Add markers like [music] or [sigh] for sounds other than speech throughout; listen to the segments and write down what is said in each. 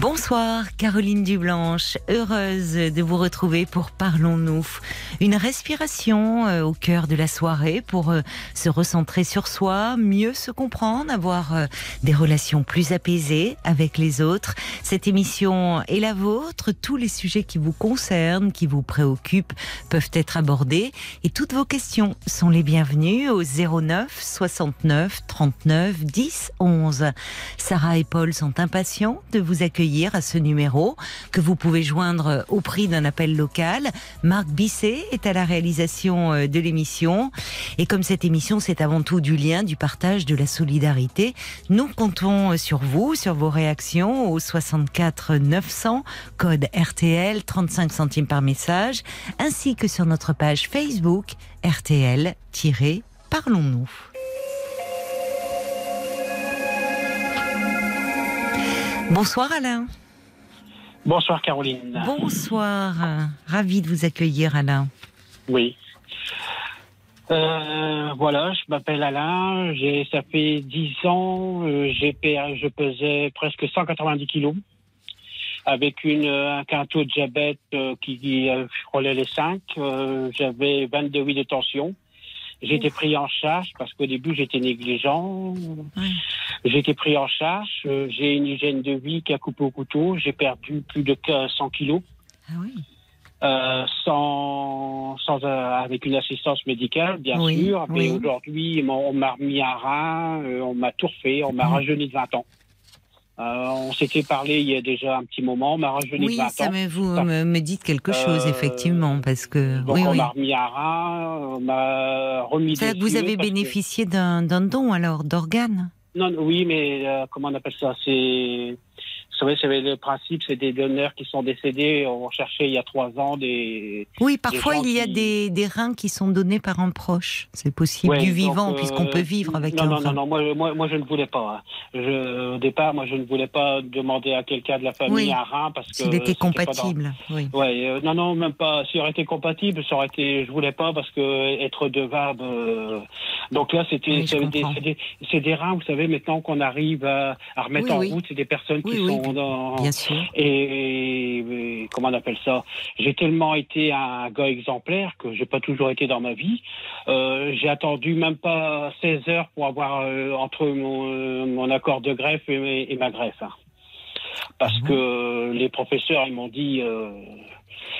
Bonsoir Caroline Dublanche, heureuse de vous retrouver pour Parlons-nous. Une respiration euh, au cœur de la soirée pour euh, se recentrer sur soi, mieux se comprendre, avoir euh, des relations plus apaisées avec les autres. Cette émission est la vôtre, tous les sujets qui vous concernent, qui vous préoccupent peuvent être abordés et toutes vos questions sont les bienvenues au 09 69 39 10 11. Sarah et Paul sont impatients de vous accueillir à ce numéro que vous pouvez joindre au prix d'un appel local. Marc Bisset est à la réalisation euh, de l'émission. Et comme cette émission, c'est avant tout du lien, du partage, de la solidarité, nous comptons sur vous, sur vos réactions au 64 900, code RTL, 35 centimes par message, ainsi que sur notre page Facebook RTL-Parlons-nous. Bonsoir Alain. Bonsoir Caroline. Bonsoir. Ravi de vous accueillir Alain. Oui. Euh, voilà, je m'appelle Alain. J'ai ça fait 10 ans. Euh, j'ai je pesais presque 190 kilos avec une un, taux de diabète euh, qui, qui frôlait les 5. J'avais 22 de tension. J'ai été pris en charge parce qu'au début j'étais négligent. J'ai été pris en charge. Euh, j'ai une hygiène de vie qui a coupé au couteau. J'ai perdu plus de 100 kilos. Ah oui. Euh, sans, sans euh, avec une assistance médicale, bien sûr. Mais aujourd'hui, on m'a remis un rein, euh, on m'a tout refait, on m'a rajeuni de 20 ans. Euh, on s'était parlé il y a déjà un petit moment, on m'a rajeuni oui, de 20 ça ans. Mais vous me dites quelque chose, Euh, effectivement, parce que... Donc oui, on oui. m'a remis un rein, on m'a remis Ça, vous avez que- bénéficié d'un don, alors, d'organes? Non, oui, mais euh, comment on appelle ça? C'est, savez, c'est le principe, c'est des donneurs qui sont décédés. On cherchait il y a trois ans des. Oui, parfois il y a qui- des, des reins qui sont donnés par un proche. C'est possible, Ouais, du vivant, euh, puisqu'on peut vivre avec non, un non, rein. non, non, moi, moi, moi, je ne voulais pas. hein. Je, au départ, moi, je ne voulais pas demander à quelqu'un de la famille Oui, un rein parce que. S'il était dans- compatible, oui. Ouais, euh, non, non, même pas. S'il aurait été compatible, ça aurait été. Je voulais pas parce que être devable. euh, Donc là, c'était. Oui, des, reins, vous savez, maintenant qu'on arrive à, à remettre Oui, en route, c'est des personnes qui Oui, Bien sûr. Et, et comment on appelle ça? J'ai tellement été un gars exemplaire que j'ai pas toujours été dans ma vie. Euh, j'ai attendu même pas 16 heures pour avoir euh, entre mon, euh, mon accord de greffe et, et ma greffe. hein. Parce Ah que les professeurs ils m'ont dit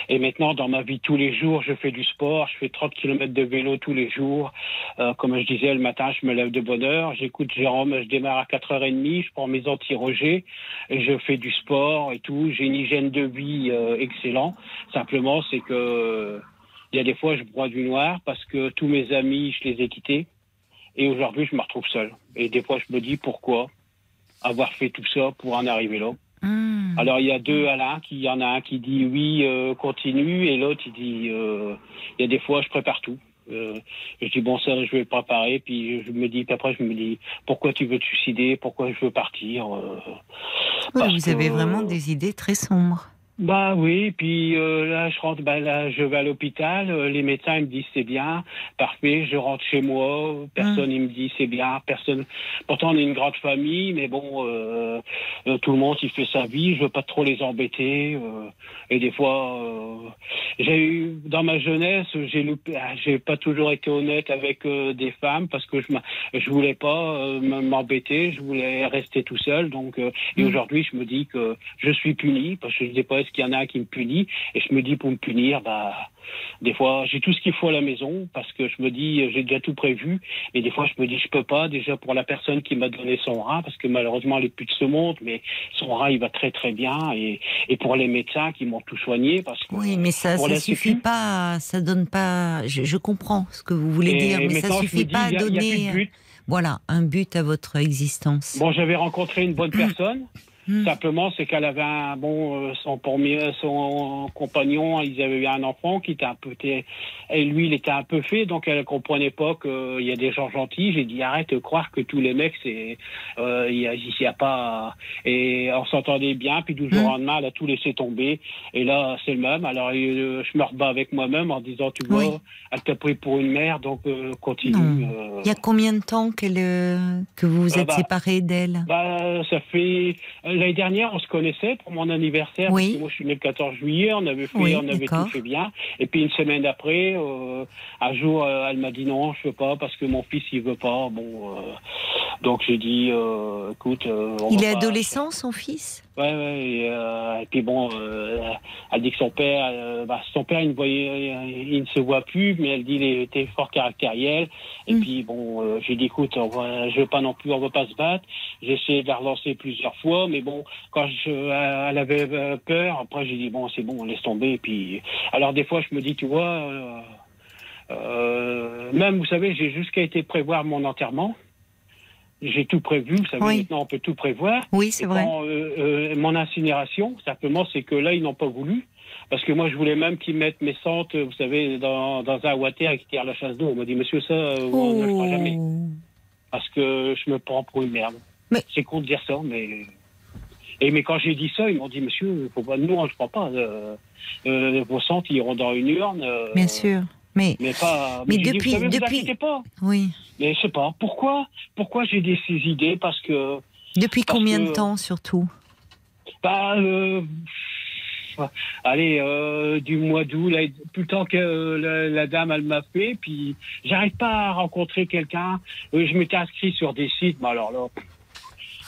et maintenant dans ma vie tous les jours je fais du sport, je fais 30 km de vélo tous les jours. Euh, comme je disais le matin je me lève de bonne heure, j'écoute Jérôme, je démarre à 4h30, je prends mes anti-rogers et je fais du sport et tout. J'ai une hygiène de vie euh, excellent. Simplement, c'est que il y a des fois, je bois du noir parce que tous mes amis, je les ai quittés. Et aujourd'hui, je me retrouve seul. Et des fois, je me dis pourquoi avoir fait tout ça pour en arriver là. Hum. Alors, il y a deux Alain, qui il y en a un qui dit oui, euh, continue, et l'autre, il dit euh, il y a des fois, je prépare tout. Euh, je dis bon ça je vais le préparer puis je me dis après je me dis pourquoi tu veux te suicider pourquoi je veux partir Oui, vous avez vraiment des idées très sombres. Bah oui, puis euh, là je rentre, bah là je vais à l'hôpital, euh, les médecins ils me disent c'est bien, parfait, je rentre chez moi, personne Hum. il me dit c'est bien, personne. Pourtant on est une grande famille, mais bon, euh, euh, tout le monde il fait sa vie, je veux pas trop les embêter, euh, et des fois euh, j'ai eu dans ma jeunesse j'ai loupé, ah, j'ai pas toujours été honnête avec euh, des femmes parce que je je voulais pas euh, m'embêter, je voulais rester tout seul, donc euh, et Mm. aujourd'hui je me dis que je suis puni parce que je sais pas qu'il y en a qui me punit et je me dis pour me punir bah des fois j'ai tout ce qu'il faut à la maison parce que je me dis j'ai déjà tout prévu et des fois je me dis je peux pas déjà pour la personne qui m'a donné son rein parce que malheureusement elle est plus de ce monde mais son rein il va très très bien et, et pour les médecins qui m'ont tout soigné parce que Oui, mais ça ça suffit sécu. pas, ça donne pas. Je, je comprends ce que vous voulez Et dire, mais ça suffit dis, pas à y a- y a donner, but. voilà, un but à votre existence. Bon, j'avais rencontré une bonne [clears throat] personne. Hmm. Simplement, c'est qu'elle avait un bon, euh, son premier, son compagnon, ils avaient eu un enfant qui était un peu, et lui, il était un peu fait, donc elle comprenait pas qu'il y a des gens gentils. J'ai dit arrête de croire que tous les mecs, c'est, euh, il y a, il y a pas, et on s'entendait bien, puis du jour au Hmm. lendemain, elle a tout laissé tomber, et là, c'est le même. Alors, euh, je me rebats avec moi-même en disant, tu vois, Oui. elle t'a pris pour une mère, donc euh, continue. Euh. Il y a combien de temps euh, que vous vous Euh, êtes bah, séparés d'elle? Bah, ça fait euh, l'année dernière, on se connaissait pour mon anniversaire. Oui. parce que moi, je suis né le 14 juillet. On avait fait, Oui, on avait tout fait bien. Et puis une semaine après, euh, un jour, euh, elle m'a dit non, je veux pas parce que mon fils il veut pas. Bon, euh, donc j'ai dit, euh, écoute, euh, on Il est pas- adolescent, son fils? Ouais, ouais. Et, euh, et puis bon, euh, elle dit que son père, euh, bah, son père, il ne voyait, il ne se voit plus, mais elle dit qu'il était fort caractériel. Et Mm. puis bon, euh, j'ai dit écoute, on va, je veux pas non plus, on va pas se battre. J'ai essayé de la relancer plusieurs fois, mais bon, quand je, elle avait euh, peur, après j'ai dit bon, c'est bon, on laisse tomber. Et puis, alors des fois, je me dis, tu vois. euh, euh, même, vous savez, j'ai jusqu'à été prévoir mon enterrement. J'ai tout prévu, vous savez, Oui. maintenant on peut tout prévoir. Oui, c'est Et vrai. quand, euh, euh, mon incinération, simplement, c'est que là, ils n'ont pas voulu. Parce que moi, je voulais même qu'ils mettent mes cendres, vous savez, dans, dans un water qui tire la chasse d'eau. On m'a dit, monsieur, ça, euh, on ne le fera jamais. Oh. Parce que je me prends pour une merde. Mais- C'est con de dire ça, mais. Et mais quand j'ai dit ça, ils m'ont dit, monsieur, faut pas, nous, on ne croit pas. Euh, vos centres, ils iront dans une urne. Bien sûr. Mais Mais pas. Mais j'ai dit, depuis- vous savez, depuis- pas. oui. Mais je sais pas. Pourquoi Pourquoi j'ai des ces idées? Parce que. Depuis Parce combien que- de temps, surtout? Bah, euh, allez, euh, du mois d'août, plus le temps que euh, la, la dame, elle m'a fait, puis j'arrive pas à rencontrer quelqu'un. Je m'étais inscrit sur des sites, mais alors là,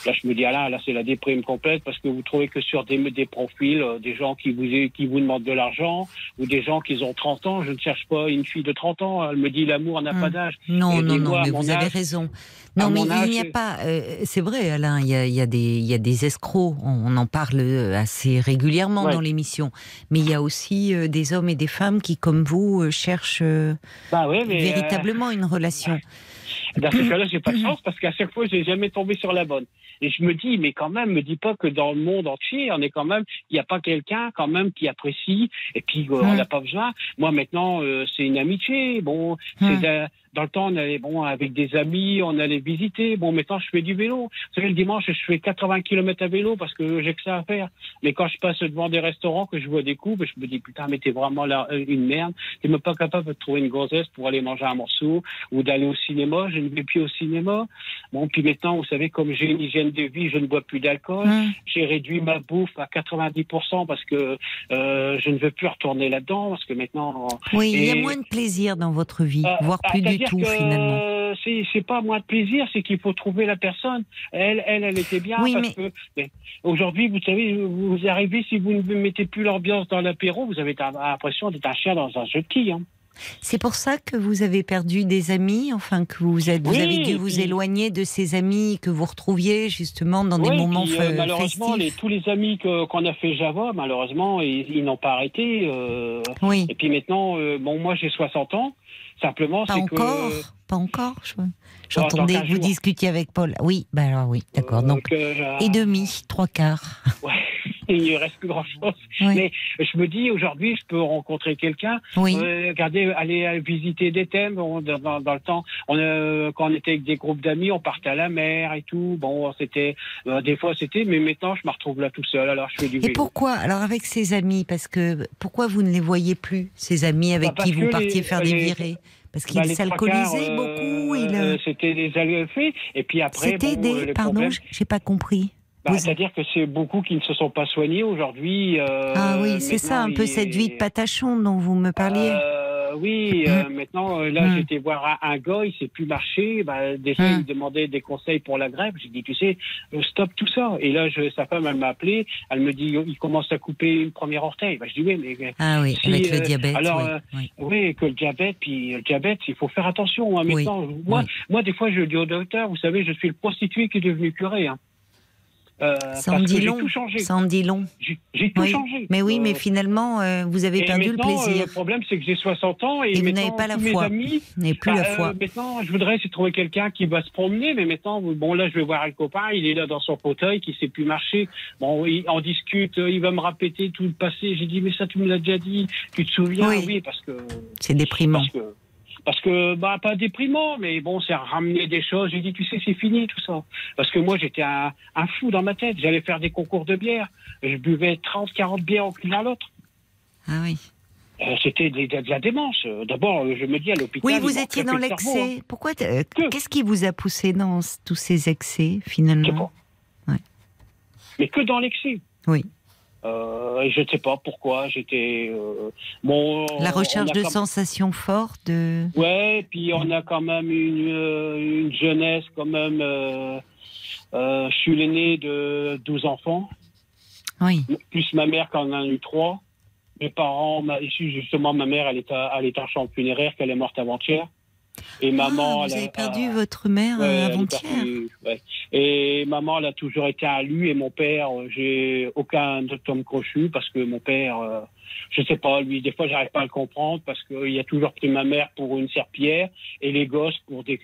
là, je me dis, ah là, là, c'est la déprime complète, parce que vous trouvez que sur des, des profils, euh, des gens qui vous, qui vous demandent de l'argent, ou des gens qui ont 30 ans, je ne cherche pas une fille de 30 ans, elle me dit, l'amour n'a Hmm. pas d'âge. Non, non, non, mais vous avez raison. Non, mais âge, il n'y a pas. euh, c'est vrai, Alain, il y a, il y a des, il y a des escrocs. On, on en parle euh, assez régulièrement Ouais. dans l'émission. Mais il y a aussi euh, des hommes et des femmes qui, comme vous, cherchent Bah ouais, mais. véritablement une relation. Dans ce cas-là, j'ai pas de chance parce qu'à chaque fois, j'ai jamais tombé sur la bonne. Et je me dis, mais quand même, me dis pas que dans le monde entier, on est quand même, il n'y a pas quelqu'un quand même qui apprécie. Et puis, euh, on n'a pas besoin. Moi, maintenant, euh, c'est une amitié. Bon, c'est dans le temps, on allait, bon, avec des amis, on allait visiter. Bon, maintenant, je fais du vélo. Vous savez, le dimanche, je fais 80 km à vélo parce que j'ai que ça à faire. Mais quand je passe devant des restaurants, que je vois des coupes, je me dis, putain, mais t'es vraiment là, euh, une merde. T'es même pas capable de trouver une gonzesse pour aller manger un morceau ou d'aller au cinéma. Je ne vais plus au cinéma. Bon, puis maintenant, vous savez, comme j'ai une hygiène de vie, je ne bois plus d'alcool. Hum. J'ai réduit ma bouffe à 90% parce que euh, je ne veux plus retourner là-dedans parce que maintenant. Oui, il y a moins de plaisir dans votre vie, euh, voire ah, plus du c'est-à-dire tout que, finalement. C'est pas moins de plaisir, c'est qu'il faut trouver la personne. Elle, elle, elle était bien Oui, parce mais aujourd'hui, vous savez, vous arrivez si vous ne mettez plus l'ambiance dans l'apéro, vous avez l'impression d'être un chien dans un jeu de quilles. hein. C'est pour ça que vous avez perdu des amis, enfin que vous, êtes, vous Oui, avez dû vous puis- éloigner de ces amis que vous retrouviez justement dans des moments puis, euh, malheureusement, les, tous les amis qu'on a fait Java, malheureusement, ils, ils n'ont pas arrêté. euh, Oui, et puis maintenant, euh, bon, moi j'ai 60 ans. Simplement, pas encore, que. pas encore. je- J'entendais que 15 vous jours. discutiez avec Paul. Oui, bah alors oui, d'accord. euh, Donc euh, et demi, trois quarts. Ouais, [laughs] il ne reste plus grand-chose. Oui, Mais je me dis, aujourd'hui, je peux rencontrer quelqu'un. oui. Euh, regardez, aller euh, visiter des thèmes. On- dans, le temps, on, euh, quand on était avec des groupes d'amis, on partait à la mer et tout. Bon, c'était euh, des fois c'était, mais maintenant je me retrouve là tout seul. Alors je fais du Et vélo. pourquoi Alors avec ces amis, parce que pourquoi vous ne les voyez plus, ces amis avec Bah, qui vous partiez les- faire des virées? Parce qu'ils Bah, quarts, beaucoup. euh, il, C'était des alphées. Et puis après, C'était bon, des. Pardon, problème, j- j'ai pas compris. Bah, vous- c'est-à-dire que c'est beaucoup qui ne se sont pas soignés aujourd'hui. euh, ah oui, c'est ça, un peu cette vie de patachon dont vous me parliez. Euh, oui, euh, maintenant, euh, là, Mm. j'étais voir un, un gars, il sait plus marcher. Bah, déjà, Mm. il me demandait des conseils pour la grève. J'ai dit, tu sais, euh, stop tout ça. Et là, je, sa femme, elle m'a appelé. Elle me dit, il commence à couper une première orteil. Bah, je dis, oui, mais ah oui, si, avec le euh, diabète. alors, oui, euh, oui. oui, que le diabète, puis le diabète, il faut faire attention. Hein, Oui, maintenant, moi, moi, des fois, je dis au docteur, vous savez, je suis le prostitué qui est devenu curé. Hein. Euh, Ça en dit long. tout changé. Ça en dit long. J'ai tout Oui. changé. Mais oui, Euh, mais finalement, euh, vous avez et perdu le maintenant, euh, plaisir. le problème, c'est que j'ai 60 ans et, Et vous n'avez pas la foi. amis, Vous plus bah, la euh, foi. maintenant, je voudrais c'est trouver quelqu'un qui va se promener, mais maintenant, bon, là, je vais voir un copain, il est là dans son fauteuil, qui sait plus marcher. Bon, il- on discute, euh, il va me répéter tout le passé. J'ai dit, mais ça, tu me l'as déjà dit. Tu te souviens? Oui. parce que C'est déprimant. parce que, parce que, bah, pas déprimant, mais bon, c'est ramener des choses. J'ai dit, tu sais, c'est fini tout ça. Parce que moi, j'étais un, un fou dans ma tête. J'allais faire des concours de bière. Je buvais 30, 40 bières au à l'autre. Ah oui. Euh, C'était de, de- de la démence. D'abord, euh, je me dis à l'hôpital. Oui, vous étiez dans le l'excès. Pourquoi euh, Que Qu'est-ce qui vous a poussé dans tous ces excès hein. Finalement. Ouais. Mais que dans l'excès. Oui. Euh, je ne sais pas pourquoi. J'étais. euh, bon. La recherche de sensations fortes. De... Ouais, puis on a quand même une, euh, une jeunesse, quand même. euh, je suis l'aîné de 12 enfants, Oui. plus ma mère qui en a eu trois. Mes parents, ma, justement, ma mère, elle est, à, en chambre funéraire, qu'elle est morte avant-hier. Et maman, Ah, elle vous a- avez perdu a- votre mère euh, elle avant-hier. ouais. Et maman, elle a toujours été un lui, et mon père, euh, j'ai aucun tome crochu parce que mon père, euh, je sais pas, lui, des fois, j'arrive pas à le comprendre parce qu'il a toujours pris ma mère pour une serpillère et les gosses pour des.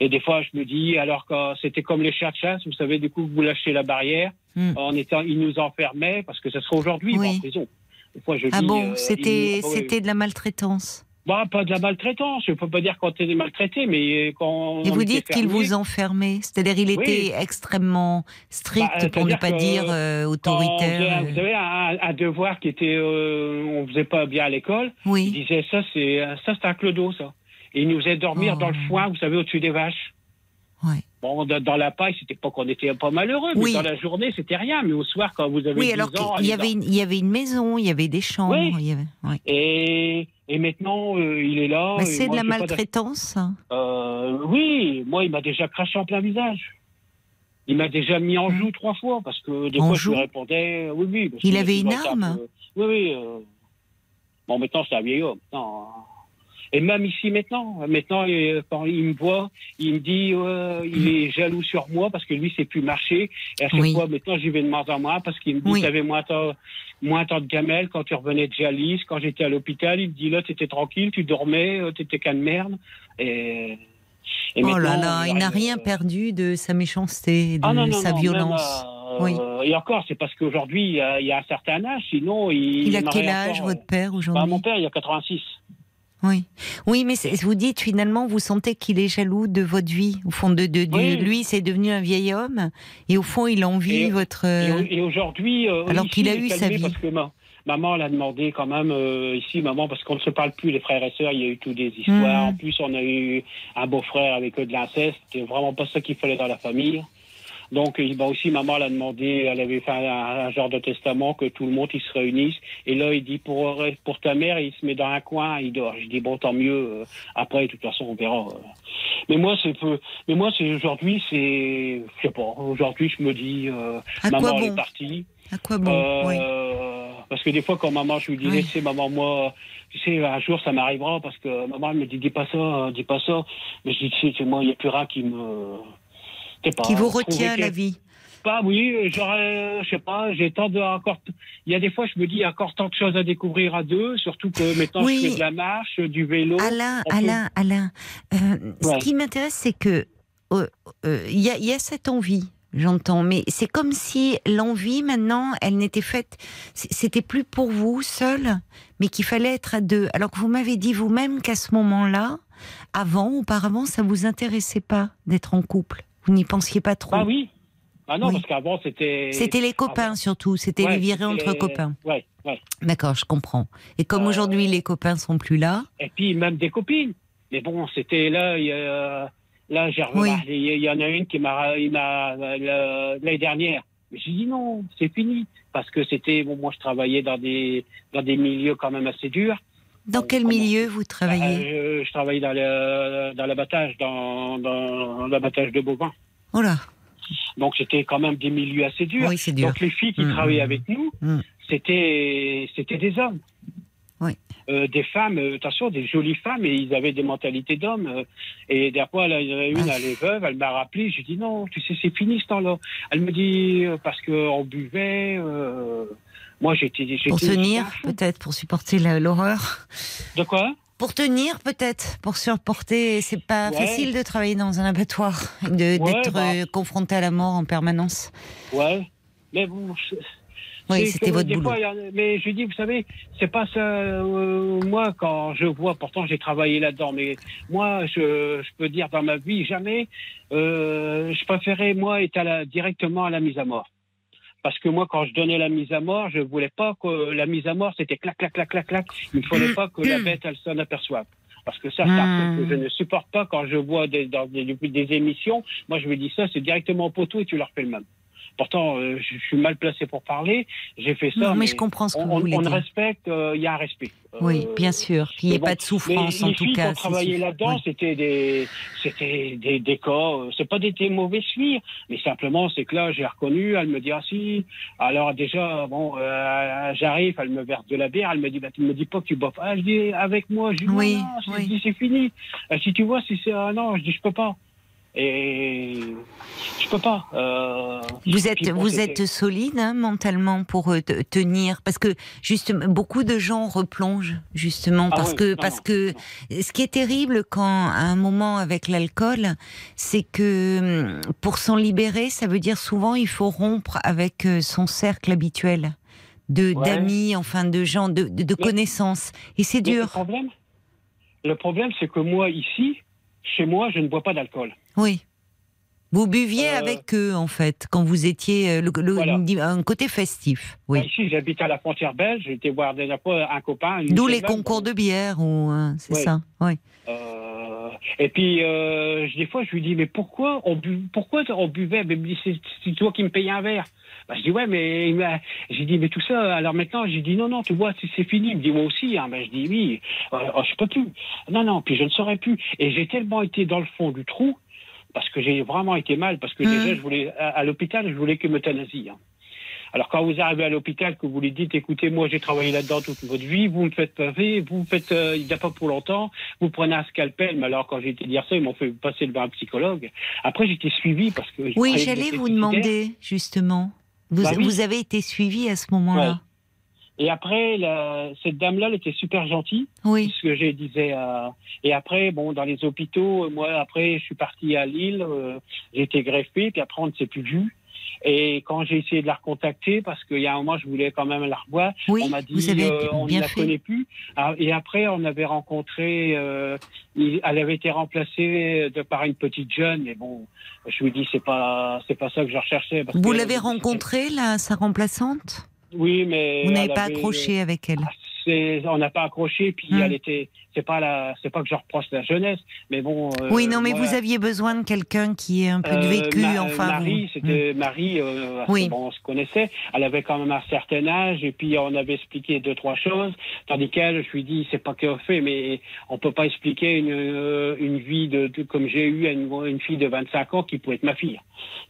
Et des fois, je me dis, alors que c'était comme les chats de chasse, vous savez, du coup, vous lâchez la barrière, Hmm. en étant, ils nous enfermaient parce que ce serait aujourd'hui, Oui. en prison. Des fois, je Ah dis, bon, euh, c'était ils nous- ah oui. c'était de la maltraitance. Bah, pas de la maltraitance, je peux pas dire quand t'es maltraité, mais quand. Et on vous dites qu'il vous enfermait, c'est-à-dire il Oui. était extrêmement strict, Bah, pour ne pas dire euh, autoritaire. euh, vous savez, un, un devoir qui était, euh, on faisait pas bien à l'école. Il Oui, disait ça, c'est ça, c'est un clodo, ça. Et il nous faisait dormir Oh. dans le foin, vous savez, au-dessus des vaches. Bon, dans, la paille, c'était pas qu'on était pas malheureux, mais Oui. dans la journée, c'était rien. Mais au soir, quand vous avez Oui, 10 alors ans, qu'il y avait, une, il y avait une maison, il y avait des chambres. Oui. il y avait- ouais. Et, et maintenant, euh, il est là. Et c'est de la maltraitance. Euh, oui, moi, il m'a déjà craché en plein visage. Il m'a déjà mis en joue trois fois parce que des En fois, joue je lui répondais, euh, oui, oui. parce Il avait une arme peu- Oui, oui. euh, Bon, maintenant, c'est un vieil homme. Non. Et même ici, maintenant, maintenant, euh, quand il me voit, il me dit, euh, il est jaloux sur moi parce que lui, c'est plus marcher. Et à chaque Oui. fois, maintenant, j'y vais de moins en moins parce qu'il me dit, Oui. moins tant, moins tant de gamelles quand tu revenais de dialyse. Quand j'étais à l'hôpital, il me dit, là, tu étais tranquille, tu dormais, tu étais qu'un de merde. Et, Oh là là, il n'a rien euh, perdu de sa méchanceté, de ah non, non, sa non, violence. euh, Oui. Et encore, c'est parce qu'aujourd'hui, il y, a- un certain âge, sinon il. Il a quel âge, encore, votre père, euh, bah, aujourd'hui? Mon père, il a 86. Oui, oui, mais c'est- vous dites finalement, vous sentez qu'il est jaloux de votre vie. Au fond, de, de, Oui. lui, c'est devenu un vieil homme, et au fond, il envie Et- votre. Et, euh, et aujourd'hui. euh, alors qu'il a eu sa vie. Parce que ma- maman l'a demandé quand même, euh, ici, maman, parce qu'on ne se parle plus, les frères et sœurs, il y a eu toutes des histoires. Mhm. En plus, on a eu un beau-frère avec eux de l'inceste. C'était vraiment pas ça qu'il fallait dans la famille. Donc, il bah aussi, maman l'a demandé, elle avait fait un, un genre de testament que tout le monde, ils se réunissent. Et là, il dit, pour, pour ta mère, il se met dans un coin, il dort. Je dis, bon, tant mieux. euh, Après, de toute façon, on verra. euh. Mais moi, c'est peu. Mais moi, c'est aujourd'hui, c'est, je sais pas. Aujourd'hui, je me dis, euh, maman, elle est partie. À quoi bon Euh, oui. Parce que des fois, quand maman, je lui disais, Oui. tu sais, maman, moi, tu sais, un jour, ça m'arrivera parce que maman, elle me dit, dis pas ça, hein, dis pas ça. Mais je dis, tu sais, c'est moi, il n'y a plus rien qui me. Pas, Qui vous trouver retient la vie Pas, oui, j'aurais, je sais pas, j'ai tant de encore. Il y a des fois, je me dis, il y a encore tant de choses à découvrir à deux, surtout que maintenant, Oui. je fais de la marche, du vélo. Alain, peut- Alain, Alain, euh, ce qui m'intéresse, c'est que euh, euh, il y, a, y a cette envie, j'entends, mais c'est comme si l'envie, maintenant, elle n'était faite, c'était plus pour vous seul, mais qu'il fallait être à deux. Alors que vous m'avez dit vous-même qu'à ce moment-là, avant, auparavant, ça vous intéressait pas d'être en couple. Vous n'y pensiez pas trop. Ah oui. Ah non, Oui. parce qu'avant, c'était. C'était les copains surtout, c'était Ouais, les virées entre copains. Ouais, ouais. D'accord, je comprends. Et comme Euh, aujourd'hui les copains sont plus là, Et puis même des copines. Mais bon, c'était là, il y a- là, j'ai Oui. il y en a une qui m'a, l'année dernière. J'ai dit non, c'est fini, parce que c'était, bon, moi je travaillais dans des dans des milieux quand même assez durs. Dans quel milieu vous travaillez Euh, je, je travaillais dans l'abattage, dans dans l'abattage de bovins. Oh là, Donc c'était quand même des milieux assez durs. oui c'est dur. Donc les filles qui Mm, travaillaient mm, avec nous, mm. c'était c'était des hommes. Oui. euh, des femmes, euh, attention, des jolies femmes, et ils avaient des mentalités d'hommes. euh, et fois, là, il y en a une, elle est veuve, elle m'a rappelé, j'ai dit non, tu sais, c'est fini ce temps-là. Elle me dit, parce qu'on buvait, moi j'étais. Pour tenir, peut-être, pour supporter l'horreur. De quoi? Pour tenir, peut-être, pour supporter. C'est pas Ouais. facile de travailler dans un abattoir, Ouais, d'être bah. euh, confronté à la mort en permanence. Ouais. Mais bon, Oui, c'était votre boulot. fois, mais je dis, vous savez, c'est pas ça. euh, moi, quand je vois, pourtant j'ai travaillé là-dedans, mais moi, je, je peux dire dans ma vie, jamais, euh, je préférais moi être à la- directement à la mise à mort. Parce que moi, quand je donnais la mise à mort, je voulais pas que la mise à mort, c'était clac, clac, clac, clac, clac. Il ne fallait pas que la bête, elle s'en aperçoive. Parce que ça, que je ne supporte pas quand je vois des, dans des, des émissions. Moi, je me dis ça, c'est directement au poteau et tu leur fais le même. Pourtant, euh, je, suis mal placé pour parler. J'ai fait ça. Non, mais je comprends ce que on, vous on- voulez on dire. respecte, euh, il y a un respect. Oui, Euh, bien sûr, qu'il n'y ait bon, pas de souffrance en les tout filles cas. qui ont travaillé là-dedans, Oui. c'était des, c'était des, des cas. C'est pas des, des mauvais filles, mais simplement c'est que là j'ai reconnu. Elle me dit ah si. Alors déjà bon, euh, j'arrive, elle me verse de la bière. Elle me dit bah tu me dis pas que tu bois. pas. Ah, je dis avec moi. Je dis Oui, non, je oui. dis c'est fini. Si tu vois si c'est ah non, je dis je peux pas. Et je peux pas. Euh, Vous êtes, bon, vous êtes solide hein, mentalement pour euh, te- tenir, parce que justement beaucoup de gens replongent justement Ah parce oui, que non, parce non, que non. ce qui est terrible quand à un moment avec l'alcool, c'est que hum, pour s'en libérer, ça veut dire souvent il faut rompre avec euh, son cercle habituel de Ouais. d'amis, enfin de gens, de, de, de Mais- connaissances, et c'est Le dur. problème, le problème, c'est que moi ici, chez moi, je ne bois pas d'alcool. Oui. Vous buviez Euh, avec eux en fait quand vous étiez euh, le, le- Voilà. un côté festif. Oui. Moi, ici, j'habite à la frontière belge. J'étais voir déjà pas un copain. D'où les concours de bière, ou euh, c'est Ouais. ça. Oui. euh, et puis, euh, des fois, je lui dis, mais pourquoi on, bu, pourquoi on buvait? Mais c'est toi qui me payais un verre. Bah, je dis, ouais, mais j'ai dit, mais tout ça, alors maintenant, j'ai dit, non, non, tu vois, c'est fini. Il me dit, moi aussi. Hein. Ben, je dis, oui, oh, je peux plus. Non, non, puis je ne saurais plus. Et j'ai tellement été dans le fond du trou, parce que j'ai vraiment été mal, parce que déjà, je voulais, à, à l'hôpital, je voulais que m'euthanasie. Hein. Alors quand vous arrivez à l'hôpital, que vous lui dites, écoutez, moi j'ai travaillé là-dedans toute votre vie, vous me faites paver, vous me faites, euh, il n'y a pas pour longtemps, vous prenez un scalpel, mais alors quand j'ai été dire ça, ils m'ont fait passer devant un psychologue. Après j'étais suivi parce que... Oui, j'allais vous demander justement. Vous, Bah oui. vous avez été suivi à ce moment-là. Et après, la- cette dame-là, elle était super gentille, Oui. ce que je disais. euh, et après, bon, dans les hôpitaux, moi, après, je suis parti à Lille, euh, j'ai été greffé, puis après, on ne s'est plus vu. Et quand j'ai essayé de la recontacter, parce qu'il y a un moment, je voulais quand même la revoir, Oui, on m'a dit, euh, on ne la fait. connaît plus. Ah, Et après, on avait rencontré, euh, elle avait été remplacée de par une petite jeune, mais bon, je lui dis, c'est pas, c'est pas ça que je recherchais. parce Vous l'avez rencontrée, là, sa remplaçante? Oui, mais. Vous n'avez pas avait- accroché avec elle on n'a pas accroché, puis Hmm. elle était. C'est pas la, c'est pas que je reproche la jeunesse, mais bon. euh, Oui, non, mais vous aviez besoin de quelqu'un qui ait un peu de euh, vécu, Ma- enfin. Marie, vous- c'était Marie. euh, Oui. bon, on se connaissait. Elle avait quand même un certain âge, et puis on avait expliqué deux trois choses. Tandis qu'elle, je lui dis, c'est pas qu'elle fait, mais on peut pas expliquer une, euh, une vie de, de- comme j'ai eu à une, une fille de 25 ans qui pouvait être ma fille.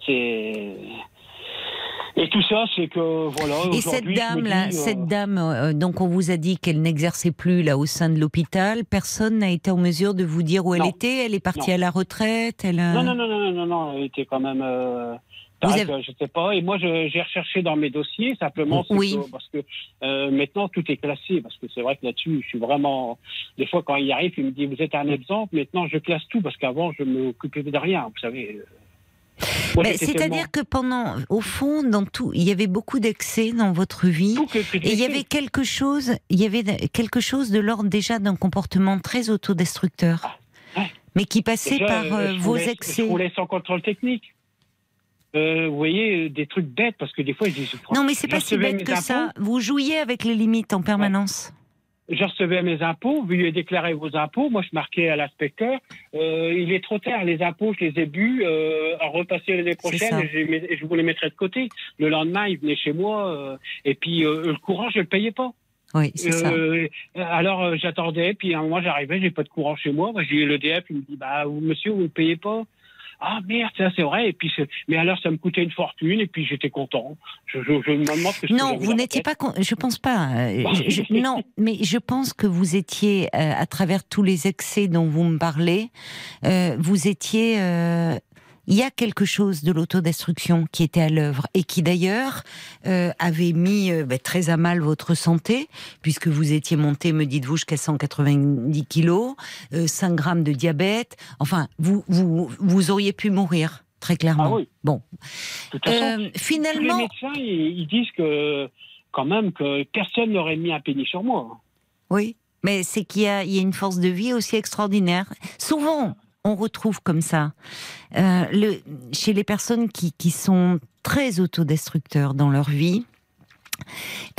C'est et tout ça, c'est que voilà. Et cette dame là, dis, euh, cette dame, euh, donc on vous a dit qu'elle n'exerçait plus là au sein de l'hôpital. Personne n'a été en mesure de vous dire où elle Non. était. Elle est partie Non. à la retraite. Elle. a- Non, non, non, non, non, non, elle était quand même. Euh, tarée, avez- Je sais pas. Et moi, j'ai recherché dans mes dossiers, simplement, Oui. que- parce que euh, maintenant, tout est classé. Parce que c'est vrai que là-dessus, je suis vraiment. Des fois, quand il arrive, il me dit Vous êtes un exemple. Maintenant, je classe tout, parce qu'avant, je m'occupais de rien, vous savez. Moi, Mais j'étais C'est-à-dire que pendant, au fond, dans tout, il y avait beaucoup d'excès dans votre vie. Et il y avait quelque chose, il y avait quelque chose de l'ordre déjà d'un comportement très autodestructeur, Ah, ouais. mais qui passait Déjà, par euh, euh, vos excès. Je roulais sans contrôle technique. Euh, vous voyez, des trucs bêtes, parce que des fois, je dis Non, mais c'est pas si bête que ça. Vous jouiez avec les limites en permanence. Je recevais mes impôts, vous lui déclaré vos impôts. Moi, je marquais à l'inspecteur, euh, il est trop tard, les impôts, je les ai bu, euh, à repasser l'année prochaine, je, vous les mettrais de côté. Le lendemain, il venait chez moi, euh, et puis euh, le courant, je le payais pas. Oui, c'est ça. Alors j'attendais, puis à un moment j'arrivais, j'ai pas de courant chez moi. J'ai eu l'EDF, il me dit bah monsieur vous ne payez pas. Ah merde, ça c'est vrai. Et puis, mais alors ça me coûtait une fortune et puis j'étais content. Je, je, je me demande que non, vous n'étiez pas. Con... Je pense pas. Euh, non, [laughs] mais je pense que vous étiez euh, à travers tous les excès dont vous me parlez, euh, vous étiez il y a quelque chose de l'autodestruction qui était à l'œuvre et qui d'ailleurs euh, avait mis euh, bah, très à mal votre santé, puisque vous étiez monté, me dites-vous, jusqu'à 190 kilos, 5 euh, grammes de diabète. Enfin, vous, vous, vous auriez pu mourir, très clairement. Ah oui. Bon. finalement. Les médecins, ils disent que, quand même, que personne n'aurait mis un pénis sur moi. Oui. Mais c'est qu'il y, y a une force de vie aussi extraordinaire. Souvent, on retrouve comme ça euh, chez les personnes qui, qui sont très autodestructeurs dans leur vie.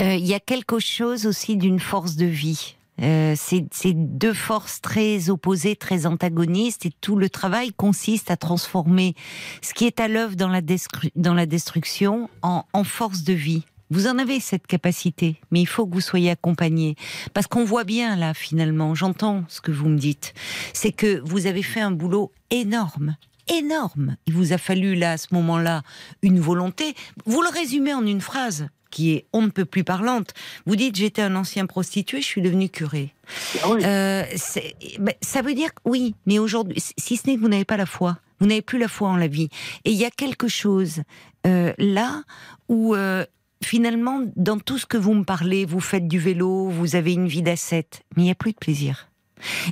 Euh, il y a quelque chose aussi d'une force de vie. Euh, c'est deux forces très opposées, très antagonistes, et tout le travail consiste à transformer ce qui est à l'œuvre dans, la destruction en force de vie. Vous en avez cette capacité, mais il faut que vous soyez accompagné. Parce qu'on voit bien là, finalement, j'entends ce que vous me dites, c'est que vous avez fait un boulot énorme, énorme. Il vous a fallu là, à ce moment-là, une volonté. Vous le résumez en une phrase qui est on ne peut plus parlante. Vous dites j'étais un ancien prostitué, je suis devenu curé. Ah euh, ben, ça veut dire oui, mais aujourd'hui, si ce n'est que vous n'avez pas la foi, vous n'avez plus la foi en la vie. Et il y a quelque chose euh, là où euh, finalement, dans tout ce que vous me parlez, vous faites du vélo, vous avez une vie d'ascète, mais il n'y a plus de plaisir.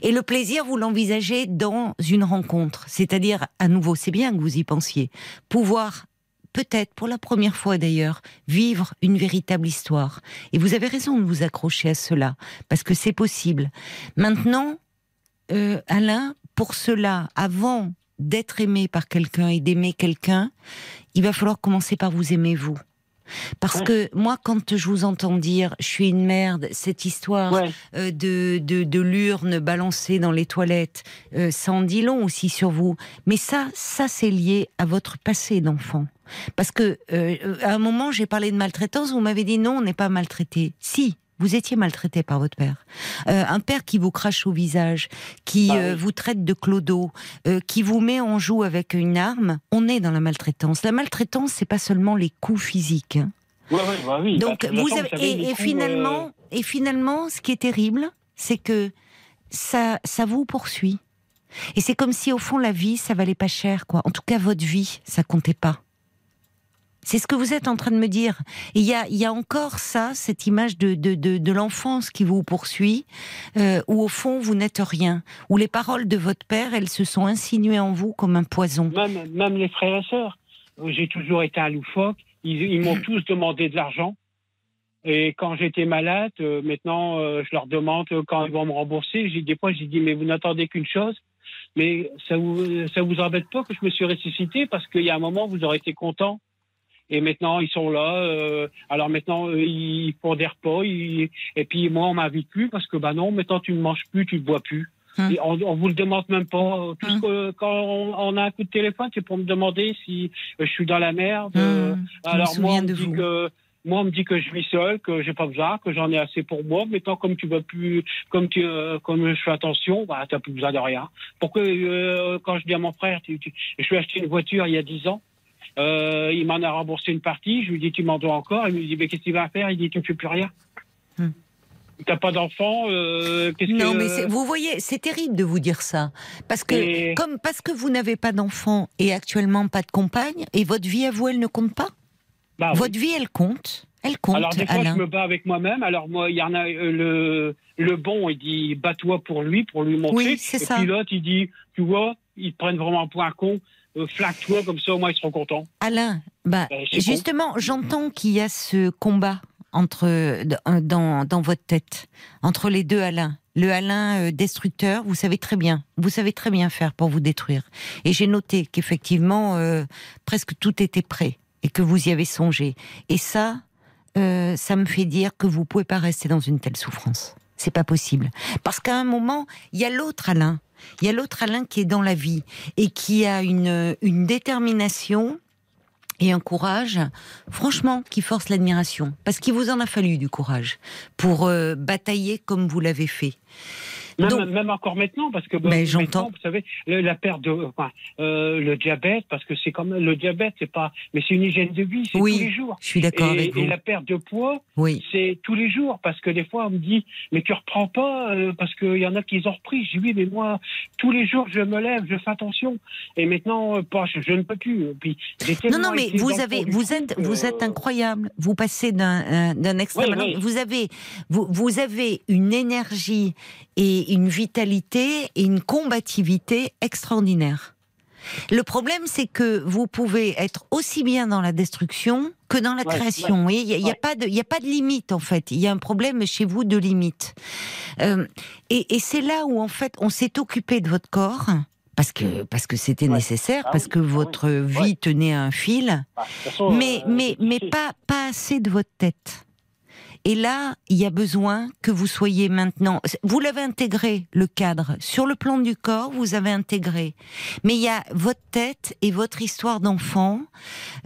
Et le plaisir, vous l'envisagez dans une rencontre. C'est-à-dire, à nouveau, c'est bien que vous y pensiez, pouvoir peut-être pour la première fois d'ailleurs, vivre une véritable histoire. Et vous avez raison de vous accrocher à cela, parce que c'est possible. Maintenant, euh, Alain, pour cela, avant d'être aimé par quelqu'un et d'aimer quelqu'un, il va falloir commencer par vous aimer vous. Parce que moi, quand je vous entends dire, je suis une merde, cette histoire euh, de, de, l'urne balancée dans les toilettes, euh, ça en dit long aussi sur vous. Mais ça, ça c'est lié à votre passé d'enfant. Parce que euh, à un moment, j'ai parlé de maltraitance, vous m'avez dit non, on n'est pas maltraité. Si, vous étiez maltraité par votre père. Euh, un père qui vous crache au visage, qui ah euh, vous traite de clodo, euh, qui vous met en joue avec une arme, on est dans la maltraitance. La maltraitance, c'est pas seulement les coups physiques. Hein. bah oui. Donc vous et, finalement, et finalement, ce qui est terrible, c'est que ça, ça vous poursuit. Et c'est comme si au fond la vie, ça valait pas cher, quoi. En tout cas, votre vie, ça comptait pas. C'est ce que vous êtes en train de me dire. Il y a, y a encore ça, cette image de, de, de, l'enfance qui vous poursuit, euh, où au fond vous n'êtes rien, où les paroles de votre père, elles se sont insinuées en vous comme un poison. Même, même les frères et sœurs. J'ai toujours été un loufoque. Ils, m'ont tous demandé de l'argent. Et quand j'étais malade, euh, maintenant, euh, je leur demande quand ils vont me rembourser. J'ai des fois, j'ai dit mais vous n'attendez qu'une chose. Mais ça vous ça vous embête pas que je me suis ressuscité? Parce qu'il y a un moment vous aurez été content et maintenant, ils sont là. Euh, alors maintenant, euh, ils font des repas. et puis moi, on m'invite plus parce que bah non, maintenant tu ne manges plus, tu ne bois plus. Hum. on, on vous le demande même pas. Hum. quand on, a un coup de téléphone, c'est pour me demander si euh, je suis dans la merde. Hum. alors moi, on me dit que moi, on me dit que je vis seul, que j'ai pas besoin, que j'en ai assez pour moi. Maintenant, comme tu vas plus, comme tu, comme je fais attention, bah, t'as plus besoin de rien. Pourquoi, quand je dis à mon frère, tu, je vais acheter une voiture il y a 10 ans, euh, il m'en a remboursé une partie. Je lui dis, tu m'en dois encore. Il me dit, mais qu'est-ce qu'il va faire? Il dit, tu ne fais plus rien. Hmm. T'as pas d'enfant euh, Non, mais vous voyez, c'est terrible de vous dire ça, parce que comme parce que vous n'avez pas d'enfant et actuellement pas de compagne, et votre vie à vous, elle ne compte pas? Bah votre vie, elle compte. Elle compte. Alors des fois, je me bats avec moi-même. Alors moi, il y en a euh, le le bon, il dit bats-toi pour lui, pour lui montrer. Oui, c'est ça. Puis l'autre, il dit, tu vois, ils prennent vraiment pour un con. Euh, flaque-toi comme ça, au moins ils seront contents. Alain, bah, ben, justement, j'entends qu'il y a ce combat entre dans, dans votre tête entre les deux Alain. Le Alain euh, destructeur, vous savez très bien, vous savez très bien faire pour vous détruire. Et j'ai noté qu'effectivement, euh, presque tout était prêt et que vous y avez songé. Et ça, ça me fait dire que vous pouvez pas rester dans une telle souffrance. C'est pas possible. Parce qu'à un moment, il y a l'autre Alain il y a l'autre Alain qui est dans la vie et qui a une, une détermination et un courage, franchement, qui force l'admiration. Parce qu'il vous en a fallu du courage pour euh, batailler comme vous l'avez fait. Même, Donc- même encore maintenant, parce que Mais maintenant, j'entends. vous savez, la perte de, enfin, euh, le diabète, parce que c'est quand même le diabète, c'est pas, mais c'est une hygiène de vie, c'est Oui, tous les jours. Je suis d'accord et, avec et vous. la perte de poids, Oui. c'est tous les jours, parce que des fois on me dit, mais tu reprends pas, euh, parce qu'il y en a qui ont repris. Je dis oui, mais moi, tous les jours je me lève, je fais attention, et maintenant, euh, je, je ne peux plus. Et Puis, Non, non, mais vous avez, êtes, vous euh, êtes incroyable. Vous passez d'un, euh, d'un extrême oui. Vous avez, vous, vous avez une énergie et une vitalité et une combativité extraordinaire. Le problème, c'est que vous pouvez être aussi bien dans la destruction que dans la Ouais, création. Il n'y a, pas de, il y a pas de limite en fait. Il y a un problème chez vous de limite. Euh, et et c'est là où en fait on s'est occupé de votre corps parce que parce que c'était Ouais. nécessaire, Ah parce oui, que ah oui. votre vie tenait à un fil, ah, façon, mais euh, mais mais pas pas assez de votre tête. Et là, il y a besoin que vous soyez maintenant. Vous l'avez intégré le cadre sur le plan du corps, vous avez intégré. Mais il y a votre tête et votre histoire d'enfant,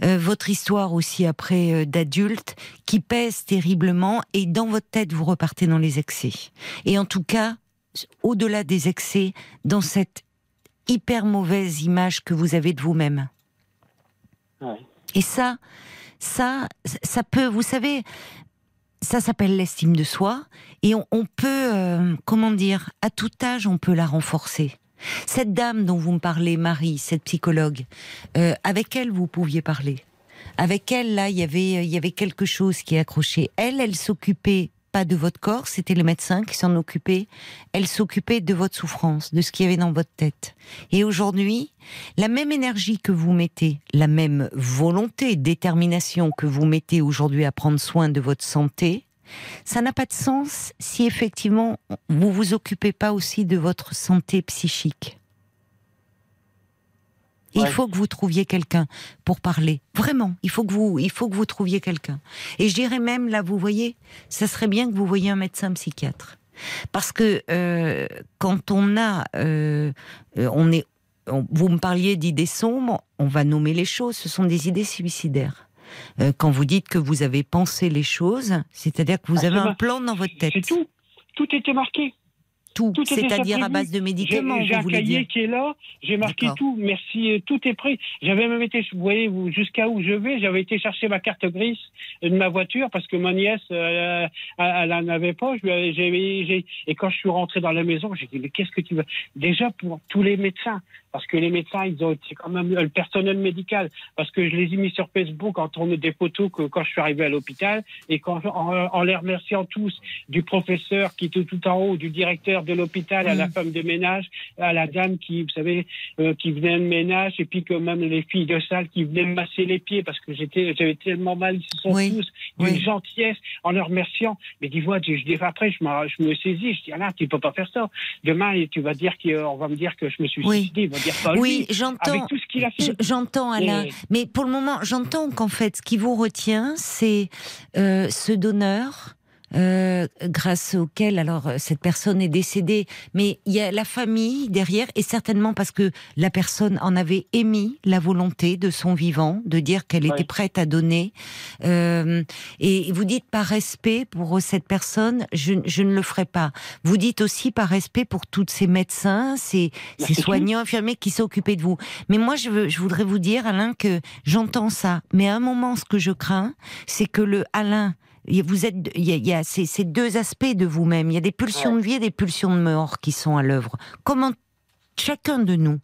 euh, votre histoire aussi après euh, d'adulte, qui pèse terriblement. Et dans votre tête, vous repartez dans les excès. Et en tout cas, au-delà des excès, dans cette hyper mauvaise image que vous avez de vous-même. ouais. Et ça, ça, ça peut, vous savez, ça s'appelle l'estime de soi, et on, peut, euh, comment dire, à tout âge, on peut la renforcer. Cette dame dont vous me parlez, Marie, cette psychologue, euh, avec elle vous pouviez parler. Avec elle, là, il y avait, il y avait quelque chose qui accrochait. Elle, elle s'occupait pas de votre corps, c'était le médecin qui s'en occupait. Elle s'occupait de votre souffrance, de ce qu'il y avait dans votre tête. Et aujourd'hui, la même énergie que vous mettez, la même volonté, détermination que vous mettez aujourd'hui à prendre soin de votre santé, ça n'a pas de sens si effectivement vous vous occupez pas aussi de votre santé psychique. Il Ouais. faut que vous trouviez quelqu'un pour parler. Vraiment, il faut que vous, il faut que vous trouviez quelqu'un. Et je dirais même là, vous voyez, ça serait bien que vous voyiez un médecin psychiatre, parce que euh, quand on a, euh, euh, on est, on- vous me parliez d'idées sombres, on va nommer les choses. Ce sont des idées suicidaires. Euh, quand vous dites que vous avez pensé les choses, c'est-à-dire que vous Ah, avez c'est un plan dans votre tête. C'est tout. Tout était marqué. Tout, c'est-à-dire à base de médicaments, j'ai un voulez cahier dire. qui est là, j'ai marqué tout, merci, euh, tout est prêt. J'avais même été, vous voyez, jusqu'à où je vais, j'avais été chercher ma carte grise de ma voiture parce que ma nièce, euh, elle, elle en avait pas. Je lui avais- j'ai- j'ai- et quand je suis rentré dans la maison, j'ai dit, mais qu'est-ce que tu veux? Déjà pour tous les médecins, parce que les médecins, ils ont été quand même, le personnel médical, parce que je les ai mis sur Facebook en tournant des photos que quand je suis arrivé à l'hôpital et quand, en, en les remerciant tous, du professeur qui était tout en haut, du directeur de l'hôpital, à la Mm. femme de ménage, à la dame qui, vous savez, euh, qui venait de ménage, et puis que même les filles de salle qui venaient me masser les pieds parce que j'étais, j'avais tellement mal, ils se sont Oui, tous d'une oui. gentillesse en leur remerciant. Mais dis moi, je, je dis après, je, je me saisis, je dis ah là, tu peux pas faire ça. Demain, tu vas dire qu'on va me dire que je me suis Oui. suicidé, dire Oui, lui, j'entends. avec tout ce qu'il a fait. Je- J'entends Alain, Et- mais pour le moment, j'entends qu'en fait, ce qui vous retient, c'est euh, ce donneur. Euh, grâce auquel alors euh, cette personne est décédée, mais il y a la famille derrière et certainement parce que la personne en avait émis la volonté de son vivant, de dire qu'elle était prête à donner. Euh, et vous dites par respect pour cette personne, je, je ne le ferai pas. Vous dites aussi par respect pour tous ces médecins, ces, soignants, infirmiers qui s'occupaient de vous. Mais moi, je, veux, je voudrais vous dire, Alain, que j'entends ça. Mais à un moment, ce que je crains, c'est que le Alain, vous êtes, il y a, il y a ces, ces deux aspects de vous-même. Il y a des pulsions de vie et des pulsions de mort qui sont à l'œuvre. Comment chacun de nous.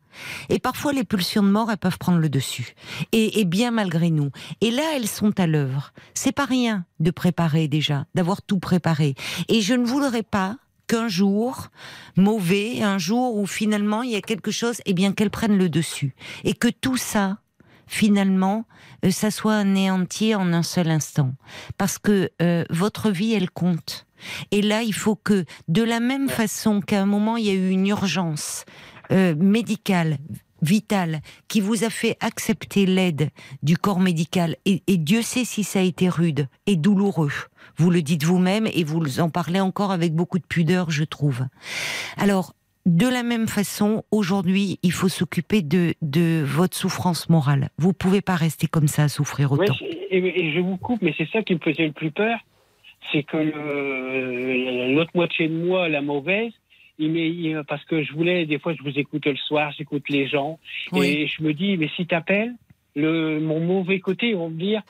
Et parfois, les pulsions de mort, elles peuvent prendre le dessus. Et, et bien malgré nous. Et là, elles sont à l'œuvre. C'est pas rien de préparer déjà, d'avoir tout préparé. Et je ne voudrais pas qu'un jour mauvais, un jour où finalement il y a quelque chose, eh bien qu'elle prenne le dessus. Et que tout ça, finalement, euh, ça soit anéanti en un seul instant. Parce que euh, votre vie, elle compte. Et là, il faut que, de la même façon qu'à un moment, il y a eu une urgence euh, médicale, vitale, qui vous a fait accepter l'aide du corps médical, et, et Dieu sait si ça a été rude et douloureux. Vous le dites vous-même et vous en parlez encore avec beaucoup de pudeur, je trouve. Alors, de la même façon, aujourd'hui, il faut s'occuper de, de votre souffrance morale. Vous pouvez pas rester comme ça à souffrir autant. et, et je vous coupe, mais c'est ça qui me faisait le plus peur, c'est que le- l'autre moitié de moi, la mauvaise, il parce que je voulais, des fois, je vous écoute le soir, j'écoute les gens, Oui. et je me dis, mais si t'appelles, le, mon mauvais côté, ils vont me dire,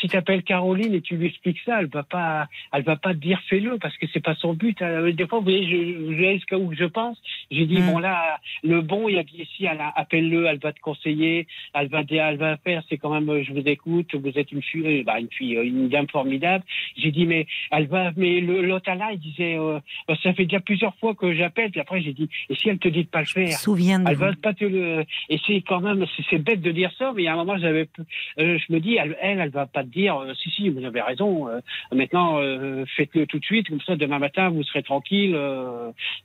si t'appelles Caroline et tu lui expliques ça, elle va pas, elle va pas te dire fais-le parce que c'est pas son but. Euh, Des fois, vous voyez, je, où je pense. J'ai dit Mm. bon là, le bon, il a dit ici, appelle-le, elle va te conseiller, elle va dire, elle va faire. C'est quand même, euh, je vous écoute, vous êtes une fille, euh, bah, une fille, euh, une dame formidable. J'ai dit mais elle va, mais l'autre là, il disait, euh, ça fait déjà plusieurs fois que j'appelle. Puis après, j'ai dit et si elle te dit de pas le Je faire? souviens Elle va pas te le. Et c'est quand même, c'est- bête de dire ça, mais il y a un moment, j'avais, euh, je me dis, elle, elle, elle va pas te dire, euh, si, si, vous avez raison. euh, maintenant, euh, faites-le tout de suite, comme ça, demain matin, vous serez tranquille,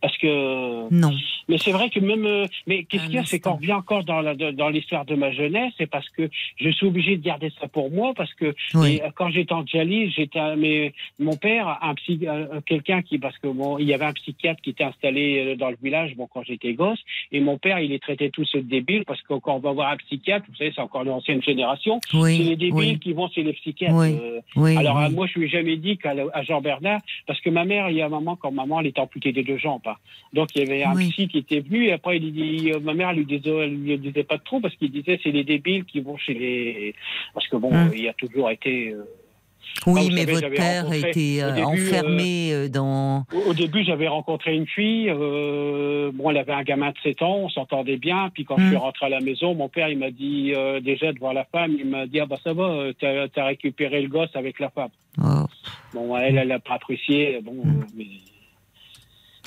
parce que. Non. Mais c'est vrai que même, mais qu'est-ce qu'il y a, c'est qu'on revient encore dans la, dans l'histoire de ma jeunesse, c'est parce que je suis obligé de garder ça pour moi, parce que Oui. quand j'étais en dialyse, j'étais, mais mon père, un psy, quelqu'un qui, parce que bon, il y avait un psychiatre qui était installé dans le village, bon, quand j'étais gosse, et mon père, il les traitait tous de débiles, parce que quand on va voir un psychiatre, vous savez, c'est encore l'ancienne génération, c'est les Oui. débiles Oui. qui vont chez les Oui. euh, Oui. alors, oui. moi, je lui ai jamais dit qu'à à Jean Bernard, parce que ma mère, il y a un moment, quand maman, elle était amputée des deux jambes. hein. Donc, il y avait un psy qui était venu, et après, il dit, euh, ma mère, elle lui disait, elle lui disait pas trop, parce qu'il disait, c'est les débiles qui vont chez les. Parce que bon, Hum. il y a toujours été. euh, Oui, mais savez, votre père était euh, début, enfermé euh, dans. Au au début, j'avais rencontré une fille. euh, bon, elle avait un gamin de 7 ans, on s'entendait bien. Puis quand je Mm. suis rentré à la maison, mon père, il m'a dit euh, déjà devant la femme, il m'a dit ah bah ça va, euh, t'as as récupéré le gosse avec la femme. Oh. Bon, elle, elle a pas apprécié. Bon, Mm. euh, mais...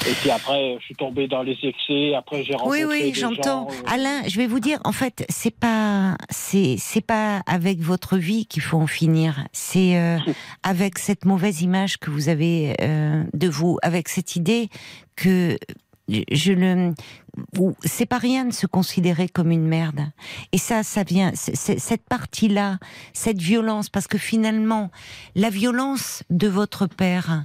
Et puis après, je suis tombé dans les excès. Après, j'ai rencontré Oui, oui, j'entends. gens, euh, Alain, je vais vous dire, en fait, c'est pas, c'est, c'est pas avec votre vie qu'il faut en finir. C'est euh, [laughs] avec cette mauvaise image que vous avez euh, de vous, avec cette idée que je le, c'est pas rien de se considérer comme une merde. Et ça, ça vient, c'est- c'est- cette partie-là, cette violence, parce que finalement, la violence de votre père,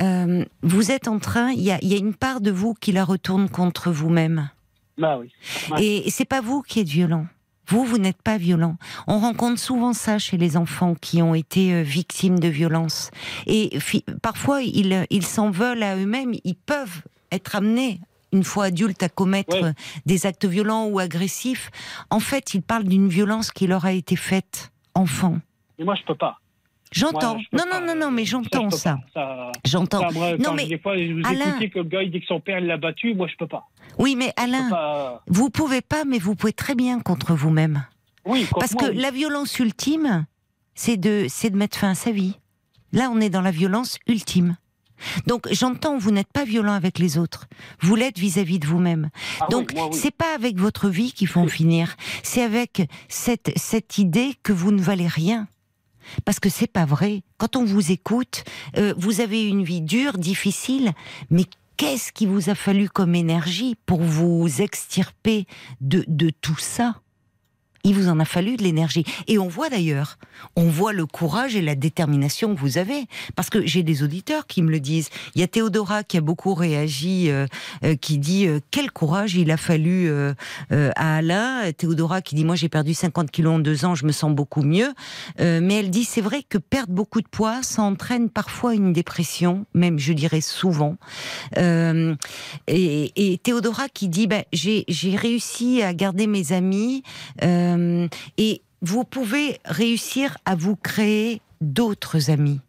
euh, vous êtes en train, il y a, il y a une part de vous qui la retourne contre vous-même. Bah oui. Ouais. Et c'est pas vous qui êtes violent. Vous, vous n'êtes pas violent. On rencontre souvent ça chez les enfants qui ont été euh, victimes de violences. Et parfois, ils, ils s'en veulent à eux-mêmes. Ils peuvent être amenés, une fois adultes, à commettre Ouais. euh, des actes violents ou agressifs. En fait, ils parlent d'une violence qui leur a été faite enfant. Mais moi, je peux pas. J'entends. Je Non, non, non, non, mais je j'entends ça. J'entends. Non, mais des fois, je vous Alain- écoutez que le gars il dit que son père l'a battu, moi, je peux pas. Oui, mais Alain, pas... vous pouvez pas, mais vous pouvez très bien contre vous-même. Oui, contre Parce moi, que oui. la violence ultime, c'est de, c'est de mettre fin à sa vie. Là, on est dans la violence ultime. Donc, j'entends, vous n'êtes pas violent avec les autres. Vous l'êtes vis-à-vis de vous-même. Ah oui, Donc, moi, oui. c'est pas avec votre vie qu'il faut en finir. C'est avec cette, cette idée que vous ne valez rien. Parce que c'est pas vrai. Quand on vous écoute, euh, vous avez une vie dure, difficile, mais qu'est-ce qui vous a fallu comme énergie pour vous extirper de, de tout ça? Il vous en a fallu de l'énergie. Et on voit d'ailleurs, on voit le courage et la détermination que vous avez. Parce que j'ai des auditeurs qui me le disent. Il y a Théodora qui a beaucoup réagi, euh, euh, qui dit euh, quel courage il a fallu à Alain. Théodora qui dit moi j'ai perdu 50 kilos en deux ans, je me sens beaucoup mieux. Mais elle dit c'est vrai que perdre beaucoup de poids, ça entraîne parfois une dépression, même je dirais souvent. Et, Théodora qui dit ben, j'ai réussi à garder mes amis. Et vous pouvez réussir à vous créer d'autres amis.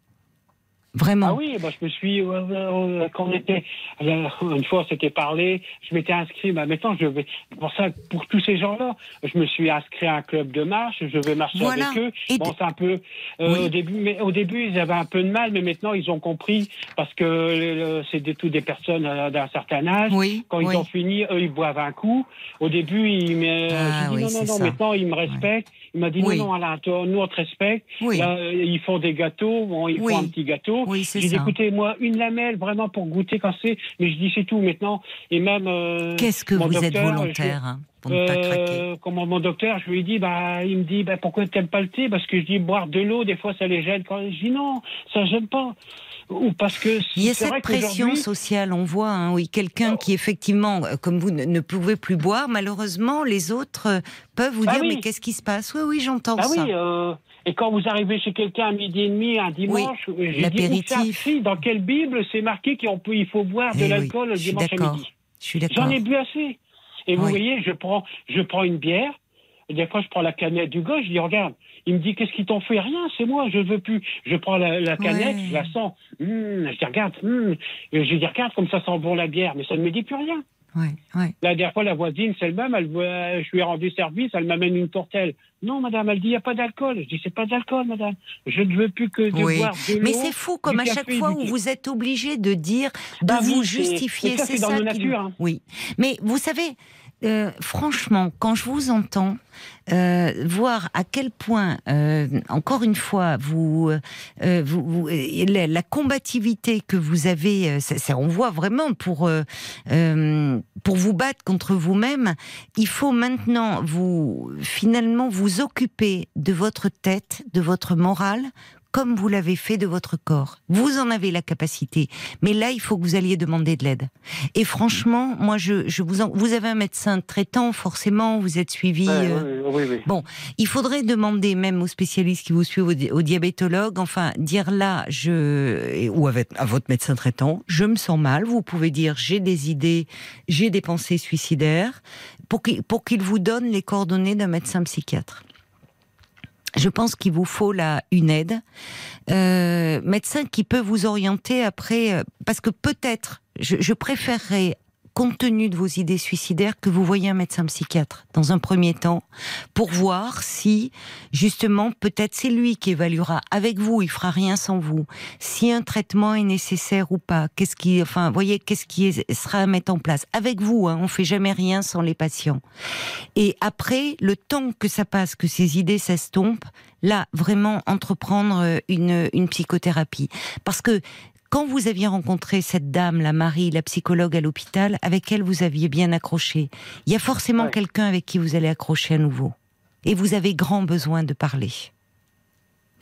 Vraiment. Ah oui, bah, je me suis, euh, euh, quand on était, euh, une fois on s'était parlé, je m'étais inscrit, bah, maintenant je vais, pour ça, pour tous ces gens-là, je me suis inscrit à un club de marche, je vais marcher Voilà. avec eux. Et bon, c'est un peu, euh, Oui. au début, mais au début ils avaient un peu de mal, mais maintenant ils ont compris parce que euh, c'est des, tout des personnes euh, d'un certain âge. Oui, Quand oui. ils ont fini, eux, ils boivent un coup. Au début, il m'a Ah non, non, non, ça. maintenant, ils me respectent. Il m'a dit Oui. non, non, Alain, toi, nous, on te respecte. Oui. Là, euh, ils font des gâteaux, bon, ils Oui. font un petit gâteau. J'ai dit, écoutez, moi, une lamelle, vraiment, pour goûter quand c'est. Mais je dis, c'est tout maintenant. Et même. euh, Qu'est-ce que vous êtes volontaire hein, pour ne pas craquer euh, comment mon docteur, je lui ai dit, bah, il me dit, bah, pourquoi t'aimes pas le thé? Parce que je dis, boire de l'eau, des fois, ça les gêne. Quand je dis, non, ça gêne pas. Ou parce que Il y a cette pression sociale, on voit, hein, oui, quelqu'un qui effectivement, euh, comme vous, ne, pouvez plus boire. Malheureusement, les autres euh, peuvent vous Ah dire oui. mais qu'est-ce qui se passe? Oui, oui, j'entends Ah ça. oui, euh, Et quand vous arrivez chez quelqu'un à midi et demi, un dimanche, j'ai dit, l'apéritif. où ça, dans quelle Bible c'est marqué qu'il faut boire de Eh oui, l'alcool le dimanche à midi J'en ai bu assez. Et vous Oui. voyez, je prends, je prends une bière. Et des fois, je prends la canette du gars, je dis, regarde. Il me dit, qu'est-ce qui t'en fait? Rien, c'est moi, je veux plus. Je prends la, la canette, Ouais. je la sens. Hum, je dis, regarde. Et je dis, regarde, comme ça sent bon la bière. Mais ça ne me dit plus rien. Ouais, ouais. La dernière fois, la voisine, c'est elle-même, elle, voit- je lui ai rendu service, elle m'amène une tortelle. Non, madame, elle dit, il n'y a pas d'alcool. Je dis, c'est pas d'alcool, madame. Je ne veux plus que de Oui. boire de. Mais c'est fou, comme à chaque fois où vous êtes obligé de dire, de Bah oui, vous c'est- justifier. mais ça, c'est dans nos qui- natures, hein. Oui. Mais vous savez, euh, franchement, quand je vous entends, euh, voir à quel point, euh, encore une fois, vous, la, combativité que vous avez, ça, on voit vraiment pour pour vous battre contre vous-même, il faut maintenant vous finalement vous occuper de votre tête, de votre morale, comme vous l'avez fait de votre corps. Vous en avez la capacité, mais là il faut que vous alliez demander de l'aide. Et franchement, moi je, je vous en, vous avez un médecin traitant forcément, vous êtes suivi. Ouais, euh, oui, oui, oui. il faudrait demander même aux spécialistes qui vous suivent, au, di- au diabétologue, enfin dire là, je ou avec à votre médecin traitant, je me sens mal. Vous pouvez dire j'ai des idées, j'ai des pensées suicidaires, pour qu'il pour qu'il vous donne les coordonnées d'un médecin psychiatre. Je pense qu'il vous faut là une aide, euh, médecin qui peut vous orienter après, euh, parce que peut-être, je, je préférerais compte tenu de vos idées suicidaires, que vous voyez un médecin psychiatre dans un premier temps pour voir si, justement, peut-être c'est lui qui évaluera avec vous, il fera rien sans vous, si un traitement est nécessaire ou pas, qu'est-ce qui, enfin, voyez, qu'est-ce qui sera à mettre en place avec vous. Hein, on fait jamais rien sans les patients. Et après, le temps que ça passe, que ces idées s'estompent, là, vraiment entreprendre euh, une, une psychothérapie, parce que quand vous aviez rencontré cette dame, la Marie, la psychologue à l'hôpital, avec elle vous aviez bien accroché, il y a forcément Ouais. quelqu'un avec qui vous allez accrocher à nouveau. Et vous avez grand besoin de parler.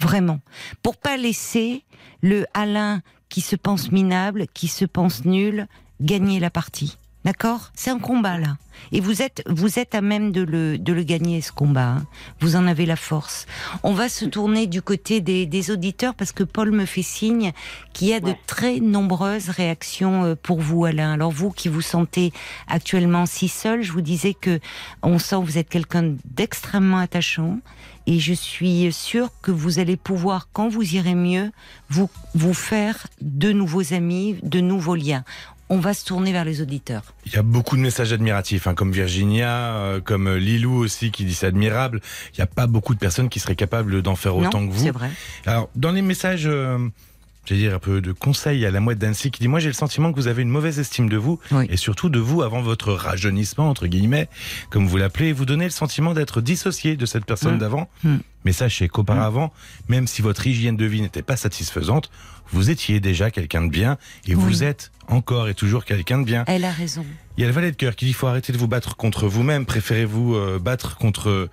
Vraiment. Pour pas laisser le Alain qui se pense minable, qui se pense nul, gagner la partie. D'accord? C'est un combat là. Et vous êtes, vous êtes à même de le, de le gagner ce combat. hein. Vous en avez la force. On va se tourner du côté des, des auditeurs parce que Paul me fait signe qu'il y a de très nombreuses réactions euh, pour vous, Alain. Alors vous qui vous sentez actuellement si seul, je vous disais que on sent que vous êtes quelqu'un d'extrêmement attachant. Et je suis sûre que vous allez pouvoir, quand vous irez mieux, vous, vous faire de nouveaux amis, de nouveaux liens. On va se tourner vers les auditeurs. Il y a beaucoup de messages admiratifs, hein, comme Virginia, euh, comme euh, Lilou aussi qui dit c'est admirable. Il n'y a pas beaucoup de personnes qui seraient capables d'en faire autant non, que vous. c'est vrai. Alors, dans les messages, euh, j'allais dire un peu de conseils à la mouette d'Annecy qui dit Moi, j'ai le sentiment que vous avez une mauvaise estime de vous Oui. et surtout de vous avant votre rajeunissement, entre guillemets, comme vous l'appelez. Vous donnez le sentiment d'être dissocié de cette personne Mm. d'avant. Mm. Mais sachez qu'auparavant, même si votre hygiène de vie n'était pas satisfaisante, vous étiez déjà quelqu'un de bien et Oui. vous êtes encore et toujours quelqu'un de bien. Elle a raison. Il y a le valet de cœur qui dit faut arrêter de vous battre contre vous-même. Préférez-vous euh, battre contre,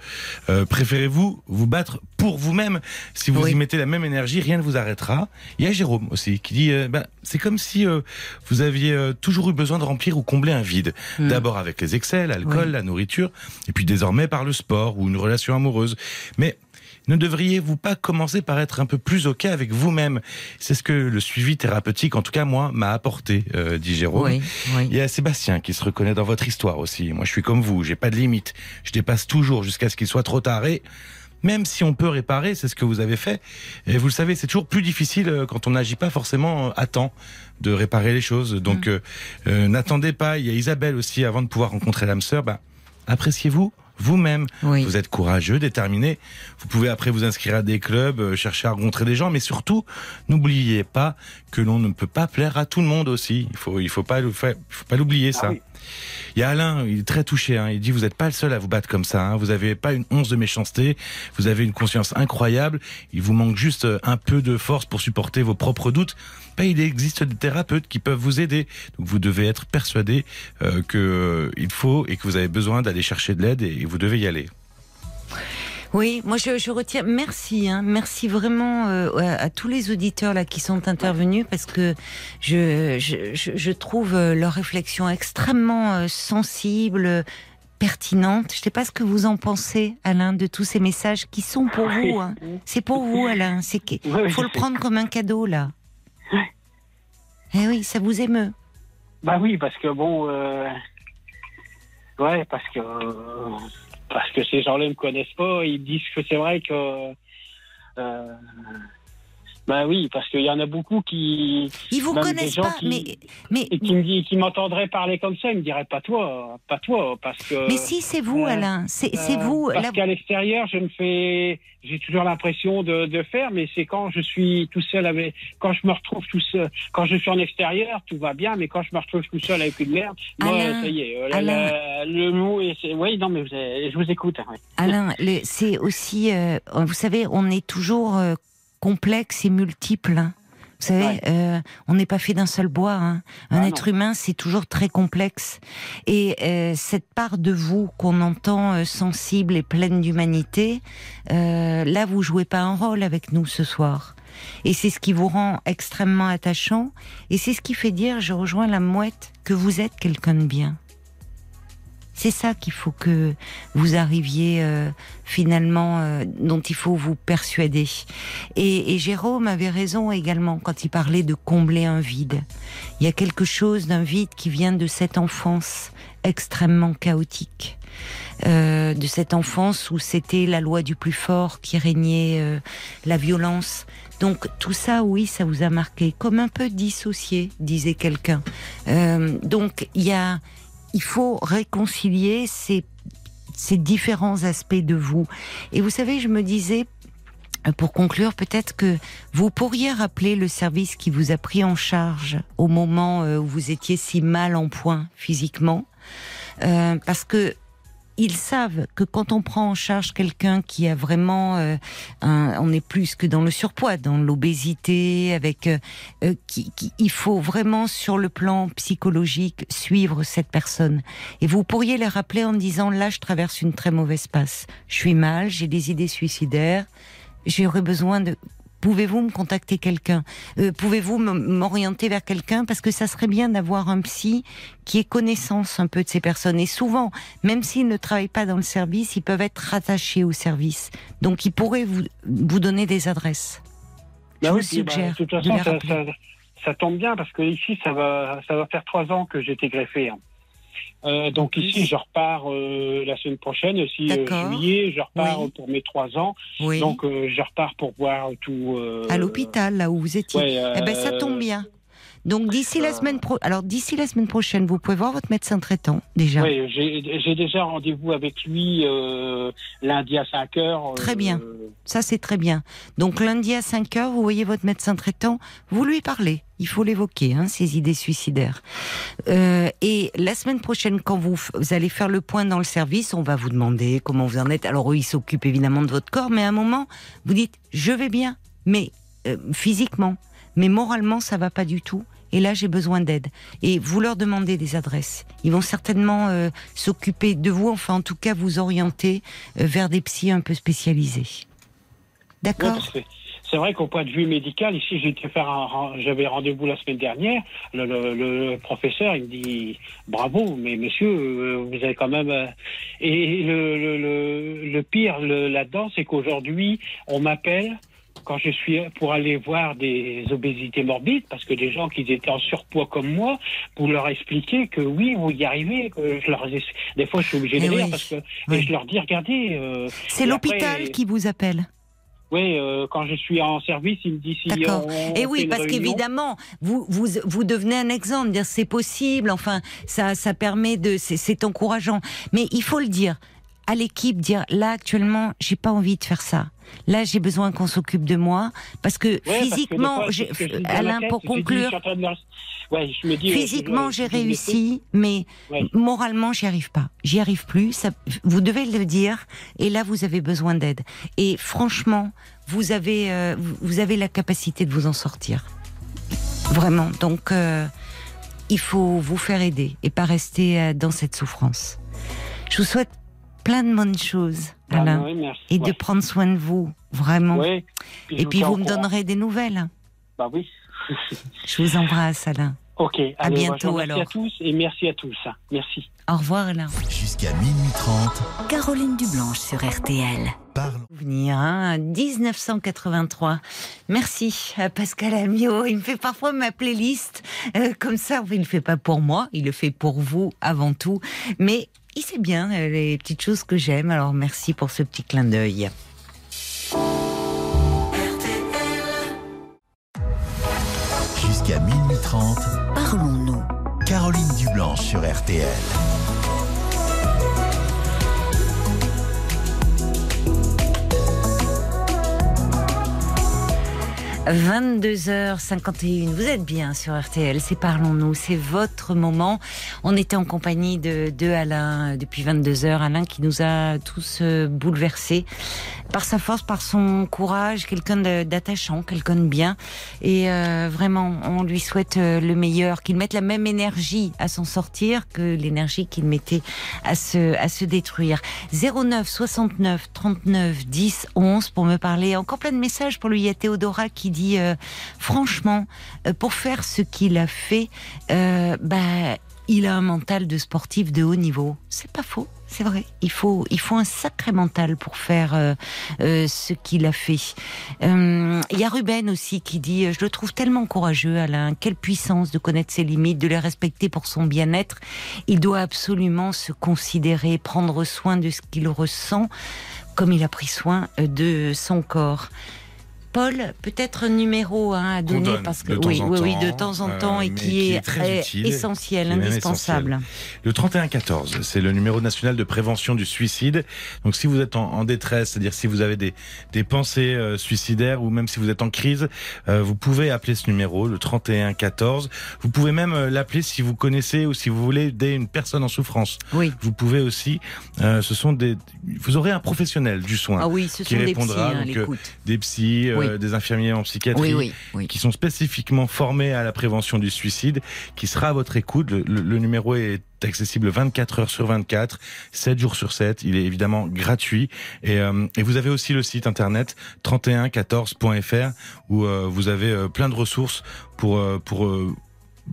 euh, préférez-vous vous battre pour vous-même? Si vous Oui. y mettez la même énergie, rien ne vous arrêtera. Il y a Jérôme aussi qui dit euh, ben, c'est comme si euh, vous aviez euh, toujours eu besoin de remplir ou combler un vide. Hmm. D'abord avec les excès, l'alcool, Oui. la nourriture, et puis désormais par le sport ou une relation amoureuse. Mais ne devriez-vous pas commencer par être un peu plus ok avec vous-même? C'est ce que le suivi thérapeutique, en tout cas moi, m'a apporté, euh, dit Jérôme. Oui, oui. Il y a Sébastien qui se reconnaît dans votre histoire aussi. Moi, je suis comme vous, j'ai pas de limite. Je dépasse toujours jusqu'à ce qu'il soit trop tard. Et même si on peut réparer, c'est ce que vous avez fait. Et vous le savez, c'est toujours plus difficile euh, quand on n'agit pas forcément euh, à temps de réparer les choses. Donc, euh, euh, n'attendez pas. Il y a Isabelle aussi, avant de pouvoir rencontrer l'âme sœur. Bah, appréciez-vous vous-même. Oui. Vous êtes courageux, déterminé. Vous pouvez après vous inscrire à des clubs, euh, chercher à rencontrer des gens, mais surtout, n'oubliez pas que l'on ne peut pas plaire à tout le monde aussi. Il faut, il faut pas, le faire- il faut pas l'oublier ça. Ah oui. Il y a Alain, il est très touché. Hein. Il dit vous n'êtes pas le seul à vous battre comme ça. Hein. Vous avez pas une once de méchanceté. Vous avez une conscience incroyable. Il vous manque juste euh, un peu de force pour supporter vos propres doutes. Ben, il existe des thérapeutes qui peuvent vous aider. Donc vous devez être persuadé euh, que euh, faut et que vous avez besoin d'aller chercher de l'aide et vous devez y aller. Oui, moi je, je retiens. Merci, hein, merci vraiment euh, à, à tous les auditeurs là qui sont intervenus parce que je, je, je, je trouve euh, leur réflexion extrêmement euh, sensible, pertinente. Je ne sais pas ce que vous en pensez, Alain, de tous ces messages qui sont pour vous. hein. C'est pour vous, Alain. C'est qu'il Oui, oui, faut le prendre comme un cadeau, là. Eh oui, ça vous émeut. Bah oui, parce que bon, euh, ouais, parce que parce que ces gens-là me connaissent pas, ils disent que c'est vrai que, euh, bah oui, parce qu'il y en a beaucoup qui Ils vous connaissent pas, qui- mais, mais, et qui me qui m'entendraient parler comme ça, ils me diraient pas toi, pas toi, parce que. mais si, c'est vous, euh, Alain. C'est Euh, vous. Parce qu'à l'extérieur, je me fais, j'ai toujours l'impression de, de faire, mais c'est quand je suis tout seul avec, quand je me retrouve tout seul, quand je suis en extérieur, tout va bien, mais quand je me retrouve tout seul avec une merde, moi, Alain, ça y est, euh, la- Alain. la- le mot est, c'est- oui, non, mais vous avez- je vous écoute. hein, ouais. Alain, c'est aussi, euh, vous savez, on est toujours euh, complexe et multiple. hein. Vous savez, Ouais. euh, on n'est pas fait d'un seul bois. hein. Un Ah, être humain, c'est toujours très complexe. Et euh, cette part de vous qu'on entend euh, sensible et pleine d'humanité, euh, là, vous jouez pas un rôle avec nous ce soir. Et c'est ce qui vous rend extrêmement attachant. Et c'est ce qui fait dire, je rejoins la mouette, que vous êtes quelqu'un de bien. C'est ça qu'il faut que vous arriviez euh, finalement, euh, dont il faut vous persuader. Et, Jérôme avait raison également quand il parlait de combler un vide. Il y a quelque chose d'un vide qui vient de cette enfance extrêmement chaotique. Euh, de cette enfance où c'était la loi du plus fort qui régnait, la violence. Donc tout ça, oui, ça vous a marqué, comme un peu dissocié, disait quelqu'un. Donc il y a, il faut réconcilier ces, ces différents aspects de vous. Et vous savez, je me disais, euh, pour conclure, peut-être que vous pourriez rappeler le service qui vous a pris en charge au moment euh, où vous étiez si mal en point physiquement, Euh, parce que ils savent que quand on prend en charge quelqu'un qui a vraiment, euh, un- on est plus que dans le surpoids, dans l'obésité, avec, euh, euh, qui, qui- il faut vraiment sur le plan psychologique suivre cette personne. Et vous pourriez les rappeler en disant là, je traverse une très mauvaise passe, je suis mal, j'ai des idées suicidaires, j'aurais besoin de. Pouvez-vous me contacter quelqu'un Euh, Pouvez-vous m'orienter vers quelqu'un Parce que ça serait bien d'avoir un psy qui ait connaissance un peu de ces personnes. Et souvent, même s'ils ne travaillent pas dans le service, ils peuvent être rattachés au service. Donc, ils pourraient vous, vous donner des adresses. Je Bah vous oui, puis, bah, suggère de toute façon, ça, rappeler. ça- ça tombe bien parce que ici, ça va, ça va faire trois ans que j'ai été greffé. hein. Euh, donc ici, je repars euh, la semaine prochaine, aussi euh, juillet, je repars Oui. pour mes trois ans. Oui. Donc euh, je repars pour voir tout. à l'hôpital, là où vous étiez. ouais, Eh ben, ça tombe bien. Donc, d'ici la semaine pro, alors d'ici la semaine prochaine, vous pouvez voir votre médecin traitant déjà. Oui, j'ai déjà rendez-vous avec lui lundi à 5 heures. Très bien. Ça, c'est très bien. Donc, lundi à 5 heures, vous voyez votre médecin traitant, vous lui parlez. Il faut l'évoquer, hein, ces idées suicidaires. Euh, et la semaine prochaine, quand vous, allez faire le point dans le service, on va vous demander comment vous en êtes. Alors, eux, ils s'occupent évidemment de votre corps, mais à un moment, vous dites, je vais bien, mais euh, physiquement, mais moralement, ça va pas du tout. Et là, j'ai besoin d'aide. Et vous leur demandez des adresses. Ils vont certainement euh, s'occuper de vous, enfin, en tout cas, vous orienter vers des psys un peu spécialisés. D'accord? C'est vrai qu'au point de vue médical, ici, faire j'avais rendez-vous la semaine dernière. Le, le- le professeur, il me dit bravo, mais monsieur, euh, vous avez quand même. euh, Et le, le, le, pire le- là-dedans, c'est qu'aujourd'hui, on m'appelle quand je suis pour aller voir des obésités morbides, parce que des gens qui étaient en surpoids comme moi, pour leur expliquer que oui, vous y arrivez. Que je leur, des fois, je suis obligé de Eh oui. parce que Oui. et je leur dis regardez. euh, C'est l'hôpital après- qui vous appelle. Oui, euh, quand je suis en service, il me dit si D'accord. on, Et on oui, parce qu'évidemment, vous, vous, vous devenez un exemple, dire c'est possible, enfin, ça, ça permet de, c'est- c'est encourageant. Mais il faut le dire à l'équipe, dire là actuellement, j'ai pas envie de faire ça. Là, j'ai besoin qu'on s'occupe de moi parce que Ouais, parce que des physiquement, fois, que Alain, tête, pour dis, conclure, Ouais, je me dis, euh, physiquement, j'ai réussi, mais Ouais. moralement, j'y arrive pas. J'y arrive plus. Ça, vous devez le dire. Et là, vous avez besoin d'aide. Et franchement, vous avez, euh, vous- avez la capacité de vous en sortir. Vraiment. Donc, euh, il faut vous faire aider et pas rester dans cette souffrance. Je vous souhaite plein de bonnes choses, Ah, Alain, oui, merci. et de prendre soin de vous, vraiment. Ouais. Et puis, vous au me courant. donnerez des nouvelles. Bah oui. [laughs] Je vous embrasse, Alain. Ok, À allez, bientôt, alors. à tous et merci à tous. hein. Merci. Au revoir Alain. Jusqu'à minuit 30, Caroline Dublanche sur RTL. parlons. Souvenir, hein, 1983. Merci à Pascal Amiot. Il me fait parfois ma playlist euh, comme ça. Il le fait pas pour moi, il le fait pour vous avant tout. Mais il sait bien euh, les petites choses que j'aime. Alors merci pour ce petit clin d'œil. Jusqu'à minuit 30, Parlons-nous. Caroline Dublanche sur RTL. 22h51, vous êtes bien sur RTL, c'est Parlons-nous, c'est votre moment. On était en compagnie de, de Alain euh, depuis 22h, Alain qui nous a tous euh, bouleversés par sa force, par son courage, quelqu'un d'attachant, quelqu'un de bien. Et euh, vraiment, on lui souhaite euh, le meilleur, qu'il mette la même énergie à s'en sortir que l'énergie qu'il mettait à se, à se détruire. 09 69 39 10 11 pour me parler. Encore plein de messages pour lui. Il y a Théodora qui dit euh, franchement, euh, pour faire ce qu'il a fait, euh, bah, il a un mental de sportif de haut niveau. C'est pas faux. C'est vrai, il faut, il faut un sacré mental pour faire euh, euh, ce qu'il a fait. Euh, Il y a Ruben aussi qui dit, euh, je le trouve tellement courageux, Alain, quelle puissance de connaître ses limites, de les respecter pour son bien-être. Il doit absolument se considérer, prendre soin de ce qu'il ressent, comme il a pris soin de son corps. Paul, peut-être un numéro hein, à donner donne parce que de temps oui, en oui, oui, temps, de temps en euh, temps et qui, qui est, est très utile, essentiel, qui est même indispensable. Le 3114, c'est le numéro national de prévention du suicide. Donc si vous êtes en, en détresse, c'est-à-dire si vous avez des, des pensées euh, suicidaires ou même si vous êtes en crise, euh, vous pouvez appeler ce numéro, le 3114. Vous pouvez même euh, l'appeler si vous connaissez ou si vous voulez aider une personne en souffrance. Oui. Vous pouvez aussi, euh, ce sont des, vous aurez un professionnel du soin, Ah oui, ce qui sont des psys, répondra, hein, donc, euh, l'écoute. des psys, Oui. des infirmiers en psychiatrie, Oui, oui, oui. qui sont spécifiquement formés à la prévention du suicide, qui sera à votre écoute. Le, le- le numéro est accessible 24 heures sur 24, 7 jours sur 7. Il est évidemment gratuit. Et, euh, et vous avez aussi le site internet 3114.fr où euh, vous avez euh, plein de ressources pour, euh, pour euh,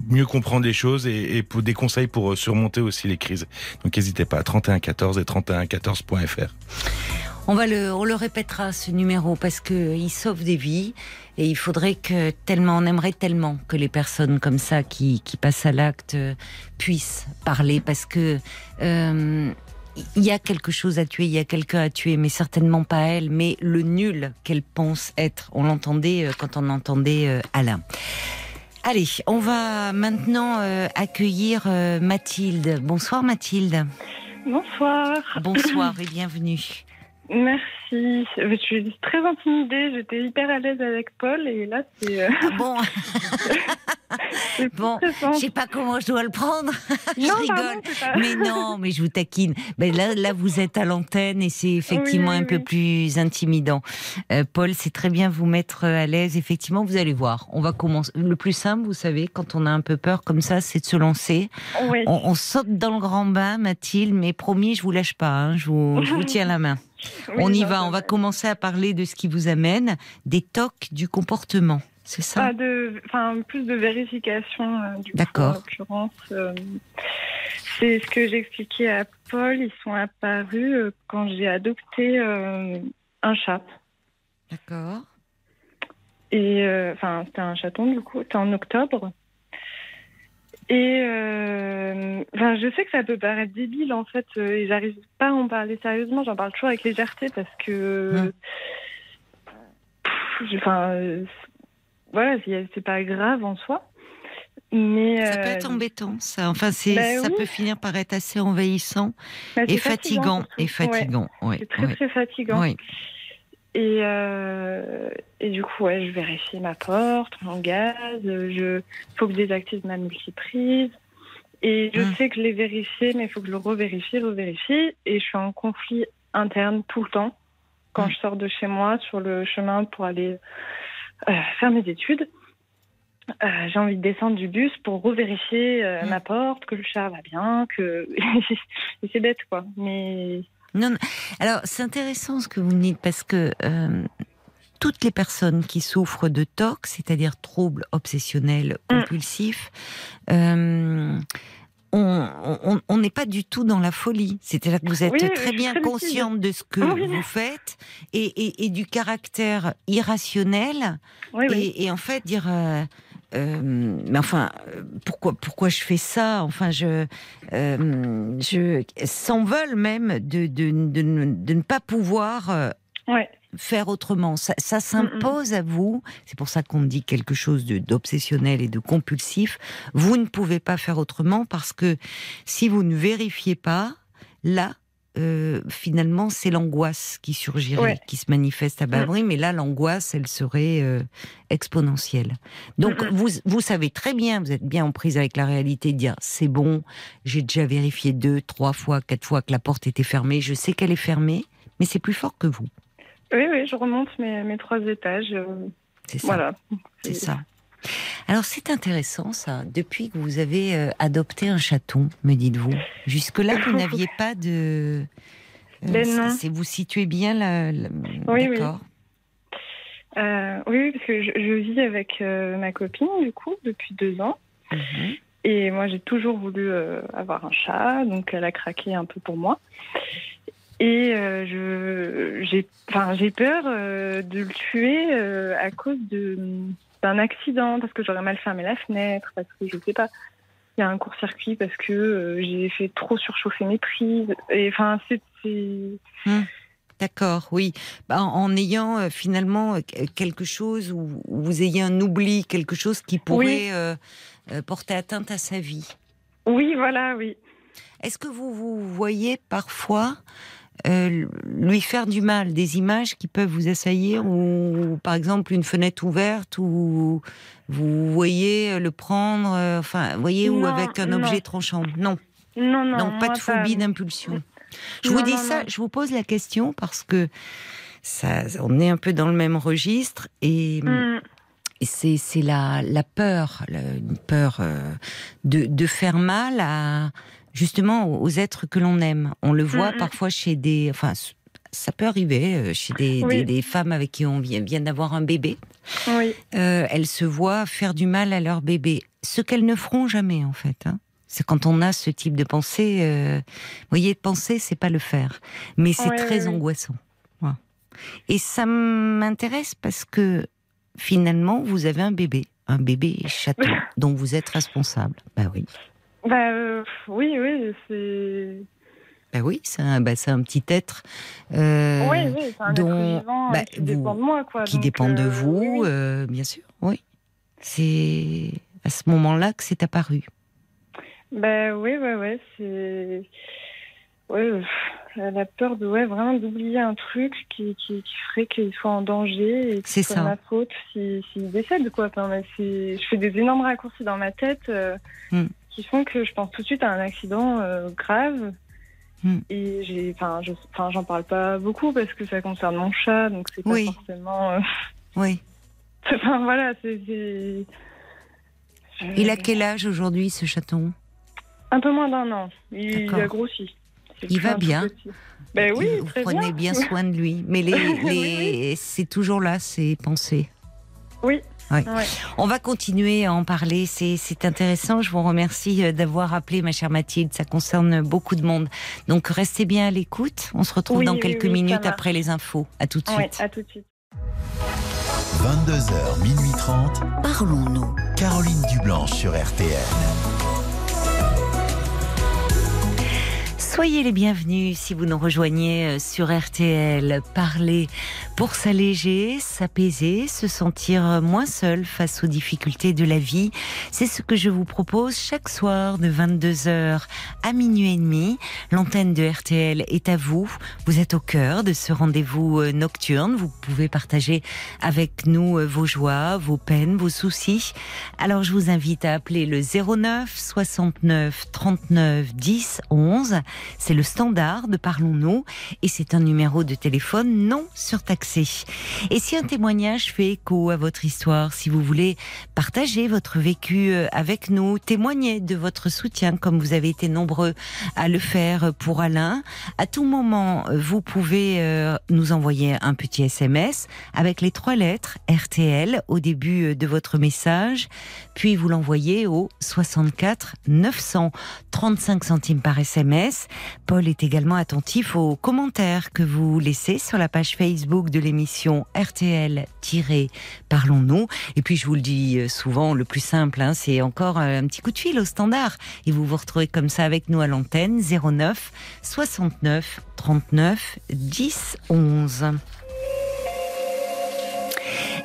mieux comprendre les choses et, et pour des conseils pour euh, surmonter aussi les crises. Donc n'hésitez pas, 3114 et 3114.fr. On va le, on le répétera ce numéro parce que il sauve des vies et il faudrait que tellement, on aimerait tellement que les personnes comme ça qui, qui passent à l'acte euh, puissent parler parce que euh, il y a quelque chose à tuer, il y a quelqu'un à tuer, mais certainement pas elle, mais le nul qu'elle pense être. On l'entendait euh, quand on entendait euh, Alain. Allez, on va maintenant euh, accueillir euh, Mathilde. Bonsoir Mathilde. Bonsoir. Bonsoir [clears throat] et bienvenue. Merci. Je suis très intimidée. J'étais hyper à l'aise avec Paul et là, c'est. euh, Ah bon [laughs] Bon. Je sais pas comment je dois le prendre. [laughs] je Non, rigole. pardon, Mais non, mais je vous taquine. Ben là, là, vous êtes à l'antenne et c'est effectivement Oui, oui, un peu plus intimidant. Euh, Paul, c'est très bien vous mettre à l'aise. Effectivement, vous allez voir. On va commencer. Le plus simple, vous savez, quand on a un peu peur comme ça, c'est de se lancer. Oui. On, on saute dans le grand bain, Mathilde, mais promis, je vous lâche pas. hein. Je, vous, je vous tiens la main. Oui, on y va. On va commencer à parler de ce qui vous amène, des tocs du comportement. C'est ça? Pas de, enfin, plus de vérification, euh, du coup, D'accord. en l'occurrence. euh, c'est ce que j'expliquais à Paul. Ils sont apparus euh, quand j'ai adopté un chat. D'accord. Et enfin, c'était un chaton du coup, c'était en octobre. Et euh, enfin, je sais que ça peut paraître débile en fait, euh, et j'arrive pas à en parler sérieusement. J'en parle toujours avec légèreté parce que, Hum. Enfin, euh, voilà, c'est pas grave en soi. Mais Ça peut euh, être embêtant, ça. Enfin, c'est, bah ça oui. peut finir par être assez envahissant bah, et fatigant. Et Ouais, fatigant, oui. c'est très très fatigant. Et, euh, et du coup, ouais, je vérifie ma porte, mon gaz, je faut que je désactive ma multiprise. Et je Hmm. sais que je l'ai vérifié, mais il faut que je le revérifie, revérifie. Et je suis en conflit interne tout le temps quand Hmm. je sors de chez moi sur le chemin pour aller euh, faire mes études. Euh, j'ai envie de descendre du bus pour revérifier euh, Hmm. ma porte, que le chat va bien, que [laughs] c'est bête quoi. Mais Non, non. Alors, c'est intéressant ce que vous me dites parce que euh, toutes les personnes qui souffrent de TOC, c'est-à-dire troubles obsessionnels Mm. compulsifs, euh, on n'est pas du tout dans la folie. C'est-à-dire que vous êtes Oui, très bien consciente de ce que Oui. vous faites et, et- et du caractère irrationnel. Oui, oui. Et, et en fait, dire. euh, euh, mais enfin, pourquoi, pourquoi je fais ça? Enfin, je, euh, je s'en veulent même de, de, de ne- de ne pas pouvoir euh, Ouais. faire autrement. Ça, ça s'impose à vous. C'est pour ça qu'on dit quelque chose de- d'obsessionnel et de compulsif. Vous ne pouvez pas faire autrement parce que si vous ne vérifiez pas, là, euh, finalement, c'est l'angoisse qui surgirait, Ouais. qui se manifeste à bas bruit. Mais là, l'angoisse, elle serait euh, exponentielle. Donc, Mhm. vous, vous savez très bien, vous êtes bien en prise avec la réalité de dire c'est bon, j'ai déjà vérifié deux, trois fois, quatre fois que la porte était fermée. Je sais qu'elle est fermée, mais c'est plus fort que vous. Oui, oui, je remonte mes, mes trois étages. euh, C'est ça. Voilà. C'est ça. Alors c'est intéressant ça. Depuis que vous avez euh, adopté un chaton, me dites-vous. Jusque-là, vous [laughs] n'aviez pas de. euh, Ben non. c'est- vous situez bien la. la- Oui, oui. Euh, oui, parce que je, je vis avec ma copine, du coup, depuis deux ans. Mhm. Et moi, j'ai toujours voulu avoir un chat, donc elle a craqué un peu pour moi. Et euh, je, j'ai, enfin, j'ai peur euh, de le tuer euh, à cause de, d'un accident, parce que j'aurais mal fermé la fenêtre, parce que je sais pas, il y a un court-circuit, parce que euh, j'ai fait trop surchauffer mes prises. Et enfin, c'est, c'est... D'accord, oui. Bah, en, en ayant euh, finalement euh, quelque chose où, où vous ayez un oubli, quelque chose qui pourrait Oui. porter atteinte à sa vie. Oui, voilà, oui. Est-ce que vous vous voyez parfois euh, lui faire du mal, des images qui peuvent vous assaillir, ou par exemple une fenêtre ouverte, ou vous voyez le prendre, euh, enfin, voyez, ou avec un non. objet tranchant Non, Non, non, donc pas de phobie d'impulsion. Je Non, vous dis ça, je vous pose la question parce que ça, on est un peu dans le même registre et. C'est c'est la, la peur, la- une peur euh, de, de faire mal à justement aux, êtres que l'on aime. On le voit Mhm. parfois chez des, enfin, ça peut arriver euh, chez des, Oui. des, des femmes avec qui on vient, vient d'avoir un bébé. oui. Euh, elles se voient faire du mal à leur bébé, ce qu'elles ne feront jamais en fait. hein. C'est quand on a ce type de pensée. euh, vous voyez, penser, c'est pas le faire, mais c'est très ouais. angoissant. Et ça m'intéresse parce que finalement, vous avez un bébé, un bébé chaton [laughs] dont vous êtes responsable. Bah oui, Bah, euh, oui, oui, c'est. bah oui, c'est un, bah, un petit être euh, oui, oui, c'est un dont- être vivant euh, bah, qui vous- dépend de moi, quoi. qui donc, dépend de vous, oui, oui. bien sûr. Oui, c'est à ce moment-là que c'est apparu. Bah, oui, ouais, ouais, c'est. Ouais, euh, elle a peur de, ouais, vraiment d'oublier un truc qui, qui, qui ferait qu'il soit en danger et que C'est ma faute s'il décède, quoi. Enfin, mais je fais des énormes raccourcis dans ma tête euh, Hmm. Qui font que je pense tout de suite à un accident euh, grave. Hmm. Et j'ai, enfin, je, enfin, j'en parle pas beaucoup parce que ça concerne mon chat, donc c'est pas Oui. forcément. euh, Oui. [laughs] Enfin voilà, c'est. c'est- Il a quel âge aujourd'hui, ce chaton? Un peu moins d'un an. Il, a grossi. C'est Il va bien. Ben oui, Vous très prenez bien [laughs] soin de lui. Mais les, Oui, les... c'est toujours là, ces pensées. Oui. Ouais. On va continuer à en parler. C'est intéressant. Je vous remercie euh, d'avoir appelé, ma chère Mathilde. Ça concerne beaucoup de monde. Donc, restez bien à l'écoute. On se retrouve Oui, dans oui, quelques minutes après les infos. À tout de Ouais, suite. à tout de suite. 22h, minuit 30. Parlons-nous. Caroline Dublanche sur RTN. Soyez les bienvenus si vous nous rejoignez euh, sur RTL. Parler pour s'alléger, s'apaiser, se sentir euh, moins seul face aux difficultés de la vie. C'est ce que je vous propose chaque soir de 22h à minuit et demi. L'antenne de RTL est à vous. Vous êtes au cœur de ce rendez-vous euh, nocturne. Vous pouvez partager avec nous vos joies, vos peines, vos soucis. Alors je vous invite à appeler le 09 69 39 10 11 C'est le standard de Parlons-nous et c'est un numéro de téléphone non surtaxé. Et si un témoignage fait écho à votre histoire, si vous voulez partager votre vécu euh, avec nous, témoigner de votre soutien comme vous avez été nombreux à le faire pour Alain, à tout moment, vous pouvez euh, nous envoyer un petit SMS avec les trois lettres RTL au début de votre message, puis vous l'envoyez au 64 900 35 centimes par SMS. Paul est également attentif aux commentaires que vous laissez sur la page Facebook de l'émission RTL-Parlons-nous. Et puis je vous le dis souvent, le plus simple, hein, c'est encore un petit coup de fil au standard. Et vous vous retrouvez comme ça avec nous à l'antenne 09 69 39 10 11.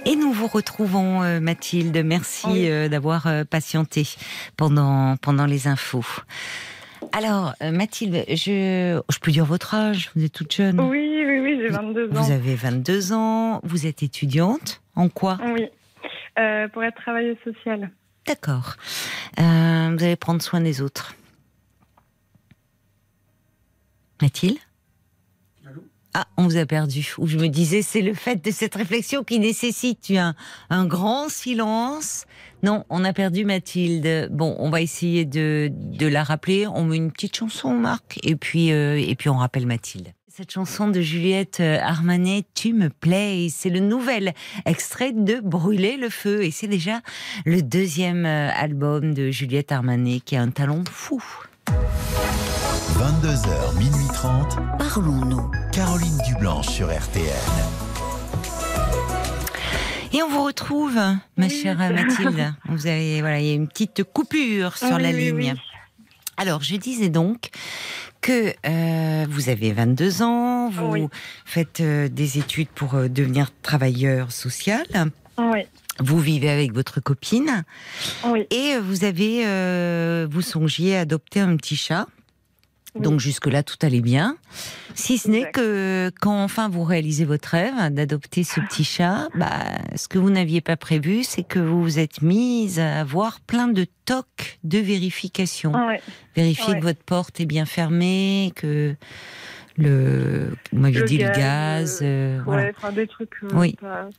Et nous vous retrouvons, euh, Mathilde. Merci euh, d'avoir euh, patienté pendant, pendant les infos. Alors, Mathilde, je, je peux dire votre âge Vous êtes toute jeune Oui, oui, oui, j'ai 22 ans. Vous avez 22 ans. Vous êtes étudiante En quoi? Oui, pour être travailleuse sociale. D'accord. vous allez prendre soin des autres. Mathilde? Ah, on vous a perdu. Ou je me disais, c'est le fait de cette réflexion qui nécessite un, un grand silence. Non, on a perdu Mathilde. Bon, on va essayer de, de la rappeler. On met une petite chanson, Marc, et puis, euh, et puis on rappelle Mathilde. Cette chanson de Juliette euh, Armanet, Tu me plais, c'est le nouvel extrait de Brûler le feu. Et c'est déjà le deuxième euh, album de Juliette Armanet qui a un talent fou. 22h, minuit 30. Parlons-nous. Caroline Dublanche sur RTL. Et on vous retrouve, ma chère Mathilde. Vous avez, voilà, il y a une petite coupure sur Oui, la oui, ligne. oui. Alors, je disais donc que euh, vous avez 22 ans, vous Oui. faites euh, des études pour euh, devenir travailleur social, Oui, vous vivez avec votre copine oui. et vous avez, euh, vous songiez à adopter un petit chat. Oui. Donc jusque-là, tout allait bien. Si ce n'est que quand enfin vous réalisez votre rêve d'adopter ce petit chat, bah, ce que vous n'aviez pas prévu, c'est que vous vous êtes mise à avoir plein de tocs de vérification. Ouais. Vérifier ouais. que votre porte est bien fermée, que le, vous m'aviez Le dit le gaz, gaz, euh, voilà, Ouais, enfin des trucs euh, Oui. pas,